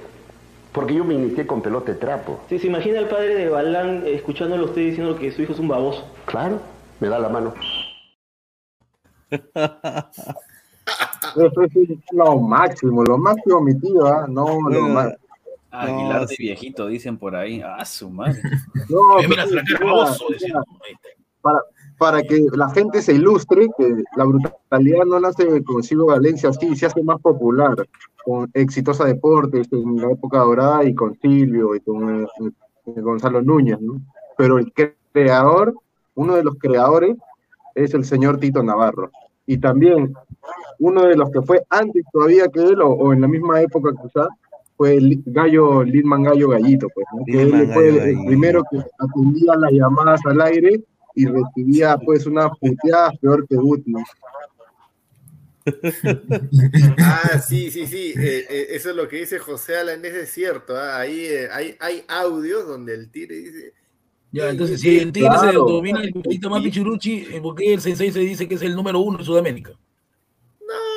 porque yo me inicié con pelota de trapo. Sí, ¿Se imagina el padre de Balán eh, escuchándolo a usted diciendo que su hijo es un baboso? Claro, me da la mano. Eso es lo máximo, lo máximo, mi tío, ¿ah? No, lo. Aguilar No, de sí. viejito, dicen por ahí. Ah, su madre. No, Eh, mira, mira, para, para que la gente se ilustre que la brutalidad no nace con Silvio Valencia, sí, se hace más popular con Exitosa Deportes en la época dorada y con Silvio y con eh, eh, Gonzalo Núñez, ¿no? Pero el creador, uno de los creadores, es el señor Tito Navarro. Y también uno de los que fue antes todavía que él, o, o en la misma época quizás, fue el Gallo, Lindman Gallo Gallito, pues, ¿no? que él fue Gallo el primero que atendía las llamadas al aire y recibía pues unas puteadas peor que Guti. Ah, sí, sí, sí. eh, eh, eso es lo que dice José Alanés, es cierto. ah, Ahí eh, hay, hay audios donde el tigre dice. Ya, entonces, si el Tigre se Claro. automina el poquito más Pichuruchi, ¿por qué el Sensei se dice que es el número uno en Sudamérica?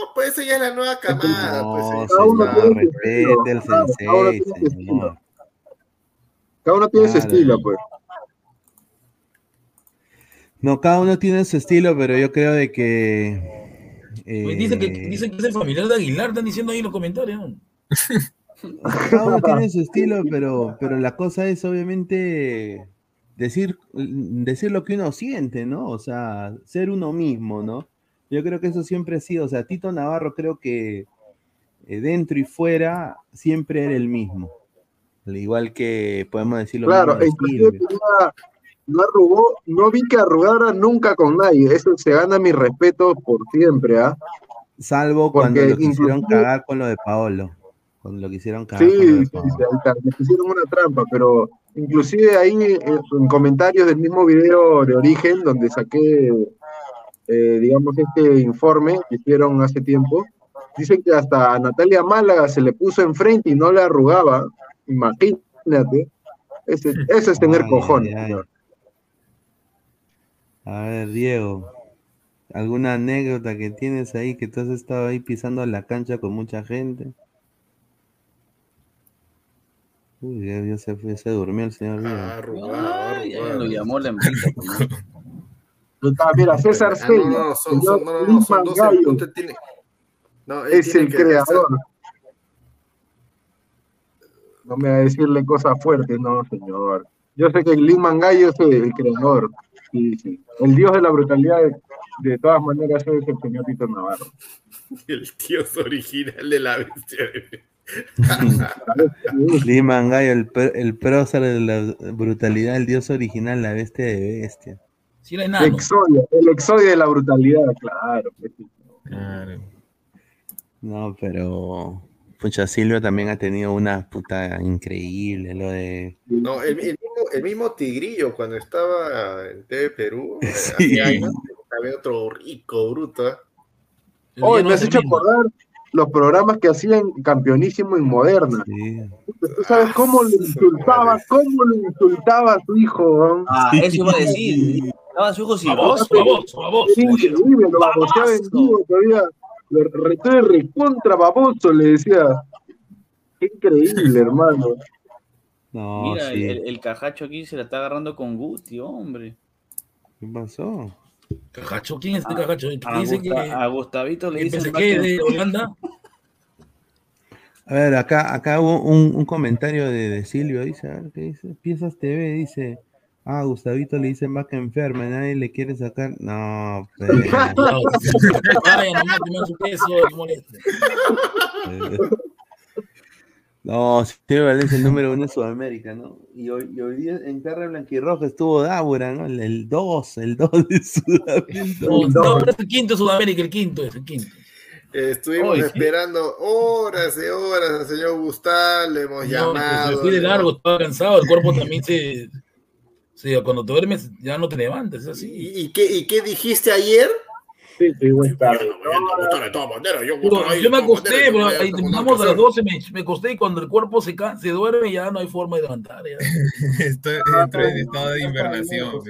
No, pues ya es la nueva camada. pues, No. Cada uno tiene su el estilo, cada uno tiene su señor. Cada uno tiene su Claro. estilo, pues. No, cada uno tiene su estilo, pero yo creo de que. Pues Dice que, eh, dice que es el familiar de Aguilar, están diciendo ahí en los comentarios. cada uno tiene su estilo, pero, pero la cosa es obviamente decir, decir lo que uno siente, ¿no? O sea, ser uno mismo, ¿no? Yo creo que eso siempre ha sido, o sea, Tito Navarro creo que eh, dentro y fuera siempre era el mismo. Al igual que podemos decir lo Claro, de inclusive no arrugó, no vi que arrugara nunca con nadie. Eso se gana mi respeto por siempre, ¿ah? Salvo cuando lo quisieron cagar con lo de Paolo. Cuando lo quisieron cagar Sí, con lo de Paolo. sí, me pusieron una trampa, pero inclusive ahí eh, en comentarios del mismo video de origen, donde saqué, eh, digamos, este informe que hicieron hace tiempo, dicen que hasta a Natalia Málaga se le puso enfrente y no le arrugaba. Imagínate. Ese, eso es tener Ay, cojones. ay, ay. señor. A ver, Diego, ¿alguna anécdota que tienes ahí que tú has estado ahí pisando la cancha con mucha gente? Uy, ya, ya se fue, se durmió el señor Diego. Ya lo llamó la envidia. Está, Mira, César Ah, no, Sella, no, son, son, no, no, son dos. Gallo, usted tiene- no, él es tiene el que creador. No me va a decirle cosas fuertes, no, señor. Yo sé que Lin Mangayo es el creador. Sí, sí. El dios de la brutalidad, de, de todas maneras, es el señor Tito Navarro. El dios original de la bestia. Liman Gallo, el, pr- el prócer de la brutalidad, el dios original, la bestia de bestia. Sí, El enano. exodio, el exodio de la brutalidad, claro. pues sí. No, pero. Pucha, Silvio también ha tenido una puta increíble, lo de. No, el, el mismo, el mismo Tigrillo cuando estaba en TV Perú, Sí. hace años, había otro rico, bruto. ¿eh? Oye, me has hecho acordar los programas que hacían campeonísimo en Moderna. ¿Tú sabes cómo le insultaba, cómo le insultaba a su hijo? Ah, eso iba a decir. Estaba su hijo Baboso, silboso. baboso, baboso. Era increíble, lo baboseaba en vivo todavía. Lo de recontra baboso, le decía. Qué increíble, hermano. No, Mira, sí. el, el cajacho aquí se la está agarrando con Guti, hombre. ¿Qué pasó? Cajacho, ¿quién es este cajacho? ¿Qué A, dice Gusta- que a Gustavito le pensé que de Holanda? A ver, acá, acá hubo un, un comentario de, de Silvio, dice, a ver, ¿qué dice? Piezas TV, dice, ah, Gustavito le dice más que enferma, nadie le quiere sacar, no, pues. Vaya, nomás, te mando su queso, no moleste. No, Silvio Valencia el número uno en Sudamérica, ¿no? Y hoy, y hoy día en Terra Blanquirroja estuvo Dábora, ¿no? El 2, el 2 de Sudamérica. No, no, es el quinto de Sudamérica, el quinto es el quinto. Eh, Estuvimos Oye, esperando horas y horas al señor Gustavo, le hemos No, llamado. me fui de largo, estaba cansado, el cuerpo también se... Sí, cuando te duermes ya no te levantas, es así. ¿Y, y qué, ¿Y qué dijiste ayer? Sí, sí, buen tarde. de todas maneras, yo, me acosté, pero terminamos a las 12, me, me acosté y cuando el cuerpo se, se duerme ya no hay forma de levantar. Estoy dentro del estado de invernación.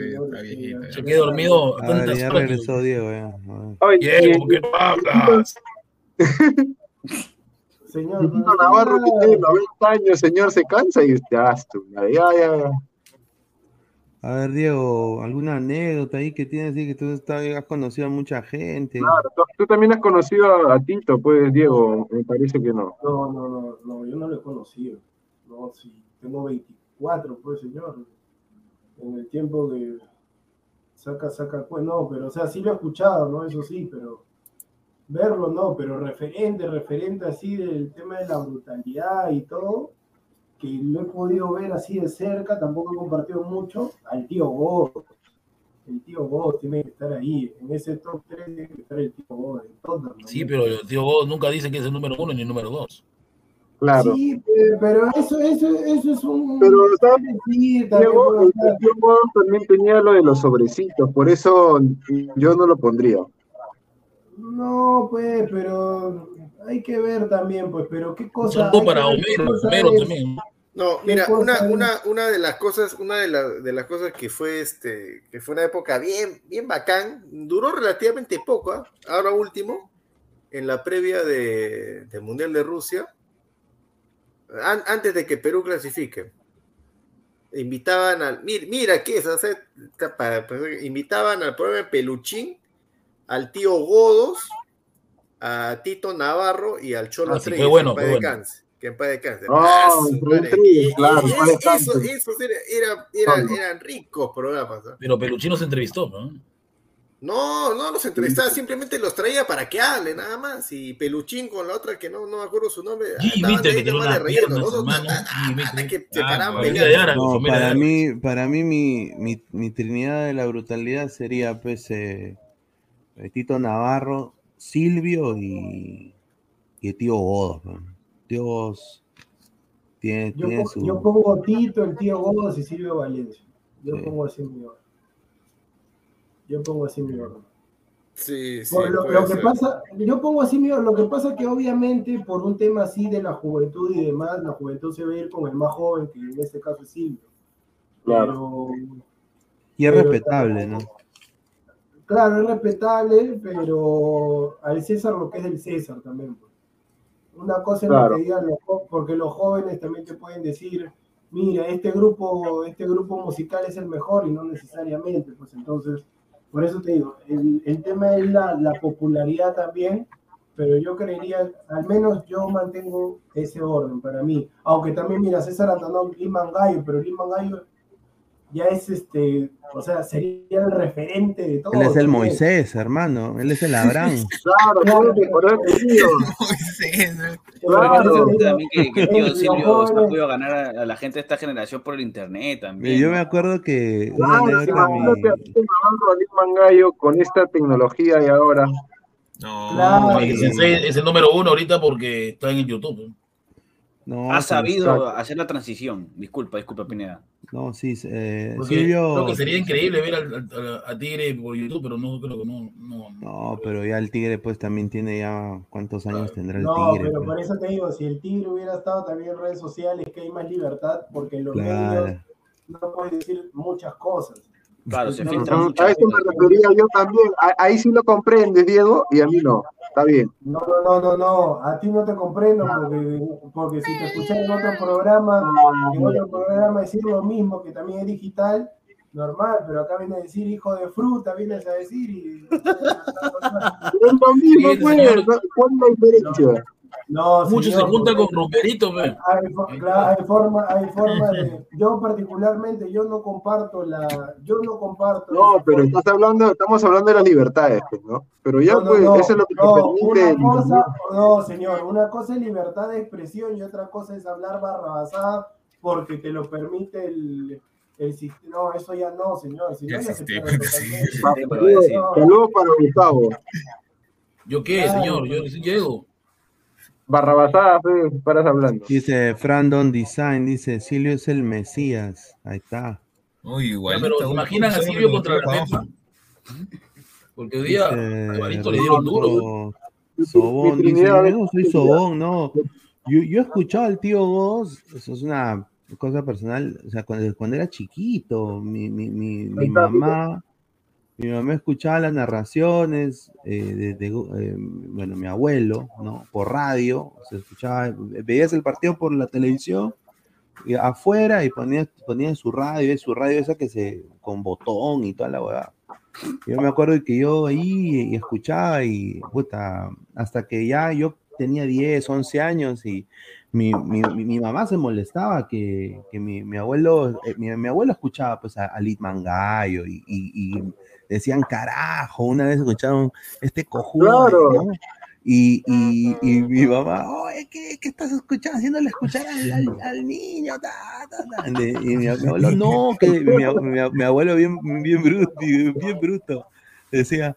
Se quedó dormido ya regresó Diego, ya. a ver. Oye, Diego, ¿por qué hablas? Señor, Navarro que tiene 90 años, señor, se cansa y ya, ya, ya. A ver, Diego, ¿alguna anécdota ahí que tienes así que tú has conocido a mucha gente? Claro, tú, tú también has conocido a, a Tito, pues, Diego, me parece que no. No, no, no, no, yo no lo he conocido. No, sí, tengo 24, pues, señor. En el tiempo que saca, saca, pues, no, pero, o sea, sí lo he escuchado, ¿no? Eso sí, pero verlo no, pero referente, referente así del tema de la brutalidad y todo, que lo he podido ver así de cerca, tampoco he compartido mucho, al tío Gómez. El tío Gómez tiene que estar ahí, en ese top 3 tiene que estar el tío ¿no? Sí, pero el tío Gómez nunca dice que es el número uno ni el número dos. Claro. Sí, pe- pero eso, eso, eso es un... Pero, ¿sabes? Sí, también, el tío Gómez también tenía lo de los sobrecitos, por eso yo no lo pondría. No, pues, pero hay que ver también, pues, pero qué cosa... para Homero, cosa Homero también. No, ¿Qué mira, una, una, una de las cosas, una de, la- de las cosas que fue este, que fue una época bien, bien bacán, duró relativamente poco, ¿ah? ahora último, en la previa de, del Mundial de Rusia, an- antes de que Perú clasifique. Invitaban al, mira, mira qué es, está para- para- invitaban al programa de Peluchín, al tío Godos, a Tito Navarro y al Cholo Ah, sí, Treyes, fue bueno, en paz fue bueno. descanse, que en paz descanse. Y- claro, en eso- esos era- era- era- eran ricos programas. ¿ah? Pero Peluchino se entrevistó, ¿no? No, no los entrevistaba, simplemente los traía para que hable, nada más. Y Peluchín con la otra que no, no me acuerdo su nombre. Mister, que tiene ¿no? No, que No, de para mí, para mí mi, mi, mi trinidad de la brutalidad sería pues eh, eh, Tito Navarro, Silvio y, y el tío Godos. Tío Godos tiene, Yo, tiene po- su... yo pongo Tito, el tío Gómez y Silvio Valencia. Yo Sí. pongo así mi orden. Yo pongo así mi orden. Sí, sí. Por lo, que ser. pasa, yo pongo así mi orden. Lo que pasa que obviamente por un tema así de la juventud y demás, la juventud se va a ir con el más joven, que en este caso es Silvio. Claro. Pero, Y es respetable, ¿no? Claro, es respetable, pero al César lo que es del César también. pues. Una cosa es Claro. lo que digan los porque los jóvenes también te pueden decir, mira, este grupo, este grupo musical es el mejor y no necesariamente, pues entonces, por eso te digo, el, el tema es la, la popularidad también, pero yo creería, al menos yo mantengo ese orden para mí, aunque también, mira, César Antonón, Liman Gallo, pero Liman Gallo ya es este, o sea, sería el referente de todo. Él es el ¿sí? Moisés, hermano. Él es el Abraham. Claro, claro, que me Claro. también que, que el tío Silvio ha podido ganar a, a la gente de esta generación por el internet también. Yo ¿no? me acuerdo que una Claro, mi- imagínate a Mangallo con esta tecnología y ahora. No, Claro. Es el número uno ahorita porque está en el YouTube. No, Ha sabido hacer la transición. Disculpa, disculpa, Pineda. No, sí, eh, Porque Silvio. creo que sería increíble ver al, al- al- a Tigre por YouTube, pero no creo que no. no. No, pero ya el Tigre pues también tiene ya cuántos años tendrá el No, Tigre. pero pues? por eso te digo, si el Tigre hubiera estado también en redes sociales, que hay más libertad, porque en los Claro. medios no puedes decir muchas cosas. Claro, se No, filtran Ujú, muchas A eso me refería yo también. Ahí sí lo comprendes, Diego, y a mí no. Está bien. No, no, no, no, no, a ti no te comprendo porque, porque si te escuché en otro programa, en otro programa decir lo mismo, que también es digital, normal, pero acá viene a decir hijo de fruta, vienes a decir y... Es lo mismo, pues. señor. ¿Cuál es la diferencia? No, Muchos se juntan con Rumperito, pe. Hay, hay forma, hay forma de... Yo particularmente, yo no comparto la... Yo no comparto... No, pero estás hablando, estamos hablando de las libertades, pues, ¿no? Pero ya, No, no, pues, no, eso es lo que te permite. una el- cosa, no, señor, una cosa es libertad de expresión y otra cosa es hablar barrabasada porque te lo permite el, el sistema. No, eso ya no, señor. Si no, El ya se sistema, pierde sí. totalmente. Sí, pero voy a decir. No, Saludos para Gustavo. ¿Yo qué, señor? Yo sí llego. Barrabasada, pues, paras hablando. Dice Frandon Design, dice Silvio es el Mesías. Ahí está. Uy, igual. pero ¿se imaginan a Silvio contra la Pepa? Porque hoy día a Evaristo le dieron duro. Sobón, dice, no soy Sobón, no. Yo, yo he escuchado al tío Goz, eso es una cosa personal, o sea, cuando, cuando era chiquito, mi, mi, mi, mi mamá, mi mamá escuchaba las narraciones eh, de, de, eh, bueno, mi abuelo, ¿no? Por radio, se escuchaba, veías el partido por la televisión, y afuera y ponía, ponía su radio, su radio esa que se, con botón y toda la hueá. Yo me acuerdo que yo ahí y escuchaba y puta, hasta que ya yo tenía 10, 11 años y mi, mi, mi- mamá se molestaba que, que mi, mi abuelo, eh, mi, mi abuelo escuchaba pues a, a Lit Mangallo y, y- y decían carajo, una vez escucharon este cojudo, Claro. ¿no? Y, y, y mi mamá, oye, ¿qué, qué estás escuchando? Haciéndole escuchar al, al- al niño, ta, ta, ta". Y mi, abuelo, no, que mi abuelo bien, bien bruto, bien bruto, decía,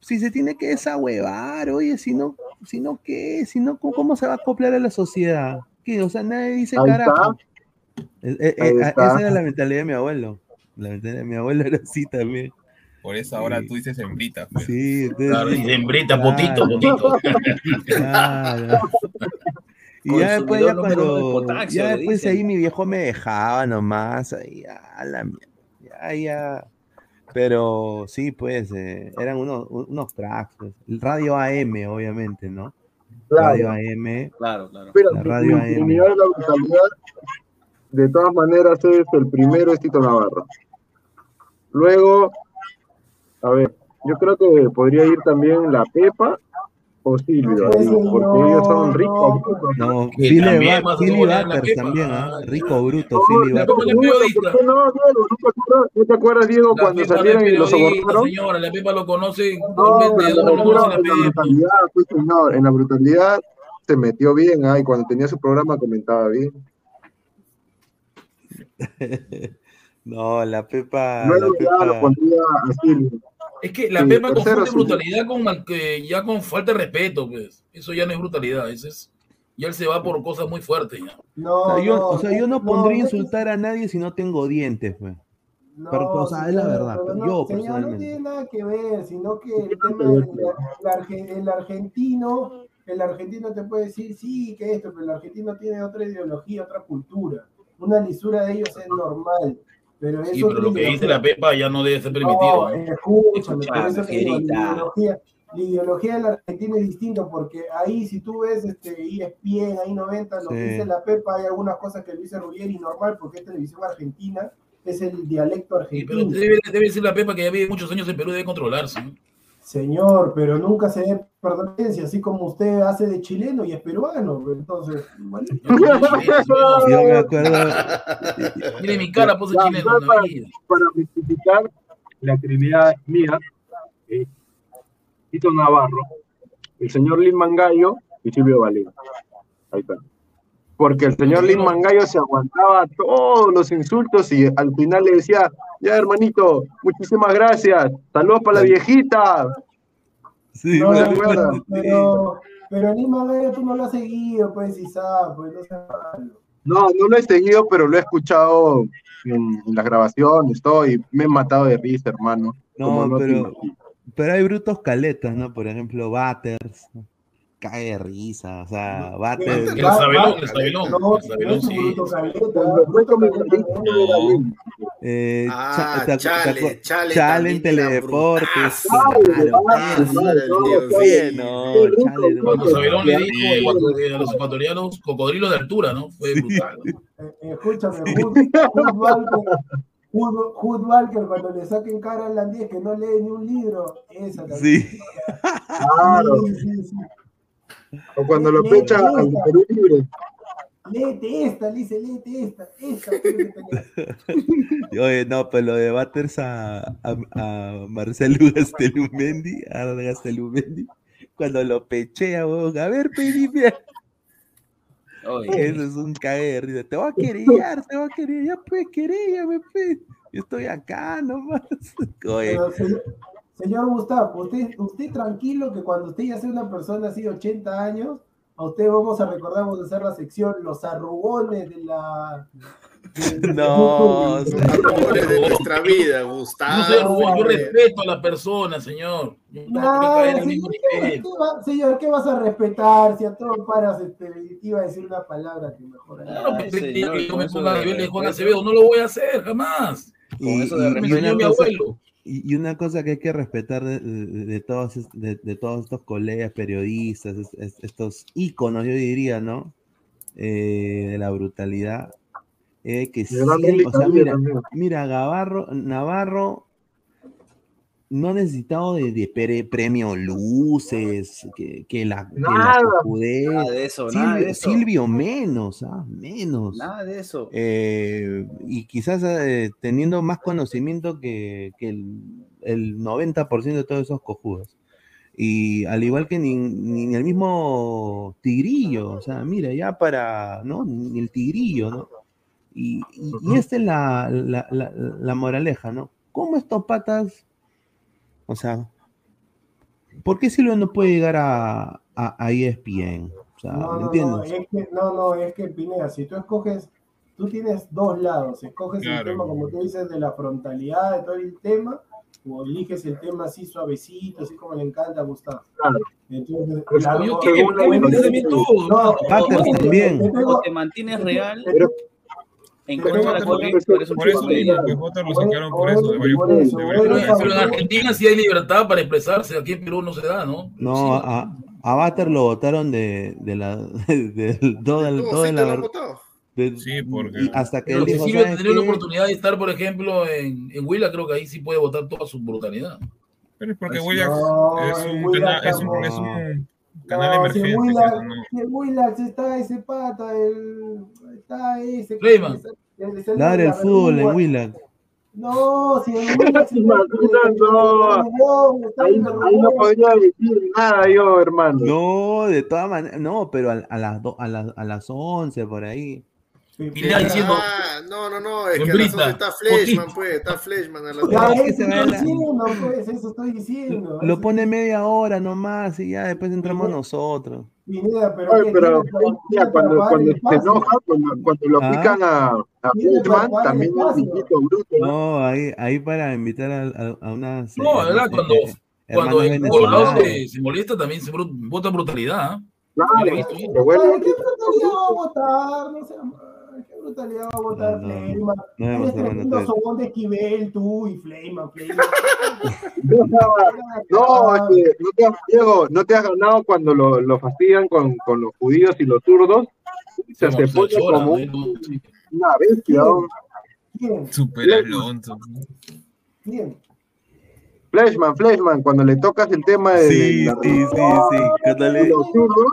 si se tiene que desahuevar, oye, si no, si no, ¿qué? Si no, ¿cómo, se va a acoplar a la sociedad? ¿Qué? O sea, nadie dice Ahí carajo. Eh, eh, Ahí eh, esa era la mentalidad de mi abuelo. La mentalidad de mi abuelo era así también. Por eso ahora Sí. tú dices hembrita. pues. Sí, entonces- Claro, hembrita, Claro. potito, potito. Claro. Y ya después, ya cuando, ya después dicen. ahí mi viejo me dejaba nomás, ahí, a la mierda, ya, ya. Pero sí, pues, eh, eran unos, unos cracks, pues. El radio AM, obviamente, ¿no? Radio. AM, Claro, claro. Pero la radio mi AM. La de todas maneras, es el primero, es Tito Navarro. Luego, a ver, yo creo que podría ir también la Pepa o Silvio, ahí, porque ellos son ricos. No, Philly también la Pepa. ¿ah? Rico bruto, No, Philly la. Pepa no es periodista. ¿Por qué no, Diego? ¿No te acuerdas, ¿no te acuerdas, Diego, La cuando Pepa no salieron y lo periodista, sobornaron? señora. La Pepa lo conoce. No, en la la Pepa. brutalidad, pues, señor, en la brutalidad se metió bien, ah, y cuando tenía su programa comentaba bien. No, la Pepa, la Luego ya lo Pepa. pondría a Silvio. Es que la Sí, Pepa confunde sí. brutalidad con mal- que ya con falta de respeto, pues. Eso ya no es brutalidad, eso es. Ya él se va por cosas muy fuertes ya. No, O sea, yo, no, o sea, yo no pondría no, insultar a nadie si no tengo dientes, pues. No, Pero, o sea, es la verdad, pero pero no, yo señor, no tiene nada que ver, sino que el tema del el el argentino, el argentino te puede decir sí, que esto, pero el argentino tiene otra ideología, otra cultura. Una lisura de ellos es normal, pero es Sí, pero otra lo que dice ideología. la Pepa ya no debe ser permitido. No, eso digo, la ideología, la ideología del argentino es distinto, porque ahí si tú ves este ESPN, ahí 90, lo que dice la Pepa, hay algunas cosas que lo dice Ruggeri normal, porque es televisión argentina, es el dialecto Sí, pero argentino. debe, debe ser la Pepa que ya vive muchos años en Perú, debe controlarse. ¿no? Señor, pero nunca se dé pertenencia, así como usted hace de chileno y es peruano. Entonces, bueno. Yo me acuerdo. Mire mi cara, puse Ya, chileno. para, para justificar la actividad mía, eh, Tito Navarro, el señor Lin Mangallo y Silvio Valera. Ahí está. Porque el señor Lin Mangallo se aguantaba todos los insultos y al final le decía, ya hermanito, muchísimas gracias, saludos para la viejita. Sí, No, ¿se pero, pero, pero Lima Gallo tú no lo has seguido, pues, Isa, pues, no seas malo. No, no lo he seguido, pero lo he escuchado en, en las grabaciones, todo, y me he matado de risa, hermano. No, pero, pero hay brutos caletas, ¿no? Por ejemplo, Batters. Cae de risa, o sea, Batters. El Sabelón, el Sabelón. No, El Sabelón, sí. Eh, Ah, Cha- ¿te acu- Chale, Chale Chale en Teledeportes. Cuando Sabelón le dijo a los ecuatorianos cocodrilos de altura, ¿no? Fue brutal. ¿no? Eh, Escúchame, Hood, Walker, cuando le saquen cara a Landí que no lee ni un libro, esa también. Sí. Claro. Sí, sí, sí. O cuando lo pecha al esta, Perú Libre. Léete esta, le dice, léete esta, esta. Oye, no, pero lo de Batters a, a, a Marcelo Gastelumendi, a Gastelumendi, cuando lo pechea, huevón, a ver, pedime. Eso es un risa. Te voy a querellar, te voy a querer, ya pues, querellame, pues. Yo estoy acá nomás. Oye, Pero, señor, Gustavo, usted, usted tranquilo que cuando usted ya sea una persona así de 80 años, a usted vamos a recordar, vamos a hacer la sección Los arrugones de la... de- de- No, de- Amores de nuestra vida, Yo no Gustavo. arrugón, yo respeto a la persona, señor. Yo no No, señor, ¿qué, nivel. qué va- señor, ¿qué vas a respetar? Si a todo paras, este, iba a decir una palabra que mejor. Claro, señor, que yo con me ponga a de nivel de Juan. Acevedo, no lo voy a hacer jamás. Con eso de y- y mi abuelo. Y, una cosa que hay que respetar de, de- de todos, de, de todos estos colegas periodistas, es- es- estos íconos, yo diría, ¿no? Eh, de la brutalidad. eh, que Eli o sea, mira, mira, Gavarro, Navarro no ha necesitado de, de pre- premio luces, que, que la, que la Nada. Nada de eso, nada Silvio, de eso. Silvio menos, ah, menos. Nada de eso. Eh, y quizás eh, teniendo más conocimiento que, que el, el 90% de todos esos cojudos. Y al igual que ni, ni el mismo tigrillo, o sea, mira, ya para, ¿no? Ni el tigrillo, ¿no? Y, y, y esta es la, la, la, la moraleja, ¿no? ¿Cómo estos patas, o sea, ¿por qué Silvio no puede llegar a, a, a E ESPN? O sea, No, ¿me no, entiendes? no, es que, no, no, es que Pineda, si tú escoges, tú tienes dos lados, escoges el tema, como tú dices, de la frontalidad de todo el tema, o eliges el tema así suavecito, así como le encanta a Gustavo. Claro. Entonces, Pero la- Yo no, qué, según ¿Por qué me la- metes a mí todo? no, también. te tengo- O te mantienes real Pero- en pero contra de la por eso- por eso Por lo sacaron por de varios de varios Pero, eso- pero en Argentina sí hay libertad para expresarse, aquí en Perú no se da, ¿no? No, a, a Batter lo votaron de, de la de, de- toda, sí la de- Sí, porque- hasta que Pero él si dijo, Silvio ¿sabes tendría la oportunidad de estar, por ejemplo, en, en Huila, creo que ahí sí puede votar toda su brutalidad. Pero es porque No, es un canal No, emergente. Pues, no. Willax está ese pata, el, está ese. Clayman. el- el- fútbol en. Willax. No, si el- no- ahí no podría decir nada yo, hermano. No, de todas maneras, no, pero a, a las do- a, las a las 11 por ahí. Diciendo, Ah, no, no, no, es que a las Hembrita, 11 está Fleshman, poquito. pues, está Fleshman a las Ya, Es que eso se va estoy la- diciendo, pues, eso estoy diciendo. Lo Eso- pone media hora nomás y ya después entramos nosotros. Pineda, pero, Oye, ¿qué? pero ¿Tiene para- mira, tiene para cuando, el se enoja, cuando, cuando lo Ah. aplican a, a el también es espacio. viejito bruto. ¿no? No, ahí, ahí para invitar a, a, a unas. No, eh, ¿verdad? eh, Cuando- eh, venezolanos. se, se molesta, también se vota brutalidad. ¿ah? Claro, Ay, ¿Qué brutalidad va a votar? No mal, ¿Qué brutalidad va a votar No, no, Fleiman? no Eres tremendo sobón de Esquivel, tú y Fleiman, Fleiman. No, es que no te has, Diego, no te has ganado cuando lo, lo fastidian con, con los judíos y los zurdos. Se, se Se pone como un- una bestia. ¿Quién? Super Alonso. ¿Quién? Fleshman, Fleshman, cuando le tocas el tema de Sí, la- sí, sí, sí. Los zurdos,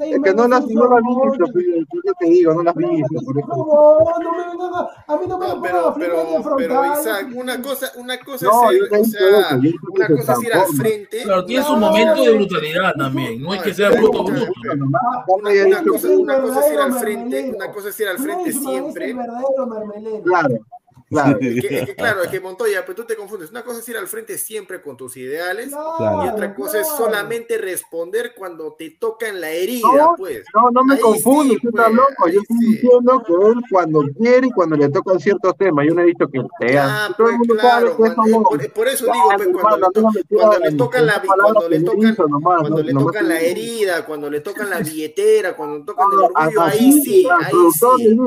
es que no las no visto, pues, yo te digo, no las eso. No, no me vengan a, a mí no me No, pero, pero, pero. Isaac, una cosa, una cosa No, es o sea, una cosa es ir al frente. Claro, tiene su momento de brutalidad también. No es que sea bruto, bruto. Una, una cosa, una cosa es ir al frente, una cosa es ir al frente siempre. Claro, claro. Es que, es que, claro, es que Montoya, pero tú te confundes. Una cosa es ir al frente siempre con tus ideales Claro. y otra cosa es solamente responder cuando te tocan la herida, No, pues. no, no me Ahí confundo, sí, pues, loco. Yo estoy diciendo que él cuando quiere y cuando le tocan ciertos temas, yo no he dicho que sea. Ah, pues claro, cuando- por, por eso digo, pues, cuando, le, to- cuando le tocan la, cuando le tocan, hizo nomás, cuando no- le tocan la herida, cuando le tocan la billetera, cuando le tocan el orgullo, ahí sí, ahí sí.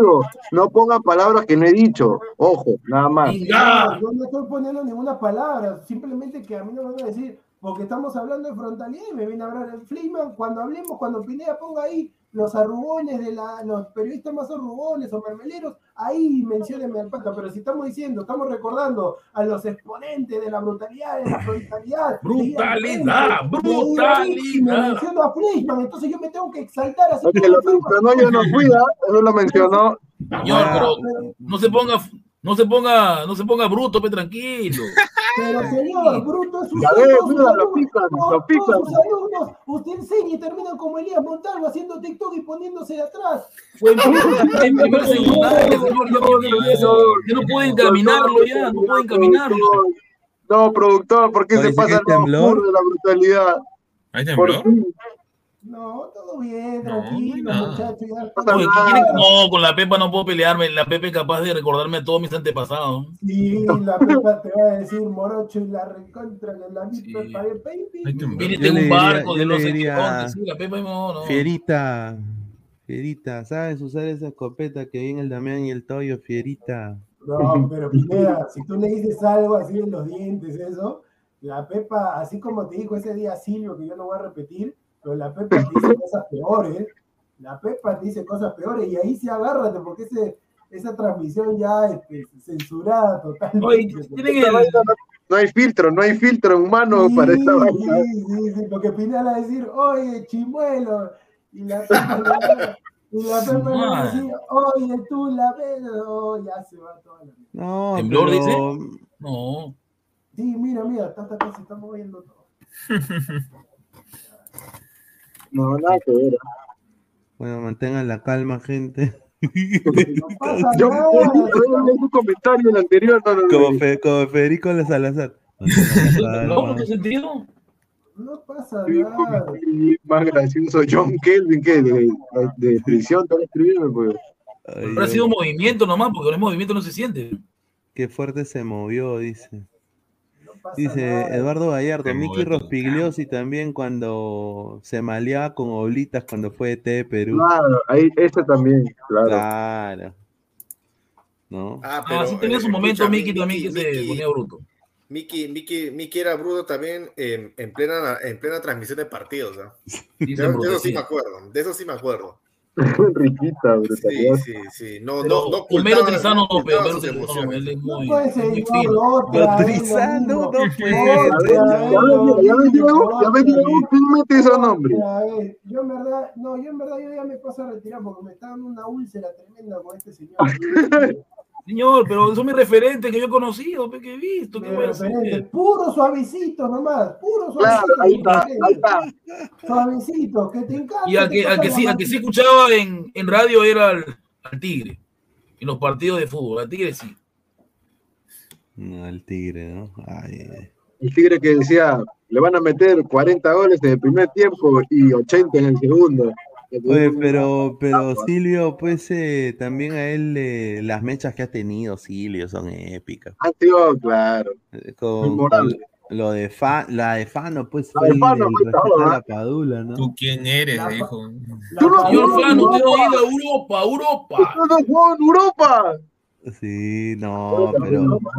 no pongan palabras que no he dicho. Ojo, nada más. No, yo no estoy poniendo ninguna palabra, simplemente que a mí no me van a decir, porque estamos hablando de frontalidad y me viene a hablar el Fliman, cuando hablemos, cuando Pineda ponga ahí los arrugones de la, los periodistas más arrugones o mermeleros, ahí menciónenme al pata, pero si estamos diciendo, estamos recordando a los exponentes de la brutalidad, de la frontalidad. Brutalidad, de brutalidad. menciono a Fleischmann, entonces yo me tengo que exaltar así. El que lo mencionó yo no fui. Eso lo mencionó. Señor, pero no se ponga, no se ponga, no se ponga bruto, pe, tranquilo. Pero señor, bruto es un mira, lo pican, lo pican. Alumnos, usted enseña y terminan como Elías Montalvo haciendo TikTok y poniéndose de atrás. Fue en en primer secundaria, señor, ya no, ya no pueden caminarlo ya, no pueden caminarlo. No, productor, ¿por qué se pasa el temblor. de la brutalidad? ¿Hay Por temblor? fin. No, todo bien, tranquilo, muchachos. ¿qué quieren? No, con la Pepa no puedo pelearme. La Pepa es capaz de recordarme a todos mis antepasados. Sí, la Pepa te va a decir morocho y la recontra que la baby. Yo en le un barco de no sé qué. Sí, la Pepa no, no. Fierita, Fierita, ¿sabes usar esa escopeta que viene el Damián y el Toyo, Fierita? No, pero Pineda, si tú le dices algo así en los dientes, eso, la Pepa, así como te dijo ese día Silvio, que yo no voy a repetir, pero la Pepa dice cosas peores, la Pepa dice cosas peores, y ahí sí agárrate, porque ese, esa transmisión ya este, censurada totalmente. Oye, tienen Esta el- vaina no, hay filtro, no hay filtro humano Sí, para esta vaina. sí, sí, sí, lo que Pineda va a decir, oye, chimuelo, y la Pepa le va- y la Pepa le va a decir, oye, tú la ves, oh, ya se va toda la No, ¿Temblor, pero- dice? No. Sí, mira, mira, está, está, está, se está moviendo todo. No, nada que ver. Bueno, mantengan la calma, gente. pasa Yo nada. yo leí un comentario en el anterior, no, no, no. Como, Fe- como Federico de Salazar. ¿No? ¿Qué sentido? No pasa nada. Y más gracioso, John Kelvin, que de, de prisión, están escribiendo, pues. Ay, Habrá ay, sido un movimiento nomás, porque con el movimiento no se siente. Qué fuerte se movió, dice. Pasa Dice nada. Eduardo Gallardo, Miki. Rospigliosi también cuando se maleaba con Oblitas cuando fue de T de Perú. Claro, ahí, ese también, claro. Claro. ¿No? Ah, Ah, sí tenía su momento Miki también que se Miki- ponía bruto. Miki, Miki, Miki era bruto también en, en plena, en plena transmisión de partidos. ¿ah? De, eso sí. me acuerdo, de eso sí me acuerdo. Riquita, Sí, brutalidad. sí, sí. No, Pero no, no Trizano no, ocultaba pero Homero sus Trizano no, él es No muy, puede muy ser Trizano, no puede, Ya ves, lo ya Diego, vez. ¿quién mete? Otra vez. Yo en verdad, no, yo en verdad yo ya me paso a retirar porque me está dando una úlcera tremenda con este señor. Señor, pero son mis referentes que yo he conocido, que he visto. ¿qué voy a hacer? puro suavecito nomás, puro Claro, suavecito. ahí está, ahí. Suavecito, que te encanta. Y al que, al toca que, sí, al que sí escuchaba en, en radio era al, al Tigre. En los partidos de fútbol. Al Tigre sí. No, el tigre, ¿no? Ay, ay. El tigre que decía, le van a meter 40 goles en el primer tiempo y 80 en el segundo. Oye, pero, pero Silvio, pues eh, también a él eh, las mechas que ha tenido Silvio son épicas. Ha sido, claro. Eh, Con, lo de Fa, la de Fano, pues La fue de el, Fano el fue rescate todo, a ¿ah? la Padula, ¿no? ¿Tú quién eres? La- Le dijo. La Tú no- no, Fano, no no, ha ido a Europa, Europa. ¡No jugó en Europa! Sí, no, pero No No, No,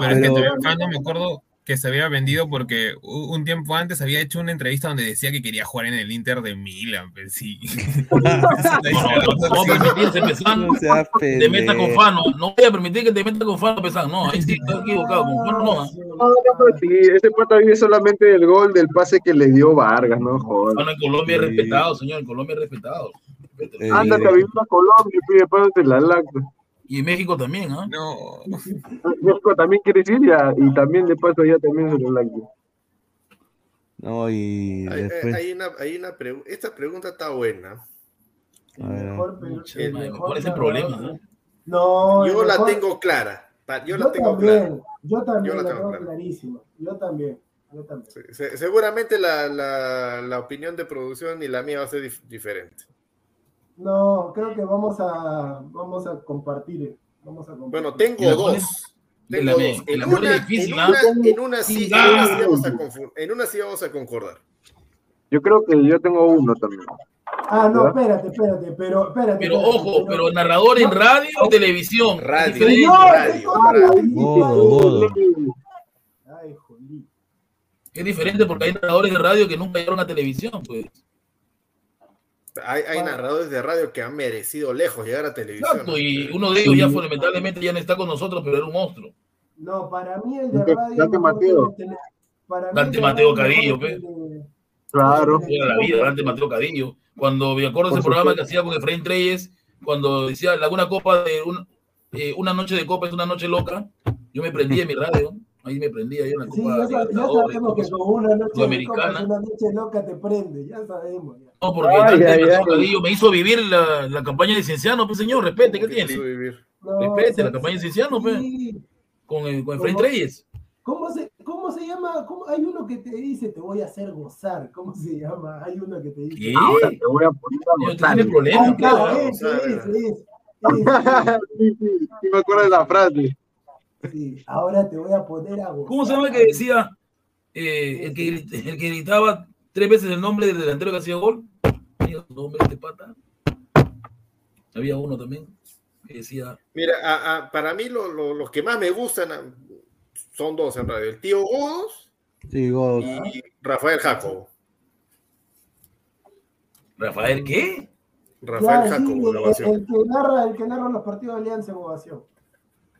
pero es que pero- Fano me acuerdo que se había vendido porque un tiempo antes había hecho una entrevista donde decía que quería jugar en el Inter de Milan. Pues sí. No, no, Pesán te meta con Fano. No voy a permitir que te meta con Fano Pesán. No, ahí sí está equivocado. Con Fano no. No, no, no, sí, ese pata vive solamente del gol del pase que le dio Vargas, no joder. Fano en Colombia es respetado, señor. En Colombia es respetado. Eh, Ándate a vivir a Colombia, pide después de la lacta. Y en México también, ¿ah? No. México también quiere decir ya, y también de paso ya también se lacta. No, y Hay, después. hay una, hay una pregu- esta pregunta está buena. Mejor, El- ¿Cuál es el problema? no? No, Yo la mejor- tengo clara. Yo Yo la tengo también, clara. yo también Yo la la tengo clarísima. Yo también, yo también. Se- seguramente la, la, la opinión de producción y la mía va a ser dif- diferente. No, creo que vamos a vamos a compartir. Vamos a compartir. Bueno, tengo dos. Tengo En una, difícil, en una- en una sí, en una sí vamos a en una sí vamos a concordar. Yo creo que yo tengo uno también. Ah, no, ¿verdad? espérate, espérate, pero espérate. Pero espérate, ojo, pero narrador en radio o televisión. Radio, radio, radio. Ay, jolí. Es diferente porque hay narradores de radio que nunca llegaron a televisión, pues. Hay, hay narradores de radio que han merecido lejos llegar a televisión. Exacto, y uno de ellos ya fue, lamentablemente ya no está con nosotros, pero era un monstruo. No, para mí el de Dante- radio. Dante Mateo. para mí Dante Mateo que pe. Claro. Toda la vida, Dante Mateo Cadillo. Cuando me acuerdo ese programa que hacía con Efraín Treyes, cuando decía Laguna Copa de un- eh, una noche de copa es una noche loca, yo me prendía en mi radio, ahí me prendía yo en la Sí, Copa ya, sa- ya sabemos que todo con una noche copas, una noche loca te prende, ya sabemos. Ya. No, porque Ay, ay, ay. Me hizo vivir la, la campaña de Cienciano, pues señor, respete, ¿qué tiene? No, Respete o la campaña de Cienciano, pues, sí. con, eh, con Efraín ¿Cómo? Treyes. ¿Cómo se, ¿Cómo se llama? ¿Cómo? Hay uno que te dice, te voy a hacer gozar. ¿Cómo se llama? Hay uno que te dice. ¿Qué? Ahora te voy a poner a gozar. tiene creo. ese, ese, ese, ese. sí, sí, sí me acuerdo de la frase. Sí, ahora te voy a poner a gozar. ¿Cómo se llama el que decía eh, el, que, el que gritaba tres veces el nombre del delantero que hacía gol? Mira su nombre de pata. Había uno también que decía. Mira, a- a- para mí lo- lo- los que más me gustan ah, son dos en radio. El tío Godos Sí, Godo. y Rafael Jacobo. ¿Rafael qué? Rafael sí, Jacobo, el, grabación. el que narra, el que narra los partidos de Alianza en ovación.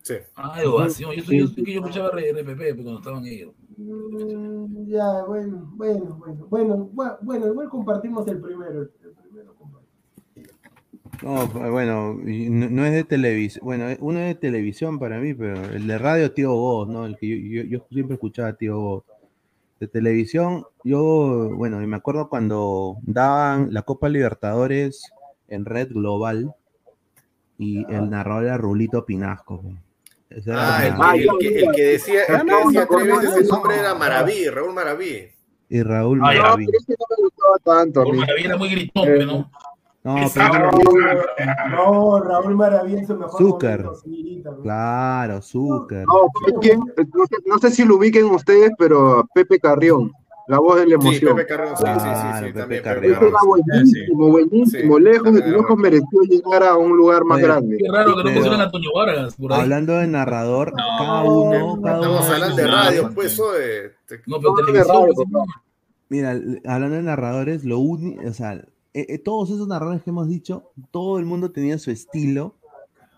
Sí. Ah, de ovación. Yo, soy, yo, soy que yo escuchaba RPP cuando estaban ellos. Mm, ya, bueno, bueno, bueno, bueno, bueno, bueno, igual compartimos el primero. El. No, bueno, no, no es de televisión. Bueno, uno es de televisión para mí, pero el de radio, Tío Voz, ¿no? El que yo, yo, yo siempre escuchaba Tío Voz. De televisión, yo, bueno, y me acuerdo cuando daban la Copa Libertadores en Red Global y el narrador era Rulito Pinasco. Ah, el, que- el que, el que decía, el que No, decía tres veces el no. nombre era Maraví, Raúl Maraví. y Raúl Ah. No, Maraví. pero ese no me gustaba tanto a Por mí. Maravilla era muy gritón, no. No, pero No, Raúl Maravilla en su mejor Zúcar. momento, claro, Zúcar. No, ¿sabes quién? No sé, no sé si lo ubiquen ustedes, pero Pepe Carrión, la voz de la Sí, emoción. Pepe sí, sí, sí, Claro, sí, Pepe también. Carrión. Pepe Ese era Carrión. buenísimo, buenísimo, Sí, lejos, lejos mereció llegar a un lugar más Oye, grande. Qué raro que no pusieran a Antonio Vargas por ahí. Hablando de narrador, cada uno, cada Estamos uno. hablando de no, radio, no, pues, no. oye, te- No, pero No, de televisión. pues, no. Mira, hablando de narradores, lo único, o sea, eh, eh, todos esos narradores que hemos dicho, todo el mundo tenía su estilo,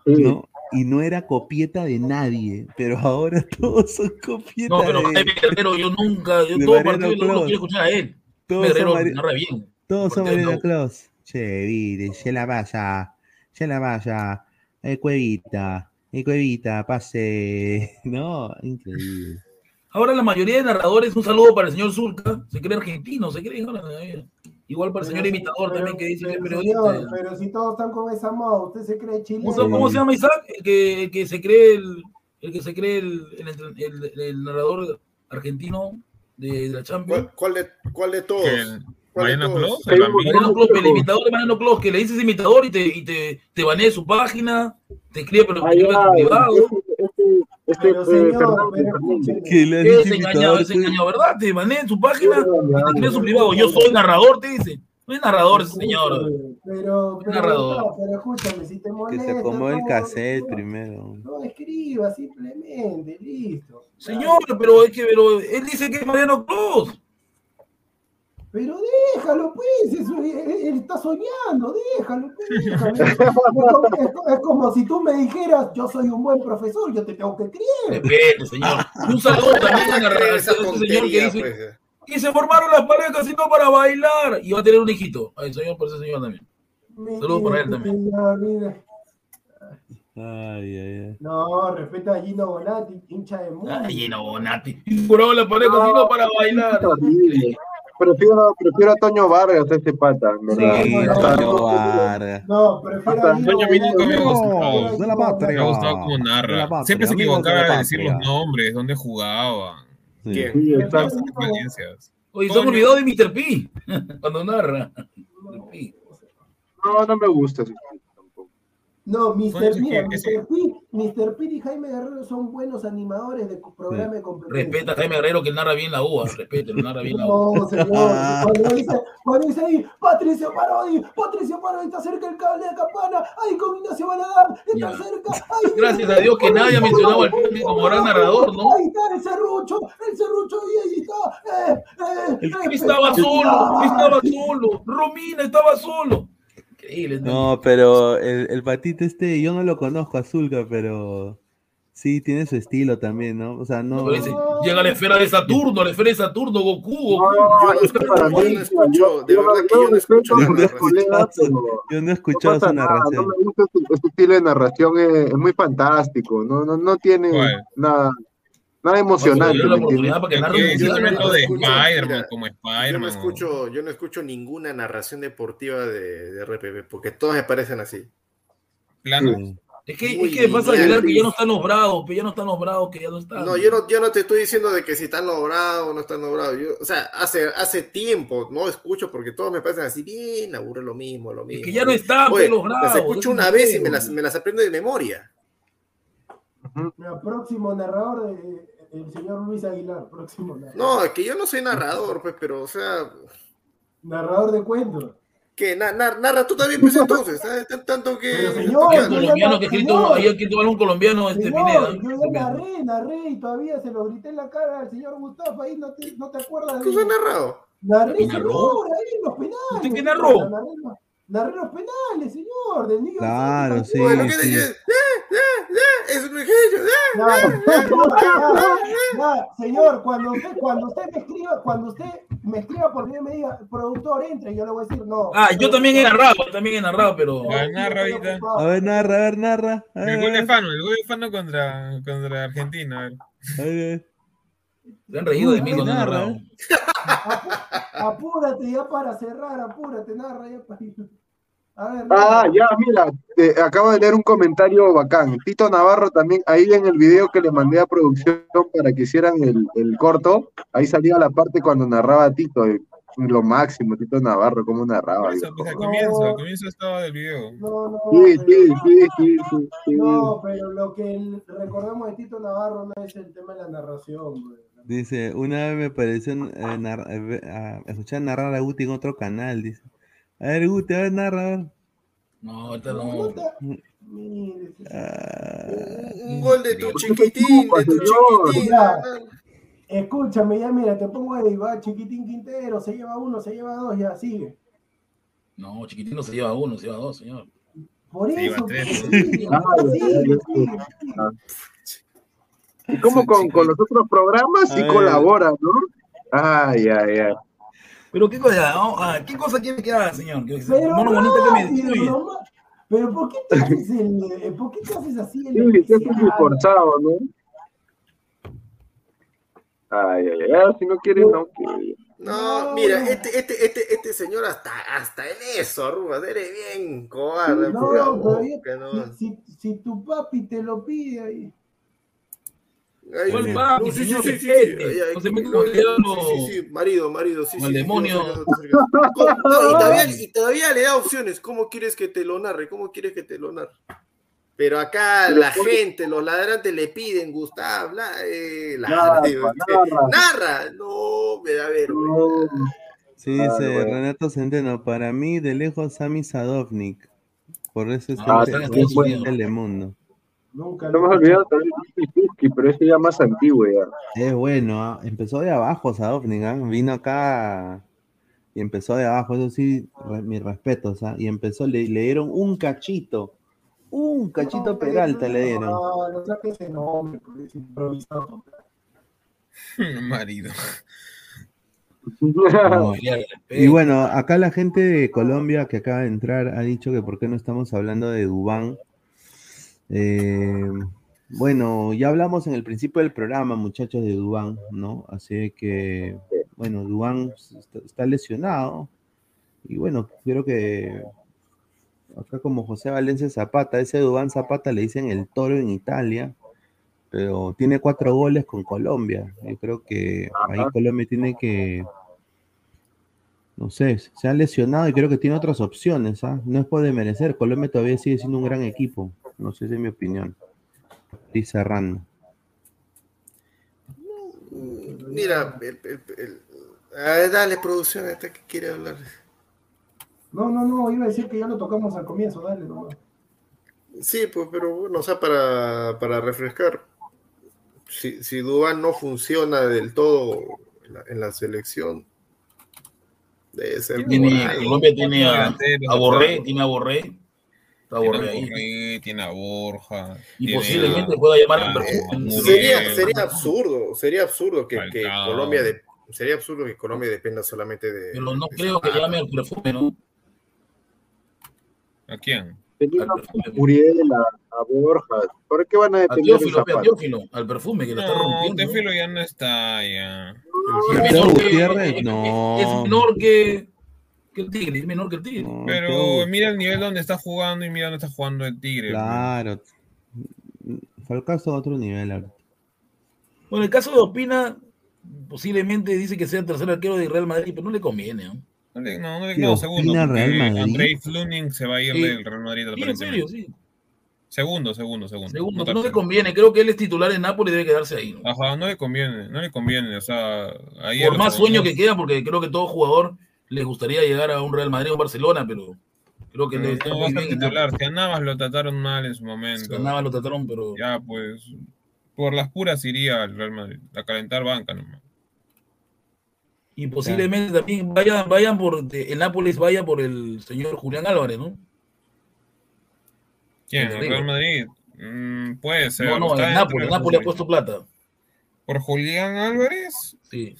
Sí. ¿no? Y no era copieta de nadie, pero ahora todos son copietas No, pero Jaime Guerrero, yo nunca, yo todo partido lo Clos. quiero escuchar a él. todos Guerrero Mari- narra bien. todos son no. Claus. Che, vire, se la vaya, se la vaya, eh, cuevita, eh, cuevita, pase, no, increíble. Ahora la mayoría de narradores, un saludo para el señor Zulca, se cree argentino, se cree ahora, igual para el señor imitador pero- también que dice que es pero, periodista. señor, pero si todos están con esa moda, usted se cree chileno. ¿Cómo, se- cómo se llama Isaac? El que, el que se cree el, el que se cree el, el, entre- el- el narrador argentino de, de la Champions. ¿Cuál, cuál de, ¿Cuál de todos? Que el ¿Cuál de Mariano? Clos, el bambino. Mariano Clos, el imitador de Mariano Clos, que le dices imitador y te, y te, te banea su página, te escribe pero te privado. Este, Pero eh, señor, Fernández. Que le Es engañado, es engañado, ¿verdad? Te banea en su página y te su privado. Yo soy narrador, te dice. No es narrador ese señor. Pero, pero, narrador. no, pero escúchame, si te que molesta. se acomode el cassette no, primero. No escriba simplemente. Listo. Señor, pero es que pero él dice que es Mariano Cruz. Pero déjalo, pues, eso, él, él está soñando, déjalo, pues, déjalo. Es, como, es- es como si tú me dijeras, yo soy un buen profesor, yo te tengo que creer. Respete, señor. Un saludo también a la- Esa este señor que dice pues. y se formaron las parejas y no para bailar. Y va a tener un hijito. Ay, señor, por ese señor también. Saludos para él también. Señor, mira. Ay, ay, ay. No, respeta a Gino Bonatti, hincha de mundo. Ay, Gino Bonatti. Formaron las parejas y no para bailar. Prefiero, prefiero a Toño Vargas, ese pata, en ¿verdad? Sí, Hasta- Toño Vargas. No, prefiero a mí nunca me ha gustado. de la patria. Me ha gustado como De la narra. patria, Siempre se de equivocaba de decir los nombres, dónde jugaba. Sí. Sí. Experiencias. Oye, se han Coño. olvidado de Mr. P. Cuando narra. Mr. P. No, no me gusta. No, Mr. Mira, Mr. P, Mr. P y Jaime Guerrero son buenos animadores de programa de competencia. Respeta a Jaime Herrero que narra bien la UA. Respete, lo narra bien la UA. No, señor. Cuando dice, cuando dice ahí, Patricio Parodi, Patricio Parodi está cerca el cable de campana, ahí con Ignacio Baladar, está Ya. cerca, ahí. Gracias a Dios que nadie ha mencionado al Pepe como gran narrador, ¿no? Ahí está el serrucho, el serrucho, y ahí está. Eh, eh, El eh, Pepe estaba solo, estaba solo. Romina estaba solo. Increíble. ¿no? No, pero el, el patito este, yo no lo conozco, Azulca, pero sí tiene su estilo también, ¿no? O sea, no. Llega a la esfera de Saturno, a la esfera de Saturno, Goku, Goku. No, Yo no para mí, yo no de yo- verdad que yo no escucho Yo no he no escuchado su nada, no narración. me gusta ese, ese estilo de narración, es, es muy fantástico, no, no, no tiene nada, nada oportunidad para que Yo, no de Spider-Man, como Yo Spider-Man. no o- escucho, yo no escucho ninguna narración deportiva de, de RPP, porque todas me parecen así. Plano. Sí. Es que, Muy es que pasa Aguilar que ya no están los bravos, que ya no están los bravos, que ya no están. No, yo no, yo no te estoy diciendo de que si están logrados o no están logrados. Yo, o sea, hace, hace tiempo no escucho porque todos me parecen así bien, aburre lo mismo, lo mismo. que ya no están, Oye, pues, bravos, Las escucho una es vez y me las, me las aprendo de memoria. Mira, próximo narrador, de, el señor Luis Aguilar, próximo narrador. No, es que yo no soy narrador, pues, pero, o sea, Narrador de cuentos. que na- na- narra tú también, pues entonces, ¿sabes? Tan- Tanto que. Pero, señor, yo colombiano que ha escrito, Señor. hay escrito algún colombiano, este Señor, Pineda. yo ya narré, narré y todavía se lo grité en la cara al señor Gustavo, ahí no te, no te acuerdas ¿Qué de... has narrado? Narré, ¿Qué narró? señor, ahí en los penales. ¿Usted qué señor, narró? Narré, los- narré los penales, señor, del niño. Claro, sí, que sí. dices, "Eh, eh, eh", es un señor, cuando usted, cuando usted me escriba, cuando usted me escriba por mí me diga, productor, entre, yo le voy a decir no. Ah, yo también he narrado, también he narrado, pero. A ver, narra ahorita. A ver, narra, a ver, narra. A ver, El gol de Fano, el gol de Fano contra, contra Argentina. a ver. a ver. Se han reído de mí cuando narra, Apúrate ya para cerrar, apúrate, narra ya para ver, Ah, ya, mira, eh, acabo de leer un comentario bacán. Tito Navarro también, ahí en el video que le mandé a producción para que hicieran el, el corto, ahí salía la parte cuando narraba Tito, eh, lo máximo, Tito Navarro, cómo narraba. Eso, pues al comienzo, al comienzo estaba del video. No, no, Sí, pero- sí, sí, sí, sí, sí. No, pero lo que recordamos de Tito Navarro no es el tema de la narración, güey. Dice, una vez me pareció eh, nar- eh, ve- a- escuchar narrar a Guti en otro canal, dice. A ver, Guti, a ver, narra. a ver. No, ahorita No. Ah, Un gol de tu chiquitín, de tu chiquitín. Escúchame, ya mira, te pongo ahí, va, chiquitín Quintero, se lleva uno, se lleva dos, ya sigue. No, chiquitín no se lleva uno, se lleva dos, señor. Por Se lleva eso. Y como con, con los otros programas sí colabora, ¿no? Ay, ay, ay. Pero qué cosa, no? Ah, ¿qué cosa quiere que haga, señor? Que Pero mono bonito que me destruye. Pero ¿por qué te haces el, eh, por qué te haces así el Sí, sí, es especial? forzado, ¿no? Ay, ay, ay, si no quiere, no quiere. No, No, mira, no. este, este, este, este señor hasta, hasta en eso, Rubas, eres bien cobarde. No, todavía- no. si, si, si tu papi te lo pide ahí. ¿Cuál sí, no, sí, marido, marido, sí, el demonio. no, no, no, no, ¿Cómo- no, y, todavía, le da opciones. ¿Cómo quieres que te lo narre? ¿Cómo quieres que te lo narre? Pero acá la gente, los ladrantes le piden, Gustavo, la, eh, Narra. No, me da vergüenza. Sí, dice. Renato Centeno, para mí de lejos Sami Sadovnik. Por eso es Ah, el está en. Telemundo. Nunca No hemos olvidado también de pero ese ya más antiguo ya. Es bueno, ¿ah? empezó de abajo Sadovnik, vino acá y empezó de abajo, eso sí, re- mis respetos, y empezó, le, le dieron un cachito, un cachito Peralta le dieron. No, no saques ese nombre, porque es improvisado. Marido. No. Y bueno, acá la gente de Colombia que acaba de entrar ha dicho que por qué no estamos hablando de Dubán. Eh, bueno, ya hablamos en el principio del programa, muchachos, de Dubán, ¿no? Así que, bueno, Dubán está, lesionado. Y bueno, creo que acá como José Valencia Zapata, ese Dubán Zapata le dicen el toro en Italia, pero tiene cuatro goles con Colombia. Yo creo que ahí Colombia tiene que, no sé, se ha lesionado y creo que tiene otras opciones, ¿ah? No es por merecer, Colombia todavía sigue siendo un gran equipo, no sé si es mi opinión. Y cerrando. Mira, el, el- el- a ver, dale producción, este que quiere hablar. No, no, no, iba a decir que ya lo tocamos al comienzo, dale, no. Sí, pues, pero bueno, o sea, para, para refrescar, si, si Dubán no funciona del todo en la, en la selección, debe ser Tiene. Colombia tiene a, a Borré, tiene a Borré. Está Tiene Borré a ahí. Borré, tiene a Borja. Y tiene posiblemente a- pueda llamar al a. Sería, sería absurdo, sería absurdo que. Colombia de- sería absurdo que Colombia dependa solamente de. Pero no creo que llame al perfume, ¿no? ¿A quién? A Muriel, a, a Borja, ¿por qué van a A depender de Teófilo, pe, a? Teófilo, al perfume que lo está No, rompiendo. Teófilo ya no está ya. Es Teo menor que- Gutiérrez, es- no. Es menor que, el Tigre, es menor que el Tigre. Pero mira el nivel donde está jugando y mira dónde está jugando el Tigre. Claro. Falcao está a otro nivel ahorita. Bueno, el caso de Opina, posiblemente dice que sea el tercer arquero de Real Madrid, pero no le conviene. ¿no? No, le- no, no, le- ¿Qué no, opina segundo. porque Real Madrid? Andrei Fluning se va a ir Sí. del Real Madrid. Sí, en serio, sí. Segundo, segundo, segundo. Segundo, no pero no le conviene. Creo que él es titular en Nápoles y debe quedarse ahí. ¿no? Ajá, no le conviene, no le conviene. O sea, ahí Por más sueño que queda, porque creo que todo jugador le gustaría llegar a un Real Madrid o Barcelona, pero creo que le Pero está no muy a bien. en titular. Si a Navas lo trataron mal en su momento. A Navas lo trataron, pero. Ya, pues. Por las puras iría al Real Madrid. A calentar banca nomás. Y posiblemente también vayan, vayan por. el Nápoles vaya por el señor Julián Álvarez, ¿no? ¿Quién? ¿El. Real Madrid? Mm, puede ser. No, no, el Nápoles. El Nápoles ha puesto plata. ¿Por Julián Álvarez? Sí.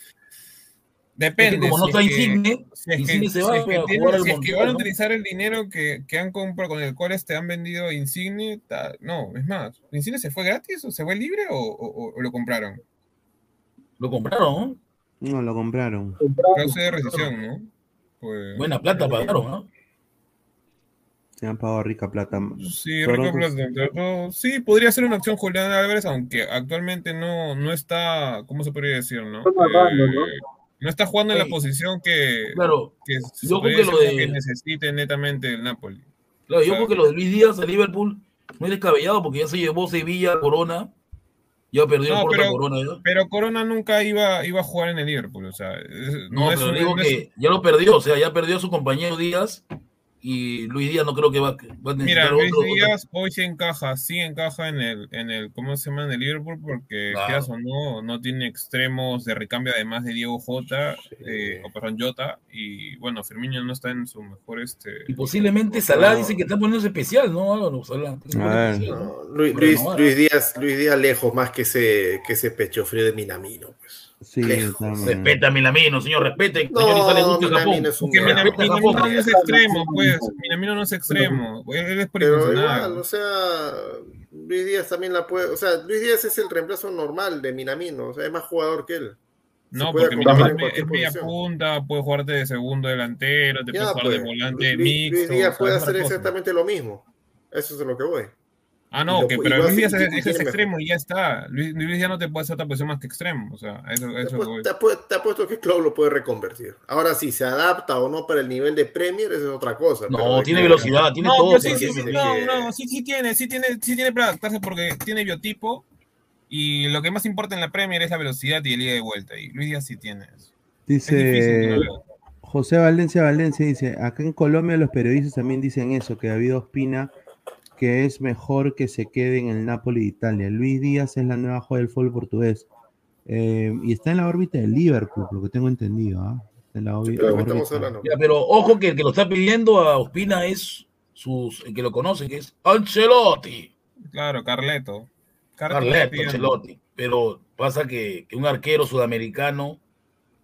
Depende. Es que como no si está Insigne, si es que- Insigne se si va es que a tienen- jugar al si es que Montreal, van a utilizar el dinero que, que han comprado, con el cual este han vendido Insigne, ta- no, es más, ¿Insigne se fue gratis o se fue libre o, o- o lo compraron? Lo compraron, ¿no? No, lo compraron. Causa de rescisión, ¿no? Pues, Buena plata pagaron, ¿no? Se han pagado rica plata. Sí, Pero pues- Plata. Sí, podría ser una opción Julián Álvarez, aunque actualmente no, no está, ¿cómo se podría decir, no? Está narrando, ¿no? Eh, no está jugando en la posición que, Claro. que, Yo creo que lo de- que necesite netamente el Napoli. Claro, yo O sea, creo que lo de Luis Díaz a Liverpool no es descabellado porque ya se llevó Sevilla, Corona. Ya perdió No, pero, Corona. ¿ya? pero Corona nunca iba, iba a jugar en el Liverpool, o sea, No, no, es pero un- digo no es- que ya lo perdió, o sea, ya perdió a su compañero Díaz y Luis Díaz no creo que va, va a Mira, necesitar Luis otro. Díaz hoy sí encaja, sí encaja en el, en el, ¿cómo se llama? En el Liverpool, porque Claro. quieras o no, no tiene extremos de recambio además de Diego Jota, eh, o perdón, Jota, y bueno, Firmino no está en su mejor este. Y posiblemente Salah No. dice que está poniéndose especial, ¿no? Álvaro? Salah, Luis, Luis. Luis Díaz, Luis Díaz lejos más que ese, que ese pecho frío de Minamino, pues. Sí. Respeta a Milamino, señor, respete. No, señor Isa le gusta Japón. Minamino es un Minamino, Minamino no es extremo, pues. Minamino no es extremo. Él, es Pero igual, o sea, Luis Díaz también la puede, o sea, Luis Díaz es el reemplazo normal de Minamino, o sea, es más jugador que él. No, puede porque Minamino es media punta, puede jugarte de segundo delantero, te Ya, puede jugar pues, de volante Luis, mixto. Luis Díaz puede hacer cosa. exactamente lo mismo. Eso es a lo que voy. Ah, no, que, pero Luis Díaz es, mejor. extremo y ya está. Luis, Luis Díaz no te puede hacer otra posición más que extremo. O sea, eso, Te, eso apu- voy. te apu- te apuesto que Klopp lo puede reconvertir. Ahora sí, se adapta o no para el nivel de Premier, eso es otra cosa. No, tiene que- velocidad, tiene No, todo. sí, sí, sí, que- no, no, sí, sí tiene, sí tiene, sí tiene para adaptarse porque tiene biotipo y lo que más importa en la Premier es la velocidad y el ida de vuelta. Y Luis Díaz sí tiene eso. Dice José Valencia Valencia, dice, acá en Colombia los periodistas también dicen eso, que David Ospina, que es mejor que se quede en el Napoli de Italia. Luis Díaz es la nueva joya del fútbol portugués. Eh, y está en la órbita del Liverpool, por lo que tengo entendido. ¿ah? Está en la órbita- pero. Ya, ojo que el que lo está pidiendo a Ospina es sus, el que lo conoce, que es Ancelotti. Claro, Carleto. Carleto Ancelotti. Pero pasa que, que un arquero sudamericano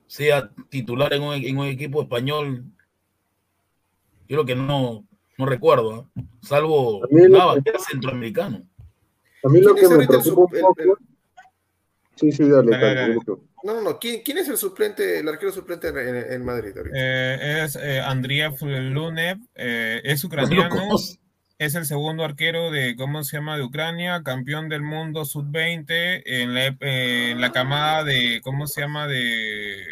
sea titular en un, en un equipo español, yo creo que no, no recuerdo, ¿eh? salvo Navas, que- era centroamericano. A mí lo ¿Quién que me el preocupa un el-. Sí, sí, dale, Dale, dale. No, no, no. ¿Quién, quién es el suplente, el arquero suplente en, en- en Madrid? Eh, es eh, Andriy Lunev, eh, es lo ucraniano, es el segundo arquero de, ¿cómo se llama?, de Ucrania, campeón del mundo sub-20 en eh, en la camada de, ¿cómo se llama?, de,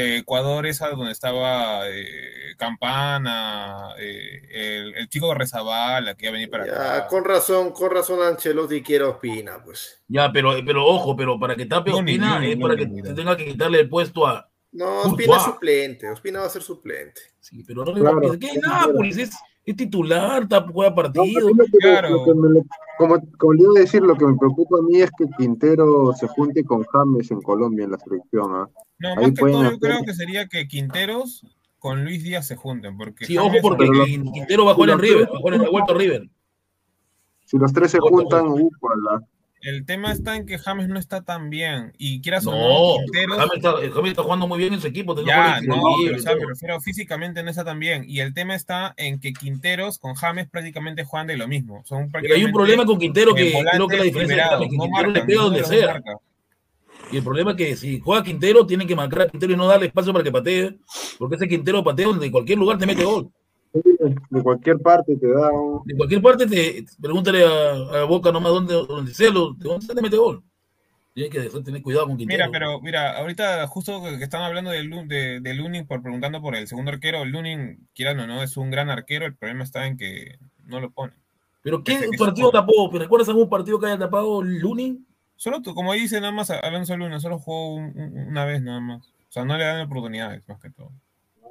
de Ecuador, esa donde estaba eh, Campana, eh, el, el chico de Rezabala que iba a venir para Ya, acá. con razón, con razón Ancelotti quiere Ospina, pues. Ya, pero, pero ojo, pero para que tape Ospina es para que tenga que quitarle el puesto a. No. Ospina es suplente, Ospina va a ser suplente. Sí, pero no le Claro. va a ¿Qué es Nápoles? Es, es titular, está, juega partido. Claro. lo que me- como, como le iba a decir, lo que me preocupa a mí es que Quintero se junte con James en Colombia en la selección. ¿ah? No, Ahí más que todo yo creo que sería que Quinteros con Luis Díaz se junten, porque Sí, ojo, porque Quintero va a jugar en River, va a jugar en la vuelta River. Si los tres se juntan, ufala. El tema está en que James no está tan bien. Y quieras o no, No, Quinteros. James está, James está jugando muy bien en su equipo. Ya, no, pero, o sea, todo. me refiero físicamente no está tan bien. Y el tema está en que Quinteros con James prácticamente juegan de lo mismo. Son Pero hay un problema con Quintero que creo que la diferencia es que no Quintero le marcan, pega donde sea. marca. Y el problema es que si juega Quintero, tienen que marcar a Quintero y no darle espacio para que patee, porque ese Quintero patea donde en cualquier lugar te mete gol. De cualquier parte te da un... De cualquier parte, te pregúntale a, a Boca nomás dónde, dónde sea, lo- de dónde se te mete gol. Tienes que dejar- tener cuidado con Quintero. Mira, pero mira, ahorita justo que están hablando de, de, de Lunin por preguntando por el segundo arquero, Lunin, quieran o no, es un gran arquero, el problema está en que no lo pone. ¿Pero qué partido tapó? ¿Me recuerdas algún partido que haya tapado Lunin? Solo tú, como dice nada más Alonso Luna, solo jugó un- un- una vez nada más. O sea, no le dan oportunidades más que todo.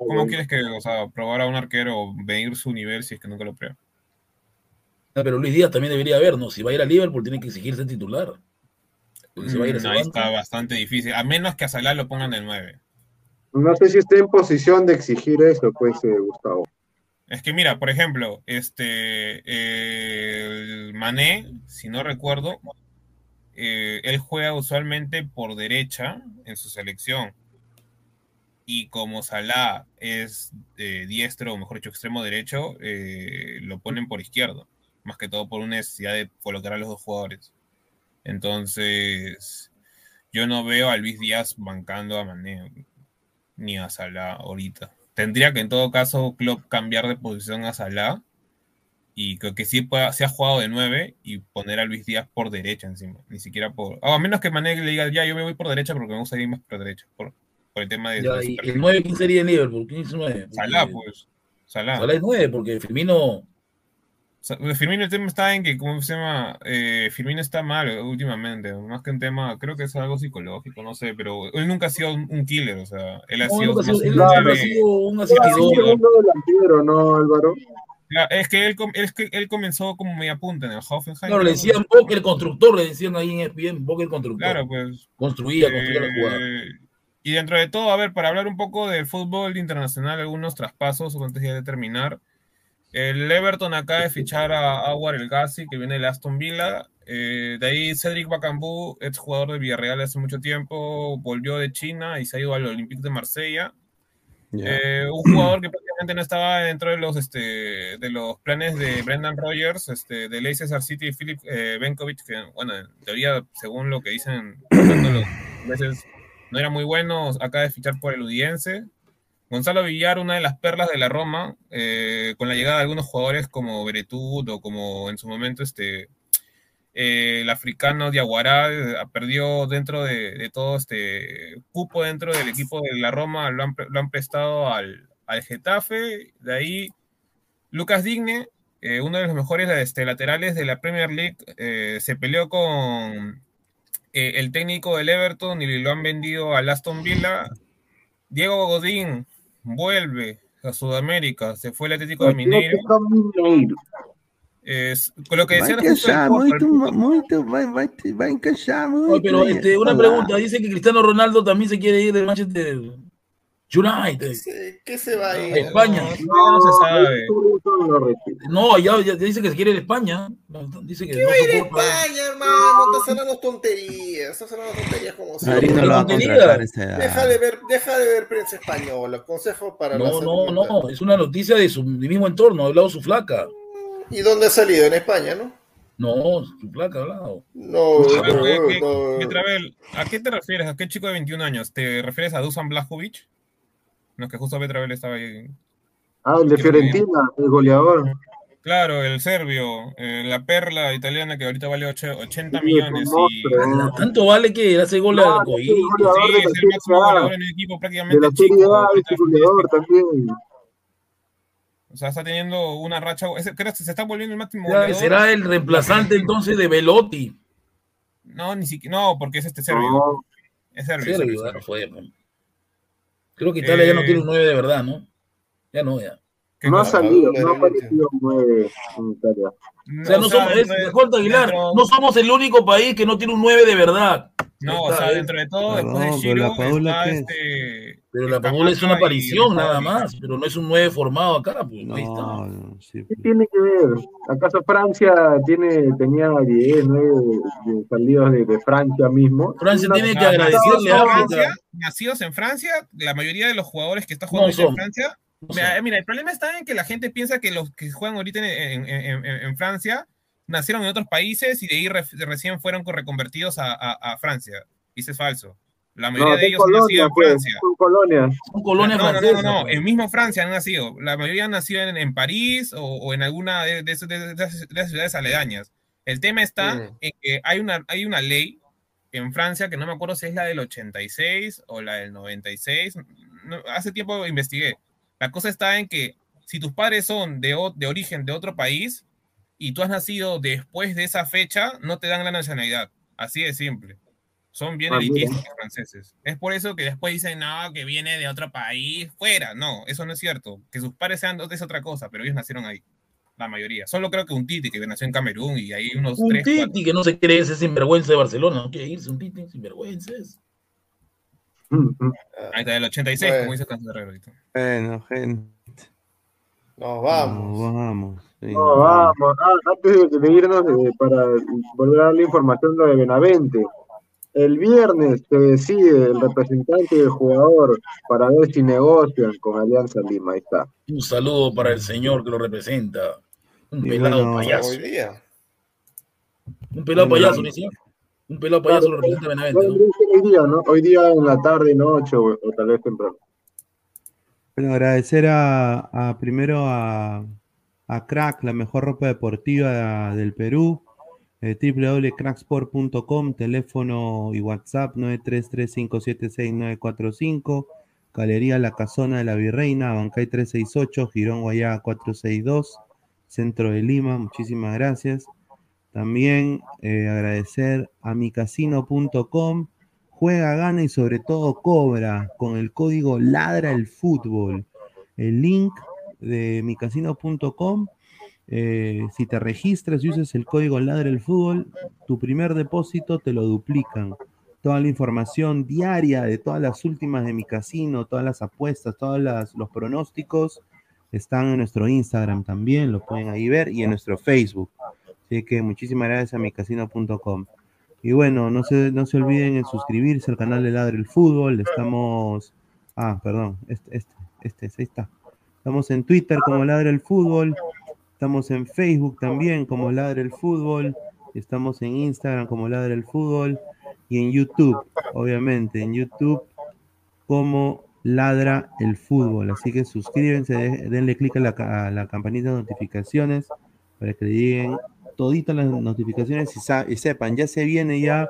¿Cómo quieres que, o sea, probar a un arquero o medir su nivel si es que nunca lo prueba? Ah, pero Luis Díaz también debería haber, ¿no? Si va a ir a Liverpool, tiene que exigirse titular. Porque se va a ir a ese Mm, ahí está bastante difícil, a menos que a Salah lo pongan del 9. No sé si esté en posición de exigir eso, pues, eh, Gustavo. Es que mira, por ejemplo, este el Mané, si no recuerdo, eh, él juega usualmente por derecha en su selección. Y como Salah es eh, diestro, o mejor dicho, extremo derecho, eh, lo ponen por izquierdo. Más que todo por una necesidad de colocar a los dos jugadores. Entonces, yo no veo a Luis Díaz bancando a Mané ni a Salah ahorita. Tendría que en todo caso Klopp cambiar de posición a Salah y creo que sí se ha jugado de 9 y poner a Luis Díaz por derecha encima, ni siquiera por... ah, a menos que Mané le diga, ya, yo me voy por derecha porque me gusta ir más por derecha, por el tema de... Ya, de y el 9, ¿quién sería en Liverpool? ¿Quién es el 9? Salah, pues. Salah. Salah es 9, porque Firmino. Firmino el tema está en que, ¿cómo se llama? Eh, Firmino está mal últimamente, más que un tema, creo que es algo psicológico, no sé, pero él nunca ha sido un, killer, o sea, él ha No, sido... nunca sido- él un nunca ha sido un asistidor. ¿no, Álvaro? Es que él, es que él comenzó como media punta en el Hoffenheim. Claro, le decían Boca el constructor, le decían ahí en ESPN, Boca el constructor. Claro, pues. Construía, construía la Eh, jugada. Y dentro de todo, a ver, para hablar un poco del fútbol internacional, algunos traspasos, antes ya de terminar. El Everton acaba de fichar a Awar El Gassi, que viene de Aston Villa. Eh, de ahí Cedric Bacambú, ex jugador de Villarreal hace mucho tiempo, volvió de China y se ha ido al Olympique de Marsella. Eh, un jugador que prácticamente no estaba dentro de los, este, de los planes de Brendan Rodgers, este, de Leicester City y Philip eh, Benkovic, que, bueno, en teoría, según lo que dicen los veces, no era muy bueno, acaba de fichar por el Udiense. Gonzalo Villar, una de las perlas de la Roma, eh, con la llegada de algunos jugadores como Beretut o como en su momento este, eh, el africano Diaguará eh, perdió dentro de, todo este cupo dentro del equipo de la Roma, lo han, prestado al, al Getafe, de ahí Lucas Digne, uno de los mejores este, laterales de la Premier League, se peleó con eh, el técnico del Everton y lo han vendido al Aston Villa. Diego Godín vuelve a Sudamérica, se fue al Atlético de Mineiro. Es, con lo que decían del el pero este, una pregunta, dice que Cristiano Ronaldo también se quiere ir de Manchester United. ¿Qué se va a ir? España. no se sabe. No, ya, ya dice que se quiere ir a España. Dice que ¿Qué no va a ir a España, hermano? Estás hablando tonterías. Estás hablando tonterías como Madrid siempre. no lo. Deja de ver, deja de ver prensa española. Consejo para No, no, no, es una noticia de su mismo entorno, ha hablado su flaca. ¿Y dónde ha salido? En España, ¿no? No, su flaca ha hablado. No, no, ¿qué- qué- no. qué Travel, ¿A qué te refieres? ¿A qué chico de 21 años? ¿Te refieres a Dusan Blajovic? No, que justo Betravel estaba ahí. Ah, el de Fiorentina, el goleador. Claro, el serbio, eh, la perla italiana que ahorita vale ocho- 80 Sí, millones. Y... monstruo, ¿no? Tanto vale que hace gol No, al es goleador Sí, de la es el máximo goleador en el equipo De prácticamente la Serie chico. A es ahorita el goleador también. O sea, está teniendo una racha. creo que se está volviendo el máximo goleador. Será el reemplazante entonces de Velotti. No, ni siquiera. No, porque es este serbio. No. Es serbio. Serbio, serbio, serbio. no fue, pues. Creo que Italia ya no Eh, tiene un 9 de verdad, ¿no? Ya no, ya. ¿Qué No ha salido, no ha aparecido nueve en Italia. O sea, no somos, es, de- Jorge Aguilar, dentro- no somos el único país que no tiene un 9 de verdad. No, o sea, ¿eh? dentro de todo, Perdón, después de Giro, está este. Pero la Padula es una aparición nada más, pero no es un 9 formado acá, pues ahí está. No, sí. ¿Qué tiene que ver? ¿Acaso Francia tiene, tenía 10, 9 de, de salidos de, de Francia mismo? Francia Una- tiene que agradecerle nacidos a. Francia, nacidos en Francia, la mayoría de los jugadores que están jugando No en. Francia. No Mira, el problema está en que la gente piensa que los que juegan ahorita en, en- en- en- en Francia nacieron en otros países y de ahí re- recién fueron reconvertidos a, a- a Francia. Y eso es falso. La No, mayoría de son ellos han nacido en pues, Francia. son colonias. Son colonias no, no, no, no, no, pues. en mismo Francia han nacido. La mayoría han nacido en, en París o, o en alguna de, de esas- de esas- de esas ciudades aledañas. El tema está Mm. en que hay una, hay una ley en Francia que no me acuerdo si es la del 86 o la del 96. no, hace tiempo investigué. La cosa está en que si tus padres son de, de origen de otro país y tú has nacido después de esa fecha, no te dan la nacionalidad. Así de simple. Son bien Ah, mira. elitistas los franceses. Es por eso que después dicen, no, que viene de otro país, fuera. No, eso no es cierto. Que sus padres sean de es otra cosa, pero ellos nacieron ahí. La mayoría. Solo creo que un Titi que nació en Camerún y ahí unos Un tres, cuatro. Titi que no se cree ese sinvergüenza de Barcelona. No quiere irse un Titi sinvergüenza. es. Mm, mm. Ahí está, del 86, Bueno. como dice ahorita. Bueno, gente. Nos vamos. Nos vamos. sí, nos vamos. Ah, antes de, irnos, eh, para volver a dar la información de Benavente. El viernes se decide el representante del jugador para ver si negocian con Alianza Lima. Ahí está. Un saludo para el señor que lo representa. Un Y pelado bueno, payaso. Un pelado Bueno, payaso, ¿no? Un pelado payaso lo representa Benavente, ¿no? Hoy día, ¿no? Hoy día en la tarde, noche o, o tal vez temprano. Bueno, agradecer a, a- primero a, a Crack, la mejor ropa deportiva del Perú, eh, www.cracksport.com, teléfono y WhatsApp 933576945, Galería La Casona de la Virreina, Bancay 368, Girón Guayá 462, Centro de Lima, muchísimas gracias. También eh, agradecer a micasino.com, juega, gana y sobre todo cobra con el código Ladra el Fútbol. El link de micasino.com, eh, si te registras y usas el código Ladra el Fútbol, tu primer depósito te lo duplican. Toda la información diaria de todas las últimas de mi casino, todas las apuestas, todos los pronósticos están en nuestro Instagram también, lo pueden ahí ver, y en nuestro Facebook. Así que muchísimas gracias a micasino.com. Y bueno, no se, no se olviden en suscribirse al canal de Ladre el Fútbol. Estamos. Ah, perdón. Este, este, este, ahí está. Estamos en Twitter como Ladre el Fútbol. Estamos en Facebook también como Ladre el Fútbol. Estamos en Instagram como Ladre el Fútbol. Y en YouTube, obviamente, en YouTube como Ladra el Fútbol. Así que suscríbanse, de- denle clic a la, ca- a la campanita de notificaciones para que le lleguen toditas las notificaciones y, sepan, ya se viene ya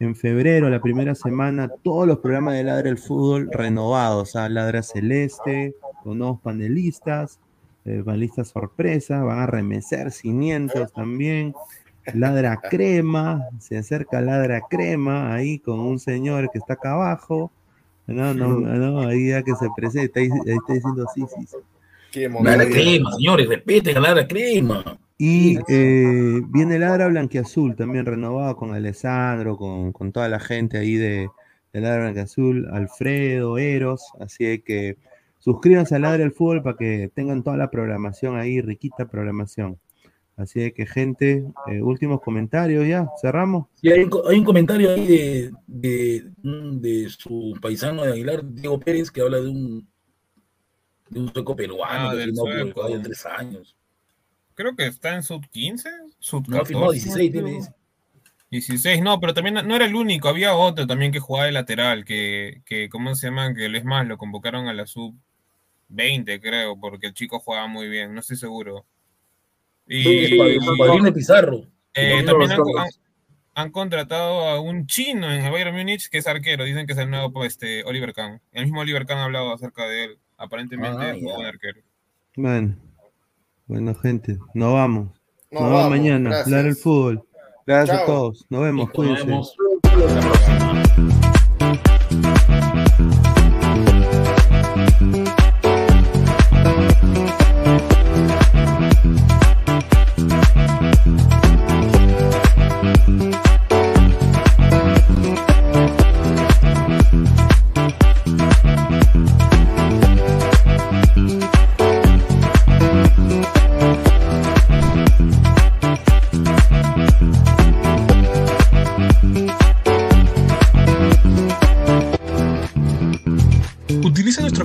en febrero, la primera semana, todos los programas de Ladra el Fútbol renovados, a Ladra Celeste, con nuevos panelistas, eh, panelistas sorpresa, van a remecer cimientos también. Ladra Crema, se acerca Ladra Crema ahí con un señor que está acá abajo. No, no, no, ahí ya que se presenta, ahí, ahí está diciendo sí, sí, sí. Qué Ladra crema, señores, respeten a Ladra crema. Y eh, viene Ladra Blanquiazul, también renovado con Alessandro, con, con toda la gente ahí de, de Ladra Blanquiazul, Alfredo, Eros. Así que suscríbanse a Ladra el Fútbol para que tengan toda la programación ahí, riquita programación. Así que, gente, eh, últimos comentarios ya, cerramos. Sí, hay, un, co- hay un comentario ahí de, de, de su paisano de Aguilar, Diego Pérez, que habla de un de un sueco peruano Ah, que firmó por en tres años. Creo que está en sub 15, sub No, 14. firmó 16, tiene, dice. 16, no, pero también no era el único, había otro también que jugaba de lateral, que, que ¿cómo se llama? Que es más, lo convocaron a la sub 20, creo, porque el chico jugaba muy bien, no estoy seguro. Y Sí, Pizarro. eh, también han, Pizarro. han- han contratado a un chino en el Bayern Múnich que es arquero, dicen que es el nuevo pues, este, Oliver Kahn. El mismo Oliver Kahn ha hablado acerca de él, aparentemente Ah, es un arquero. Bueno, bueno, gente, nos vamos. Nos Nos, vemos vamos, mañana. gracias. Ladra el fútbol. Gracias a todos. Nos vemos. Cuídense.